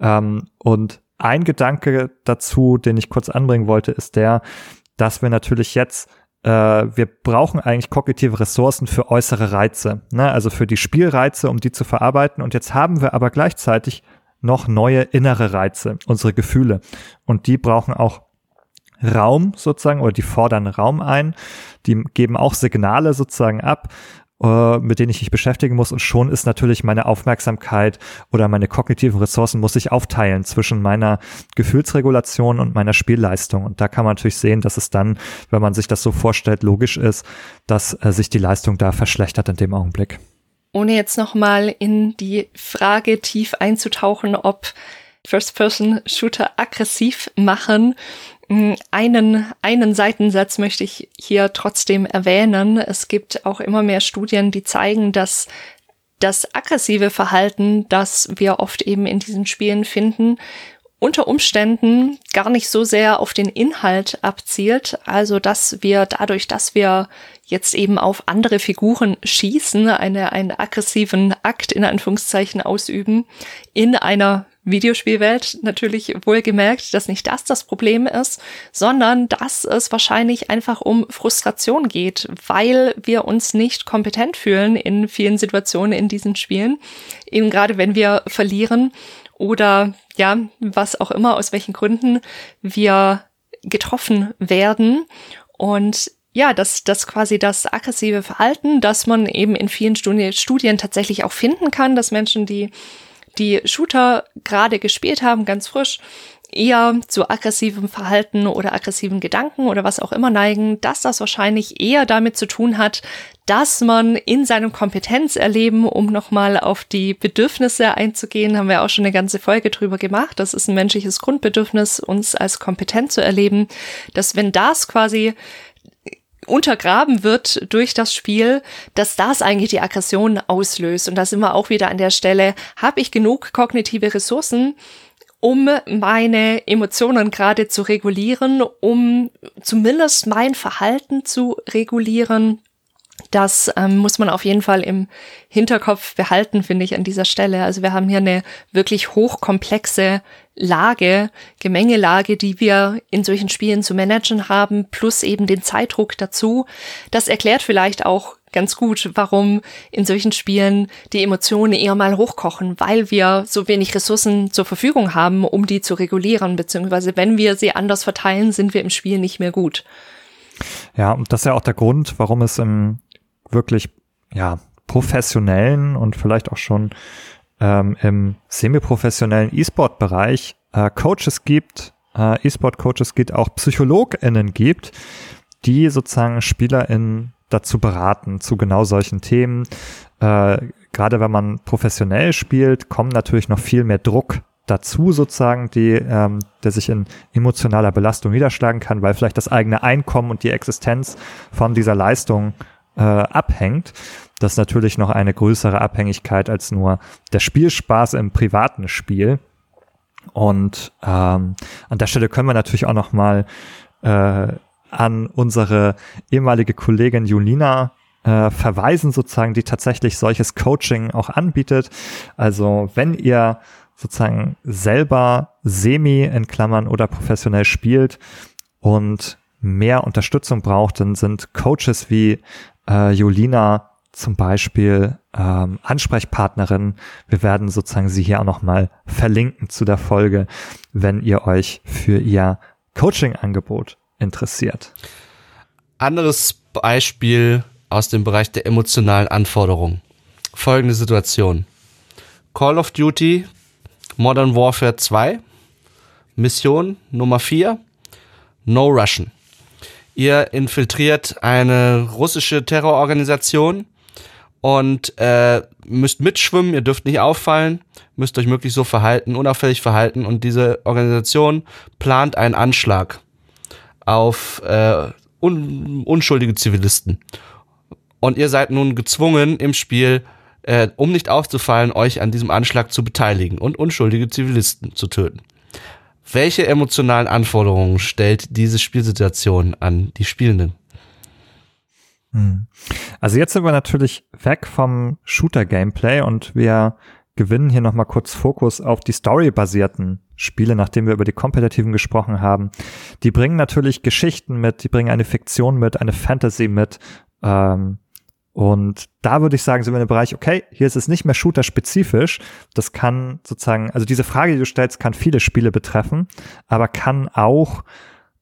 Speaker 1: Ähm, und ein Gedanke dazu, den ich kurz anbringen wollte, ist der, dass wir natürlich jetzt wir brauchen eigentlich kognitive Ressourcen für äußere Reize, ne? also für die Spielreize, um die zu verarbeiten. Und jetzt haben wir aber gleichzeitig noch neue innere Reize, unsere Gefühle. Und die brauchen auch Raum sozusagen oder die fordern Raum ein. Die geben auch Signale sozusagen ab äh, mit denen ich mich beschäftigen muss und schon ist natürlich meine Aufmerksamkeit oder meine kognitiven Ressourcen muss ich aufteilen zwischen meiner Gefühlsregulation und meiner Spielleistung und da kann man natürlich sehen, dass es dann, wenn man sich das so vorstellt, logisch ist, dass äh, sich die Leistung da verschlechtert in dem Augenblick.
Speaker 2: Ohne jetzt nochmal in die Frage tief einzutauchen, ob First-Person-Shooter aggressiv machen, einen, einen Seitensatz möchte ich hier trotzdem erwähnen. Es gibt auch immer mehr Studien, die zeigen, dass das aggressive Verhalten, das wir oft eben in diesen Spielen finden, unter Umständen gar nicht so sehr auf den Inhalt abzielt, also dass wir dadurch, dass wir jetzt eben auf andere Figuren schießen, eine, einen aggressiven Akt in Anführungszeichen ausüben, in einer Videospielwelt natürlich wohlgemerkt, dass nicht das das Problem ist, sondern dass es wahrscheinlich einfach um Frustration geht, weil wir uns nicht kompetent fühlen in vielen Situationen in diesen Spielen. Eben gerade wenn wir verlieren oder ja, was auch immer, aus welchen Gründen wir getroffen werden. Und ja, dass das quasi das aggressive Verhalten, das man eben in vielen Studien tatsächlich auch finden kann, dass Menschen, die die Shooter gerade gespielt haben, ganz frisch, eher zu aggressivem Verhalten oder aggressiven Gedanken oder was auch immer neigen, dass das wahrscheinlich eher damit zu tun hat, dass man in seinem Kompetenzerleben, um nochmal auf die Bedürfnisse einzugehen, haben wir auch schon eine ganze Folge drüber gemacht. Das ist ein menschliches Grundbedürfnis, uns als kompetent zu erleben, dass wenn das quasi untergraben wird durch das Spiel, dass das eigentlich die Aggression auslöst. Und da sind wir auch wieder an der Stelle, habe ich genug kognitive Ressourcen, um meine Emotionen gerade zu regulieren, um zumindest mein Verhalten zu regulieren. Das ähm, muss man auf jeden Fall im Hinterkopf behalten, finde ich, an dieser Stelle. Also wir haben hier eine wirklich hochkomplexe Lage, Gemengelage, die wir in solchen Spielen zu managen haben, plus eben den Zeitdruck dazu. Das erklärt vielleicht auch ganz gut, warum in solchen Spielen die Emotionen eher mal hochkochen, weil wir so wenig Ressourcen zur Verfügung haben, um die zu regulieren, beziehungsweise wenn wir sie anders verteilen, sind wir im Spiel nicht mehr gut.
Speaker 1: Ja, und das ist ja auch der Grund, warum es im wirklich, ja, professionellen und vielleicht auch schon ähm, im semi-professionellen E-Sport-Bereich äh, Coaches gibt, äh, E-Sport-Coaches gibt, auch PsychologInnen gibt, die sozusagen SpielerInnen dazu beraten, zu genau solchen Themen. Äh, Gerade wenn man professionell spielt, kommen natürlich noch viel mehr Druck dazu sozusagen, die, ähm, der sich in emotionaler Belastung niederschlagen kann, weil vielleicht das eigene Einkommen und die Existenz von dieser Leistung äh, abhängt. Das ist natürlich noch eine größere Abhängigkeit als nur der Spielspaß im privaten Spiel. Und ähm, an der Stelle können wir natürlich auch noch mal äh, an unsere ehemalige Kollegin Julina äh, verweisen, sozusagen, die tatsächlich solches Coaching auch anbietet. Also wenn ihr sozusagen selber semi in Klammern oder professionell spielt und mehr Unterstützung braucht, dann sind Coaches wie äh, Julina zum Beispiel ähm, Ansprechpartnerin. Wir werden sozusagen sie hier auch nochmal verlinken zu der Folge, wenn ihr euch für ihr Coaching-Angebot interessiert.
Speaker 3: Anderes Beispiel aus dem Bereich der emotionalen Anforderungen. Folgende Situation. Call of Duty Modern Warfare 2, Mission Nummer 4, No Russian. Ihr infiltriert eine russische Terrororganisation und äh, müsst mitschwimmen, ihr dürft nicht auffallen, müsst euch möglichst so verhalten, unauffällig verhalten und diese Organisation plant einen Anschlag auf äh, un unschuldige Zivilisten. Und ihr seid nun gezwungen im Spiel, äh, um nicht aufzufallen, euch an diesem Anschlag zu beteiligen und unschuldige Zivilisten zu töten. Welche emotionalen Anforderungen stellt diese Spielsituation an die Spielenden?
Speaker 1: Hm. Also jetzt sind wir natürlich weg vom Shooter-Gameplay und wir gewinnen hier nochmal kurz Fokus auf die storybasierten Spiele, nachdem wir über die kompetitiven gesprochen haben. Die bringen natürlich Geschichten mit, die bringen eine Fiktion mit, eine Fantasy mit. Ähm, und da würde ich sagen, sind wir in dem Bereich, okay, hier ist es nicht mehr Shooter-spezifisch. Das kann sozusagen, also diese Frage, die du stellst, kann viele Spiele betreffen, aber kann auch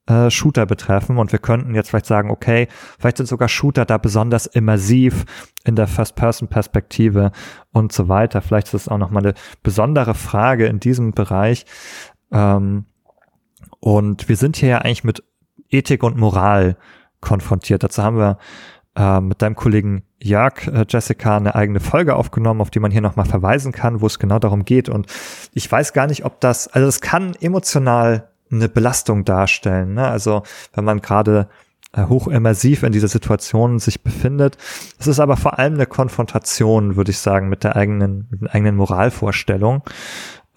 Speaker 1: äh, Shooter betreffen. Und wir könnten jetzt vielleicht sagen, okay, vielleicht sind sogar Shooter da besonders immersiv in der First-Person-Perspektive und so weiter. Vielleicht ist das auch nochmal eine besondere Frage in diesem Bereich. Ähm, und wir sind hier ja eigentlich mit Ethik und Moral konfrontiert. Dazu haben wir äh, mit deinem Kollegen Jörg, äh, Jessica, eine eigene Folge aufgenommen, auf die man hier nochmal verweisen kann, wo es genau darum geht. Und ich weiß gar nicht, ob das, also es kann emotional eine Belastung darstellen. Ne? Also wenn man gerade äh, hochimmersiv in dieser Situation sich befindet. Es ist aber vor allem eine Konfrontation, würde ich sagen, mit der eigenen, mit der eigenen Moralvorstellung.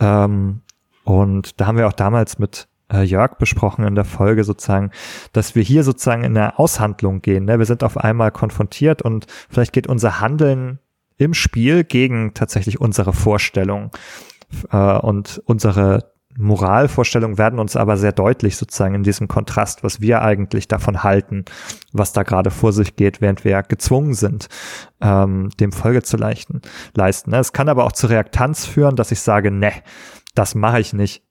Speaker 1: Ähm, Und da haben wir auch damals mit äh, Jörg besprochen in der Folge sozusagen, dass wir hier sozusagen in eine Aushandlung gehen. Ne? Wir sind auf einmal konfrontiert und vielleicht geht unser Handeln im Spiel gegen tatsächlich unsere Vorstellung äh, und unsere Moralvorstellungen werden uns aber sehr deutlich sozusagen in diesem Kontrast, was wir eigentlich davon halten, was da gerade vor sich geht, während wir gezwungen sind, ähm, dem Folge zu leisten. leisten. Ne? Es kann aber auch zu Reaktanz führen, dass ich sage, ne, das mache ich nicht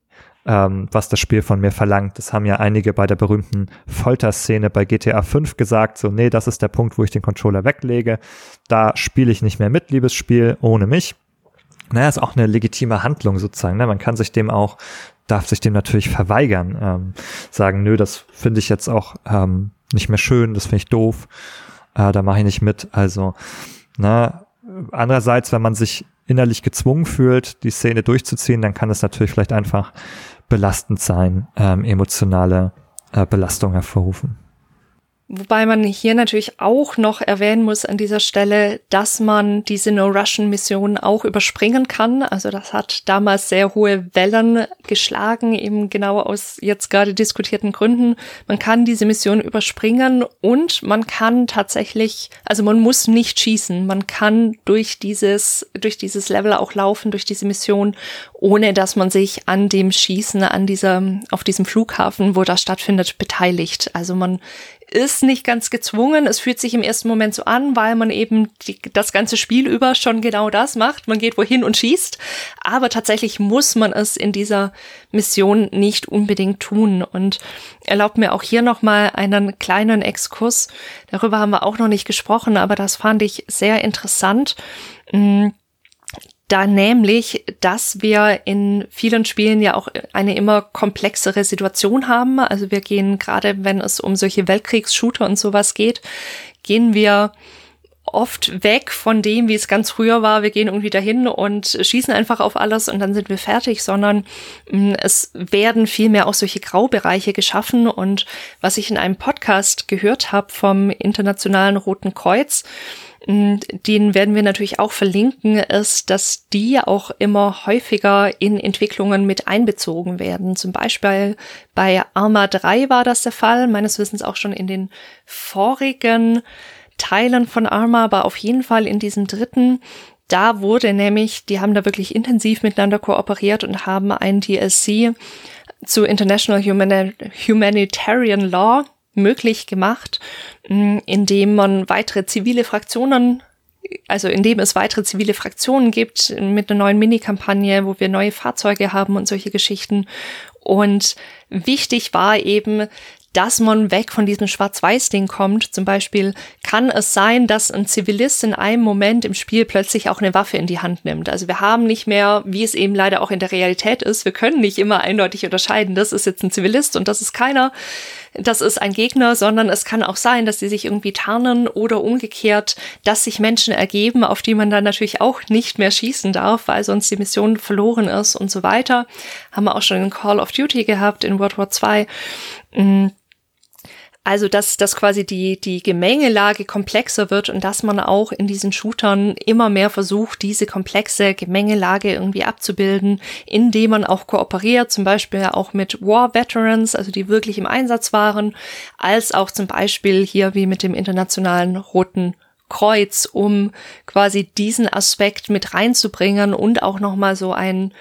Speaker 1: ähm, was das Spiel von mir verlangt. Das haben ja einige bei der berühmten Folterszene bei GTA 5 gesagt, so, nee, das ist der Punkt, wo ich den Controller weglege. Da spiele ich nicht mehr mit, liebes Spiel, ohne mich. Naja, ist auch eine legitime Handlung sozusagen. Ne? Man kann sich dem auch, darf sich dem natürlich verweigern, ähm, sagen, nö, das finde ich jetzt auch ähm, nicht mehr schön, das finde ich doof, äh, da mache ich nicht mit. Also, na, andererseits, wenn man sich innerlich gezwungen fühlt, die Szene durchzuziehen, dann kann es natürlich vielleicht einfach belastend sein, ähm, emotionale äh, Belastung hervorrufen.
Speaker 2: Wobei man hier natürlich auch noch erwähnen muss an dieser Stelle, dass man diese No-Russian-Mission auch überspringen kann. Also das hat damals sehr hohe Wellen geschlagen, eben genau aus jetzt gerade diskutierten Gründen. Man kann diese Mission überspringen und man kann tatsächlich, also man muss nicht schießen. Man kann durch dieses, durch dieses Level auch laufen, durch diese Mission, ohne dass man sich an dem Schießen, an dieser, auf diesem Flughafen, wo das stattfindet, beteiligt. Also man ist nicht ganz gezwungen. Es fühlt sich im ersten Moment so an, weil man eben die, das ganze Spiel über schon genau das macht. Man geht wohin und schießt. Aber tatsächlich muss man es in dieser Mission nicht unbedingt tun. Und erlaubt mir auch hier nochmal einen kleinen Exkurs. Darüber haben wir auch noch nicht gesprochen, aber das fand ich sehr interessant. Mm, da nämlich, dass wir in vielen Spielen ja auch eine immer komplexere Situation haben. Also wir gehen gerade, wenn es um solche Weltkriegs-Shooter und sowas geht, gehen wir oft weg von dem, wie es ganz früher war. Wir gehen irgendwie dahin und schießen einfach auf alles und dann sind wir fertig, sondern mm, es werden vielmehr auch solche Graubereiche geschaffen. Und was ich in einem Podcast gehört habe vom Internationalen Roten Kreuz, den werden wir natürlich auch verlinken, ist, dass die auch immer häufiger in Entwicklungen mit einbezogen werden. Zum Beispiel bei Arma 3 war das der Fall, meines Wissens auch schon in den vorigen Teilen von Arma, aber auf jeden Fall in diesem dritten. Da wurde nämlich, die haben da wirklich intensiv miteinander kooperiert und haben ein DLC zu International Humanitarian Law möglich gemacht, mm, indem man weitere zivile Fraktionen also indem es weitere zivile Fraktionen gibt mit einer neuen Mini-Kampagne, wo wir neue Fahrzeuge haben und solche Geschichten. Und wichtig war eben, dass man weg von diesem Schwarz-Weiß-Ding kommt. Zum Beispiel kann es sein, dass ein Zivilist in einem Moment im Spiel plötzlich auch eine Waffe in die Hand nimmt. Also wir haben nicht mehr, wie es eben leider auch in der Realität ist, wir können nicht immer eindeutig unterscheiden, das ist jetzt ein Zivilist und das ist keiner, das ist ein Gegner, sondern es kann auch sein, dass sie sich irgendwie tarnen oder umgekehrt, dass sich Menschen ergeben, auf die man dann natürlich auch nicht mehr schießen darf, weil sonst die Mission verloren ist und so weiter. Haben wir auch schon in Call of Duty gehabt in World War II. Also, dass, dass quasi die, die Gemengelage komplexer wird und dass man auch in diesen Shootern immer mehr versucht, diese komplexe Gemengelage irgendwie abzubilden, indem man auch kooperiert, zum Beispiel auch mit War Veterans, also die wirklich im Einsatz waren, als auch zum Beispiel hier wie mit dem Internationalen Roten Kreuz, um quasi diesen Aspekt mit reinzubringen und auch nochmal so ein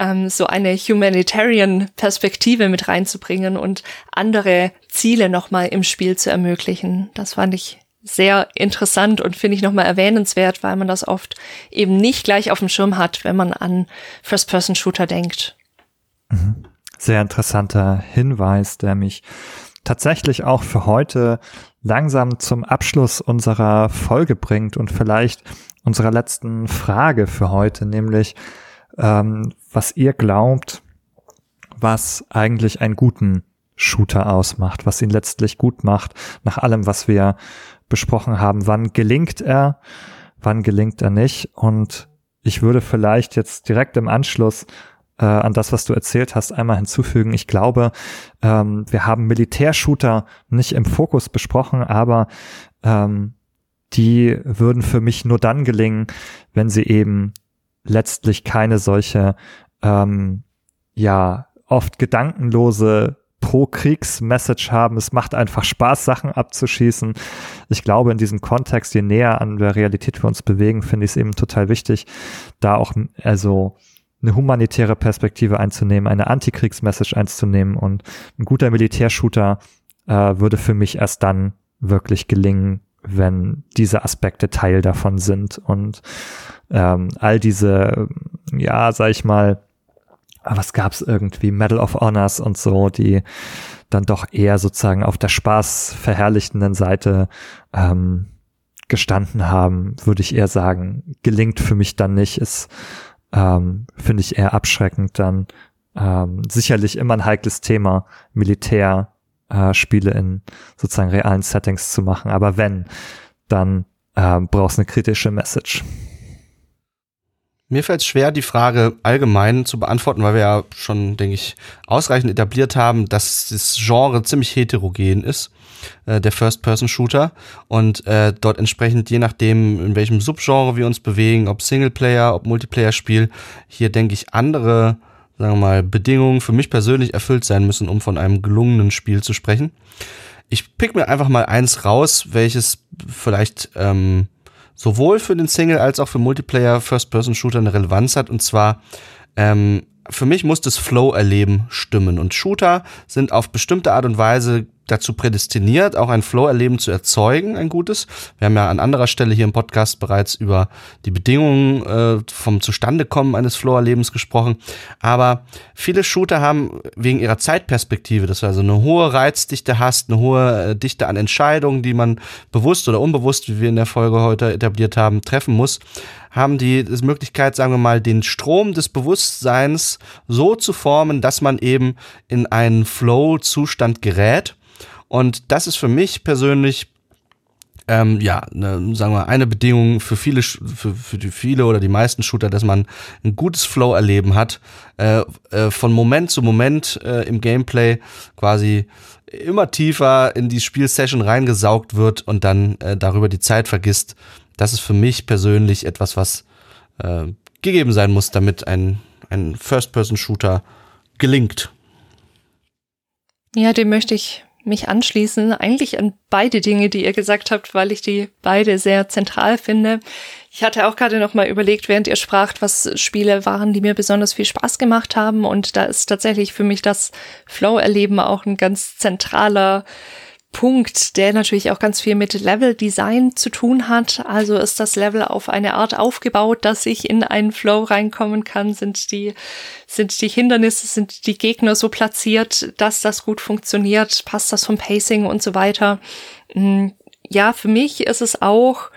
Speaker 2: ähm, so eine humanitarian Perspektive mit reinzubringen und andere Ziele nochmal im Spiel zu ermöglichen. Das fand ich sehr interessant und finde ich nochmal erwähnenswert, weil man das oft eben nicht gleich auf dem Schirm hat, wenn man an First-Person-Shooter denkt.
Speaker 1: Mhm. Sehr interessanter Hinweis, der mich tatsächlich auch für heute langsam zum Abschluss unserer Folge bringt und vielleicht unserer letzten Frage für heute, nämlich ähm, was ihr glaubt, was eigentlich einen guten Shooter ausmacht, was ihn letztlich gut macht, nach allem, was wir besprochen haben. Wann gelingt er, wann gelingt er nicht? Und ich würde vielleicht jetzt direkt im Anschluss äh, an das, was du erzählt hast, einmal hinzufügen. Ich glaube, ähm, wir haben Militärshooter nicht im Fokus besprochen, aber ähm, die würden für mich nur dann gelingen, wenn sie eben letztlich keine solche ähm, ja oft gedankenlose Pro-Kriegs-Message haben. Es macht einfach Spaß, Sachen abzuschießen. Ich glaube, in diesem Kontext, je näher an der Realität wir uns bewegen, finde ich es eben total wichtig, da auch also eine humanitäre Perspektive einzunehmen, eine Antikriegs-Message einzunehmen und ein guter Militärshooter äh, würde für mich erst dann wirklich gelingen, wenn diese Aspekte Teil davon sind und ähm, all diese, ja, sag ich mal, was gab's irgendwie, Medal of Honors und so, die dann doch eher sozusagen auf der Spaß verherrlichenden Seite ähm, gestanden haben, würde ich eher sagen, gelingt für mich dann nicht, ist, ähm, finde ich eher abschreckend dann. Ähm, sicherlich immer ein heikles Thema, Militär, äh, Spiele in sozusagen realen Settings zu machen. Aber wenn, dann äh, brauchst eine kritische Message.
Speaker 3: Mir fällt es schwer, die Frage allgemein zu beantworten, weil wir ja schon, denke ich, ausreichend etabliert haben, dass das Genre ziemlich heterogen ist, äh, der First-Person-Shooter. Und äh, dort entsprechend, je nachdem, in welchem Subgenre wir uns bewegen, ob Singleplayer, ob Multiplayer-Spiel, hier, denke ich, andere, sagen wir mal, Bedingungen für mich persönlich erfüllt sein müssen, um von einem gelungenen Spiel zu sprechen. Ich pick mir einfach mal eins raus, welches vielleicht ähm, sowohl für den Single als auch für Multiplayer First-Person-Shooter eine Relevanz hat. Und zwar, ähm, für mich muss das Flow-Erleben stimmen. Und Shooter sind auf bestimmte Art und Weise dazu prädestiniert, auch ein Flow-Erleben zu erzeugen, ein gutes. Wir haben ja an anderer Stelle hier im Podcast bereits über die Bedingungen äh, vom Zustandekommen eines Flow-Erlebens gesprochen. Aber viele Shooter haben wegen ihrer Zeitperspektive, dass du also eine hohe Reizdichte hast, eine hohe äh, Dichte an Entscheidungen, die man bewusst oder unbewusst, wie wir in der Folge heute etabliert haben, treffen muss, haben die Möglichkeit, sagen wir mal, den Strom des Bewusstseins so zu formen, dass man eben in einen Flow-Zustand gerät und das ist für mich persönlich ähm, ja, ne, sagen wir, eine Bedingung für viele, für, für die viele oder die meisten Shooter, dass man ein gutes Flow-Erleben hat, äh, äh, von Moment zu Moment äh, im Gameplay quasi immer tiefer in die Spielsession reingesaugt wird und dann äh, darüber die Zeit vergisst. Das ist für mich persönlich etwas, was äh, gegeben sein muss, damit ein, ein First-Person-Shooter gelingt.
Speaker 2: Ja, dem möchte ich mich anschließen, eigentlich an beide Dinge, die ihr gesagt habt, weil ich die beide sehr zentral finde. Ich hatte auch gerade noch mal überlegt, während ihr spracht, was Spiele waren, die mir besonders viel Spaß gemacht haben. Und da ist tatsächlich für mich das Flow-Erleben auch ein ganz zentraler Punkt, der natürlich auch ganz viel mit Level-Design zu tun hat. Also ist das Level auf eine Art aufgebaut, dass ich in einen Flow reinkommen kann? Sind die, sind die Hindernisse, sind die Gegner so platziert, dass das gut funktioniert? Passt das vom Pacing und so weiter? Hm, ja, für mich ist es auch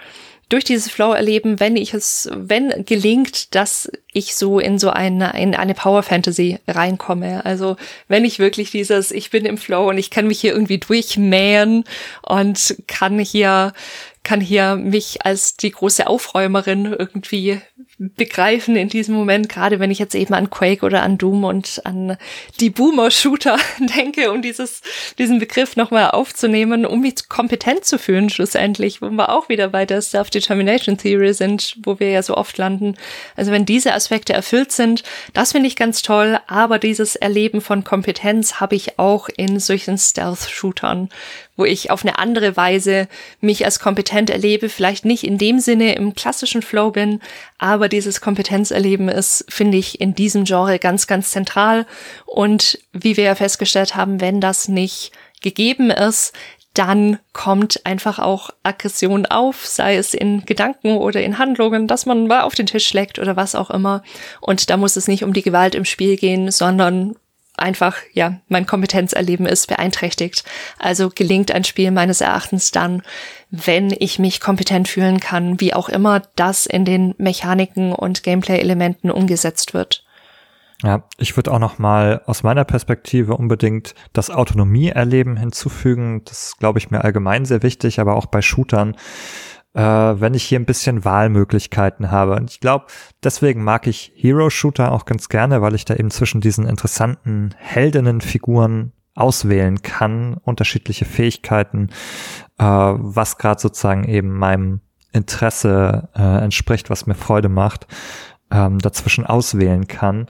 Speaker 2: durch dieses Flow erleben, wenn ich es, wenn gelingt, dass ich so in so eine, in eine Power Fantasy reinkomme. Also wenn ich wirklich dieses, ich bin im Flow und ich kann mich hier irgendwie durchmähen und kann hier kann hier mich als die große Aufräumerin irgendwie begreifen in diesem Moment, gerade wenn ich jetzt eben an Quake oder an Doom und an die Boomer-Shooter denke, um dieses, diesen Begriff nochmal aufzunehmen, um mich kompetent zu fühlen schlussendlich, wo wir auch wieder bei der Self-Determination Theory sind, wo wir ja so oft landen. Also wenn diese Aspekte erfüllt sind, das finde ich ganz toll, aber dieses Erleben von Kompetenz habe ich auch in solchen Stealth-Shootern, wo ich auf eine andere Weise mich als kompetent erlebe, vielleicht nicht in dem Sinne im klassischen Flow bin, aber dieses Kompetenzerleben ist, finde ich, in diesem Genre ganz, ganz zentral. Und wie wir ja festgestellt haben, wenn das nicht gegeben ist, dann kommt einfach auch Aggression auf, sei es in Gedanken oder in Handlungen, dass man mal auf den Tisch schlägt oder was auch immer. Und da muss es nicht um die Gewalt im Spiel gehen, sondern einfach, ja, mein Kompetenzerleben ist beeinträchtigt. Also gelingt ein Spiel meines Erachtens dann, wenn ich mich kompetent fühlen kann, wie auch immer das in den Mechaniken und Gameplay-Elementen umgesetzt wird.
Speaker 1: Ja, ich würde auch noch mal aus meiner Perspektive unbedingt das Autonomie-Erleben hinzufügen. Das glaube ich mir allgemein sehr wichtig, aber auch bei Shootern äh, wenn ich hier ein bisschen Wahlmöglichkeiten habe. Und ich glaube, deswegen mag ich Hero-Shooter auch ganz gerne, weil ich da eben zwischen diesen interessanten Heldinnenfiguren auswählen kann, unterschiedliche Fähigkeiten, äh, was gerade sozusagen eben meinem Interesse äh, entspricht, was mir Freude macht, ähm, dazwischen auswählen kann.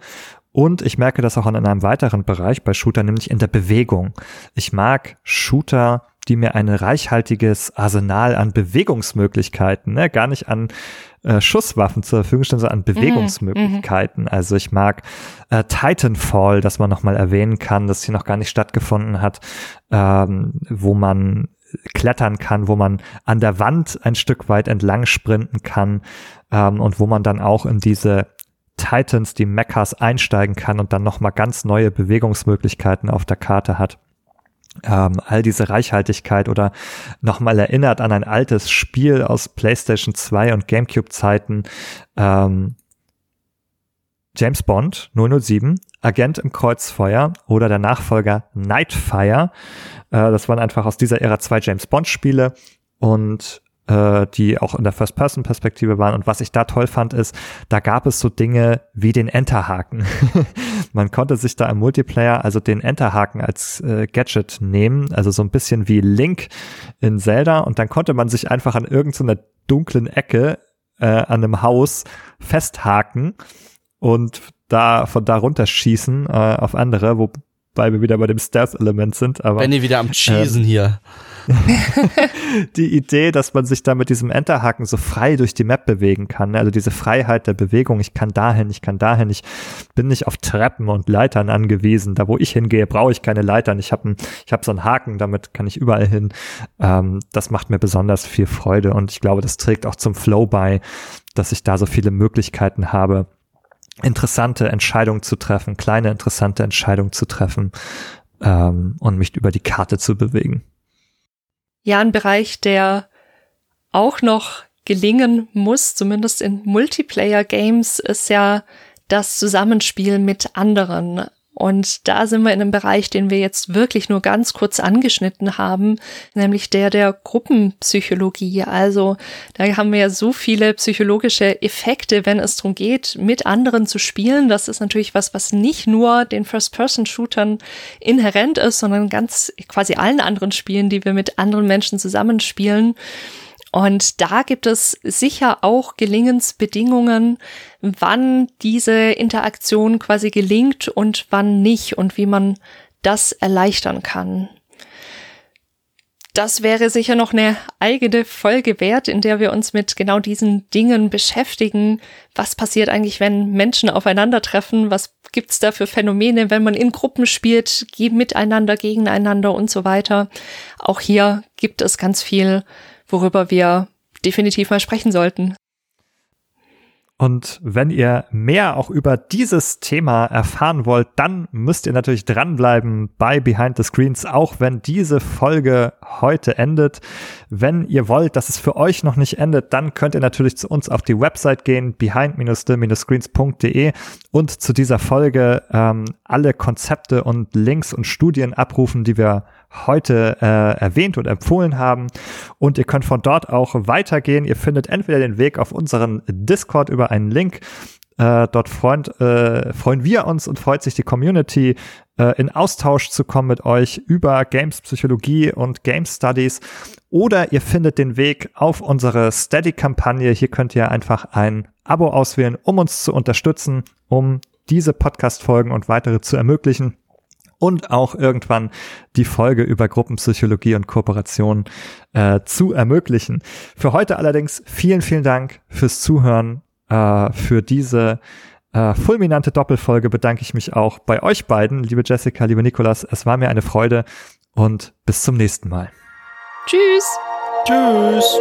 Speaker 1: Und ich merke das auch in einem weiteren Bereich bei Shooter, nämlich in der Bewegung. Ich mag Shooter, die mir ein reichhaltiges Arsenal an Bewegungsmöglichkeiten, ne, gar nicht an äh, Schusswaffen zur Verfügung stellen, sondern an mhm, Bewegungsmöglichkeiten. Mhm. Also ich mag äh, Titanfall, das man nochmal erwähnen kann, das hier noch gar nicht stattgefunden hat, ähm, wo man klettern kann, wo man an der Wand ein Stück weit entlang sprinten kann ähm, und wo man dann auch in diese Titans, die Mechas einsteigen kann und dann nochmal ganz neue Bewegungsmöglichkeiten auf der Karte hat. Ähm, all diese Reichhaltigkeit oder nochmal erinnert an ein altes Spiel aus PlayStation 2 und GameCube Zeiten. Ähm, James Bond 007, Agent im Kreuzfeuer oder der Nachfolger Nightfire. Äh, das waren einfach aus dieser Ära zwei James Bond Spiele und äh, die auch in der First-Person-Perspektive waren. Und was ich da toll fand, ist, da gab es so Dinge wie den Enterhaken. Man konnte sich da im Multiplayer also den Enterhaken als äh, Gadget nehmen, also so ein bisschen wie Link in Zelda. Und dann konnte man sich einfach an irgendeiner dunklen Ecke äh, an einem Haus festhaken und da von da runterschießen äh, auf andere, wobei wir wieder bei dem Stealth-Element sind. Aber
Speaker 3: Benny wieder am Cheesen äh, hier.
Speaker 1: die Idee, dass man sich da mit diesem Enterhaken so frei durch die Map bewegen kann. Ne? Also diese Freiheit der Bewegung. Ich kann dahin, ich kann dahin. Ich bin nicht auf Treppen und Leitern angewiesen. Da, wo ich hingehe, brauche ich keine Leitern. Ich habe hab so einen Haken, damit kann ich überall hin. Ähm, das macht mir besonders viel Freude und ich glaube, das trägt auch zum Flow bei, dass ich da so viele Möglichkeiten habe, interessante Entscheidungen zu treffen, kleine interessante Entscheidungen zu treffen ähm, und mich über die Karte zu bewegen
Speaker 2: ja ein Bereich, der auch noch gelingen muss, zumindest in Multiplayer-Games, ist ja das Zusammenspiel mit anderen. Und da sind wir in einem Bereich, den wir jetzt wirklich nur ganz kurz angeschnitten haben, nämlich der der Gruppenpsychologie. Also da haben wir ja so viele psychologische Effekte, wenn es darum geht, mit anderen zu spielen. Das ist natürlich was, was nicht nur den First-Person-Shootern inhärent ist, sondern ganz quasi allen anderen Spielen, die wir mit anderen Menschen zusammenspielen. Und da gibt es sicher auch Gelingensbedingungen, wann diese Interaktion quasi gelingt und wann nicht und wie man das erleichtern kann. Das wäre sicher noch eine eigene Folge wert, in der wir uns mit genau diesen Dingen beschäftigen. Was passiert eigentlich, wenn Menschen aufeinandertreffen? Was gibt's da für Phänomene, wenn man in Gruppen spielt, miteinander, gegeneinander und so weiter? Auch hier gibt es ganz viel worüber wir definitiv mal sprechen sollten.
Speaker 1: Und wenn ihr mehr auch über dieses Thema erfahren wollt, dann müsst ihr natürlich dranbleiben bei Behind the Screens, auch wenn diese Folge heute endet. Wenn ihr wollt, dass es für euch noch nicht endet, dann könnt ihr natürlich zu uns auf die Website gehen, behind-the-screens.de und zu dieser Folge ähm, alle Konzepte und Links und Studien abrufen, die wir heute äh, erwähnt und empfohlen haben. Und ihr könnt von dort auch weitergehen. Ihr findet entweder den Weg auf unseren Discord über einen Link. Äh, dort freund, äh, freuen wir uns und freut sich die Community, äh, in Austausch zu kommen mit euch über Games Psychologie und Game Studies. Oder ihr findet den Weg auf unsere Steady-Kampagne. Hier könnt ihr einfach ein Abo auswählen, um uns zu unterstützen, um diese Podcast-Folgen und weitere zu ermöglichen und auch irgendwann die Folge über Gruppenpsychologie und Kooperation äh, zu ermöglichen. Für heute allerdings vielen, vielen Dank fürs Zuhören, äh, für diese äh, fulminante Doppelfolge bedanke ich mich auch bei euch beiden, liebe Jessica, liebe Nikolas. Es war mir eine Freude und bis zum nächsten Mal.
Speaker 2: Tschüss.
Speaker 3: Tschüss.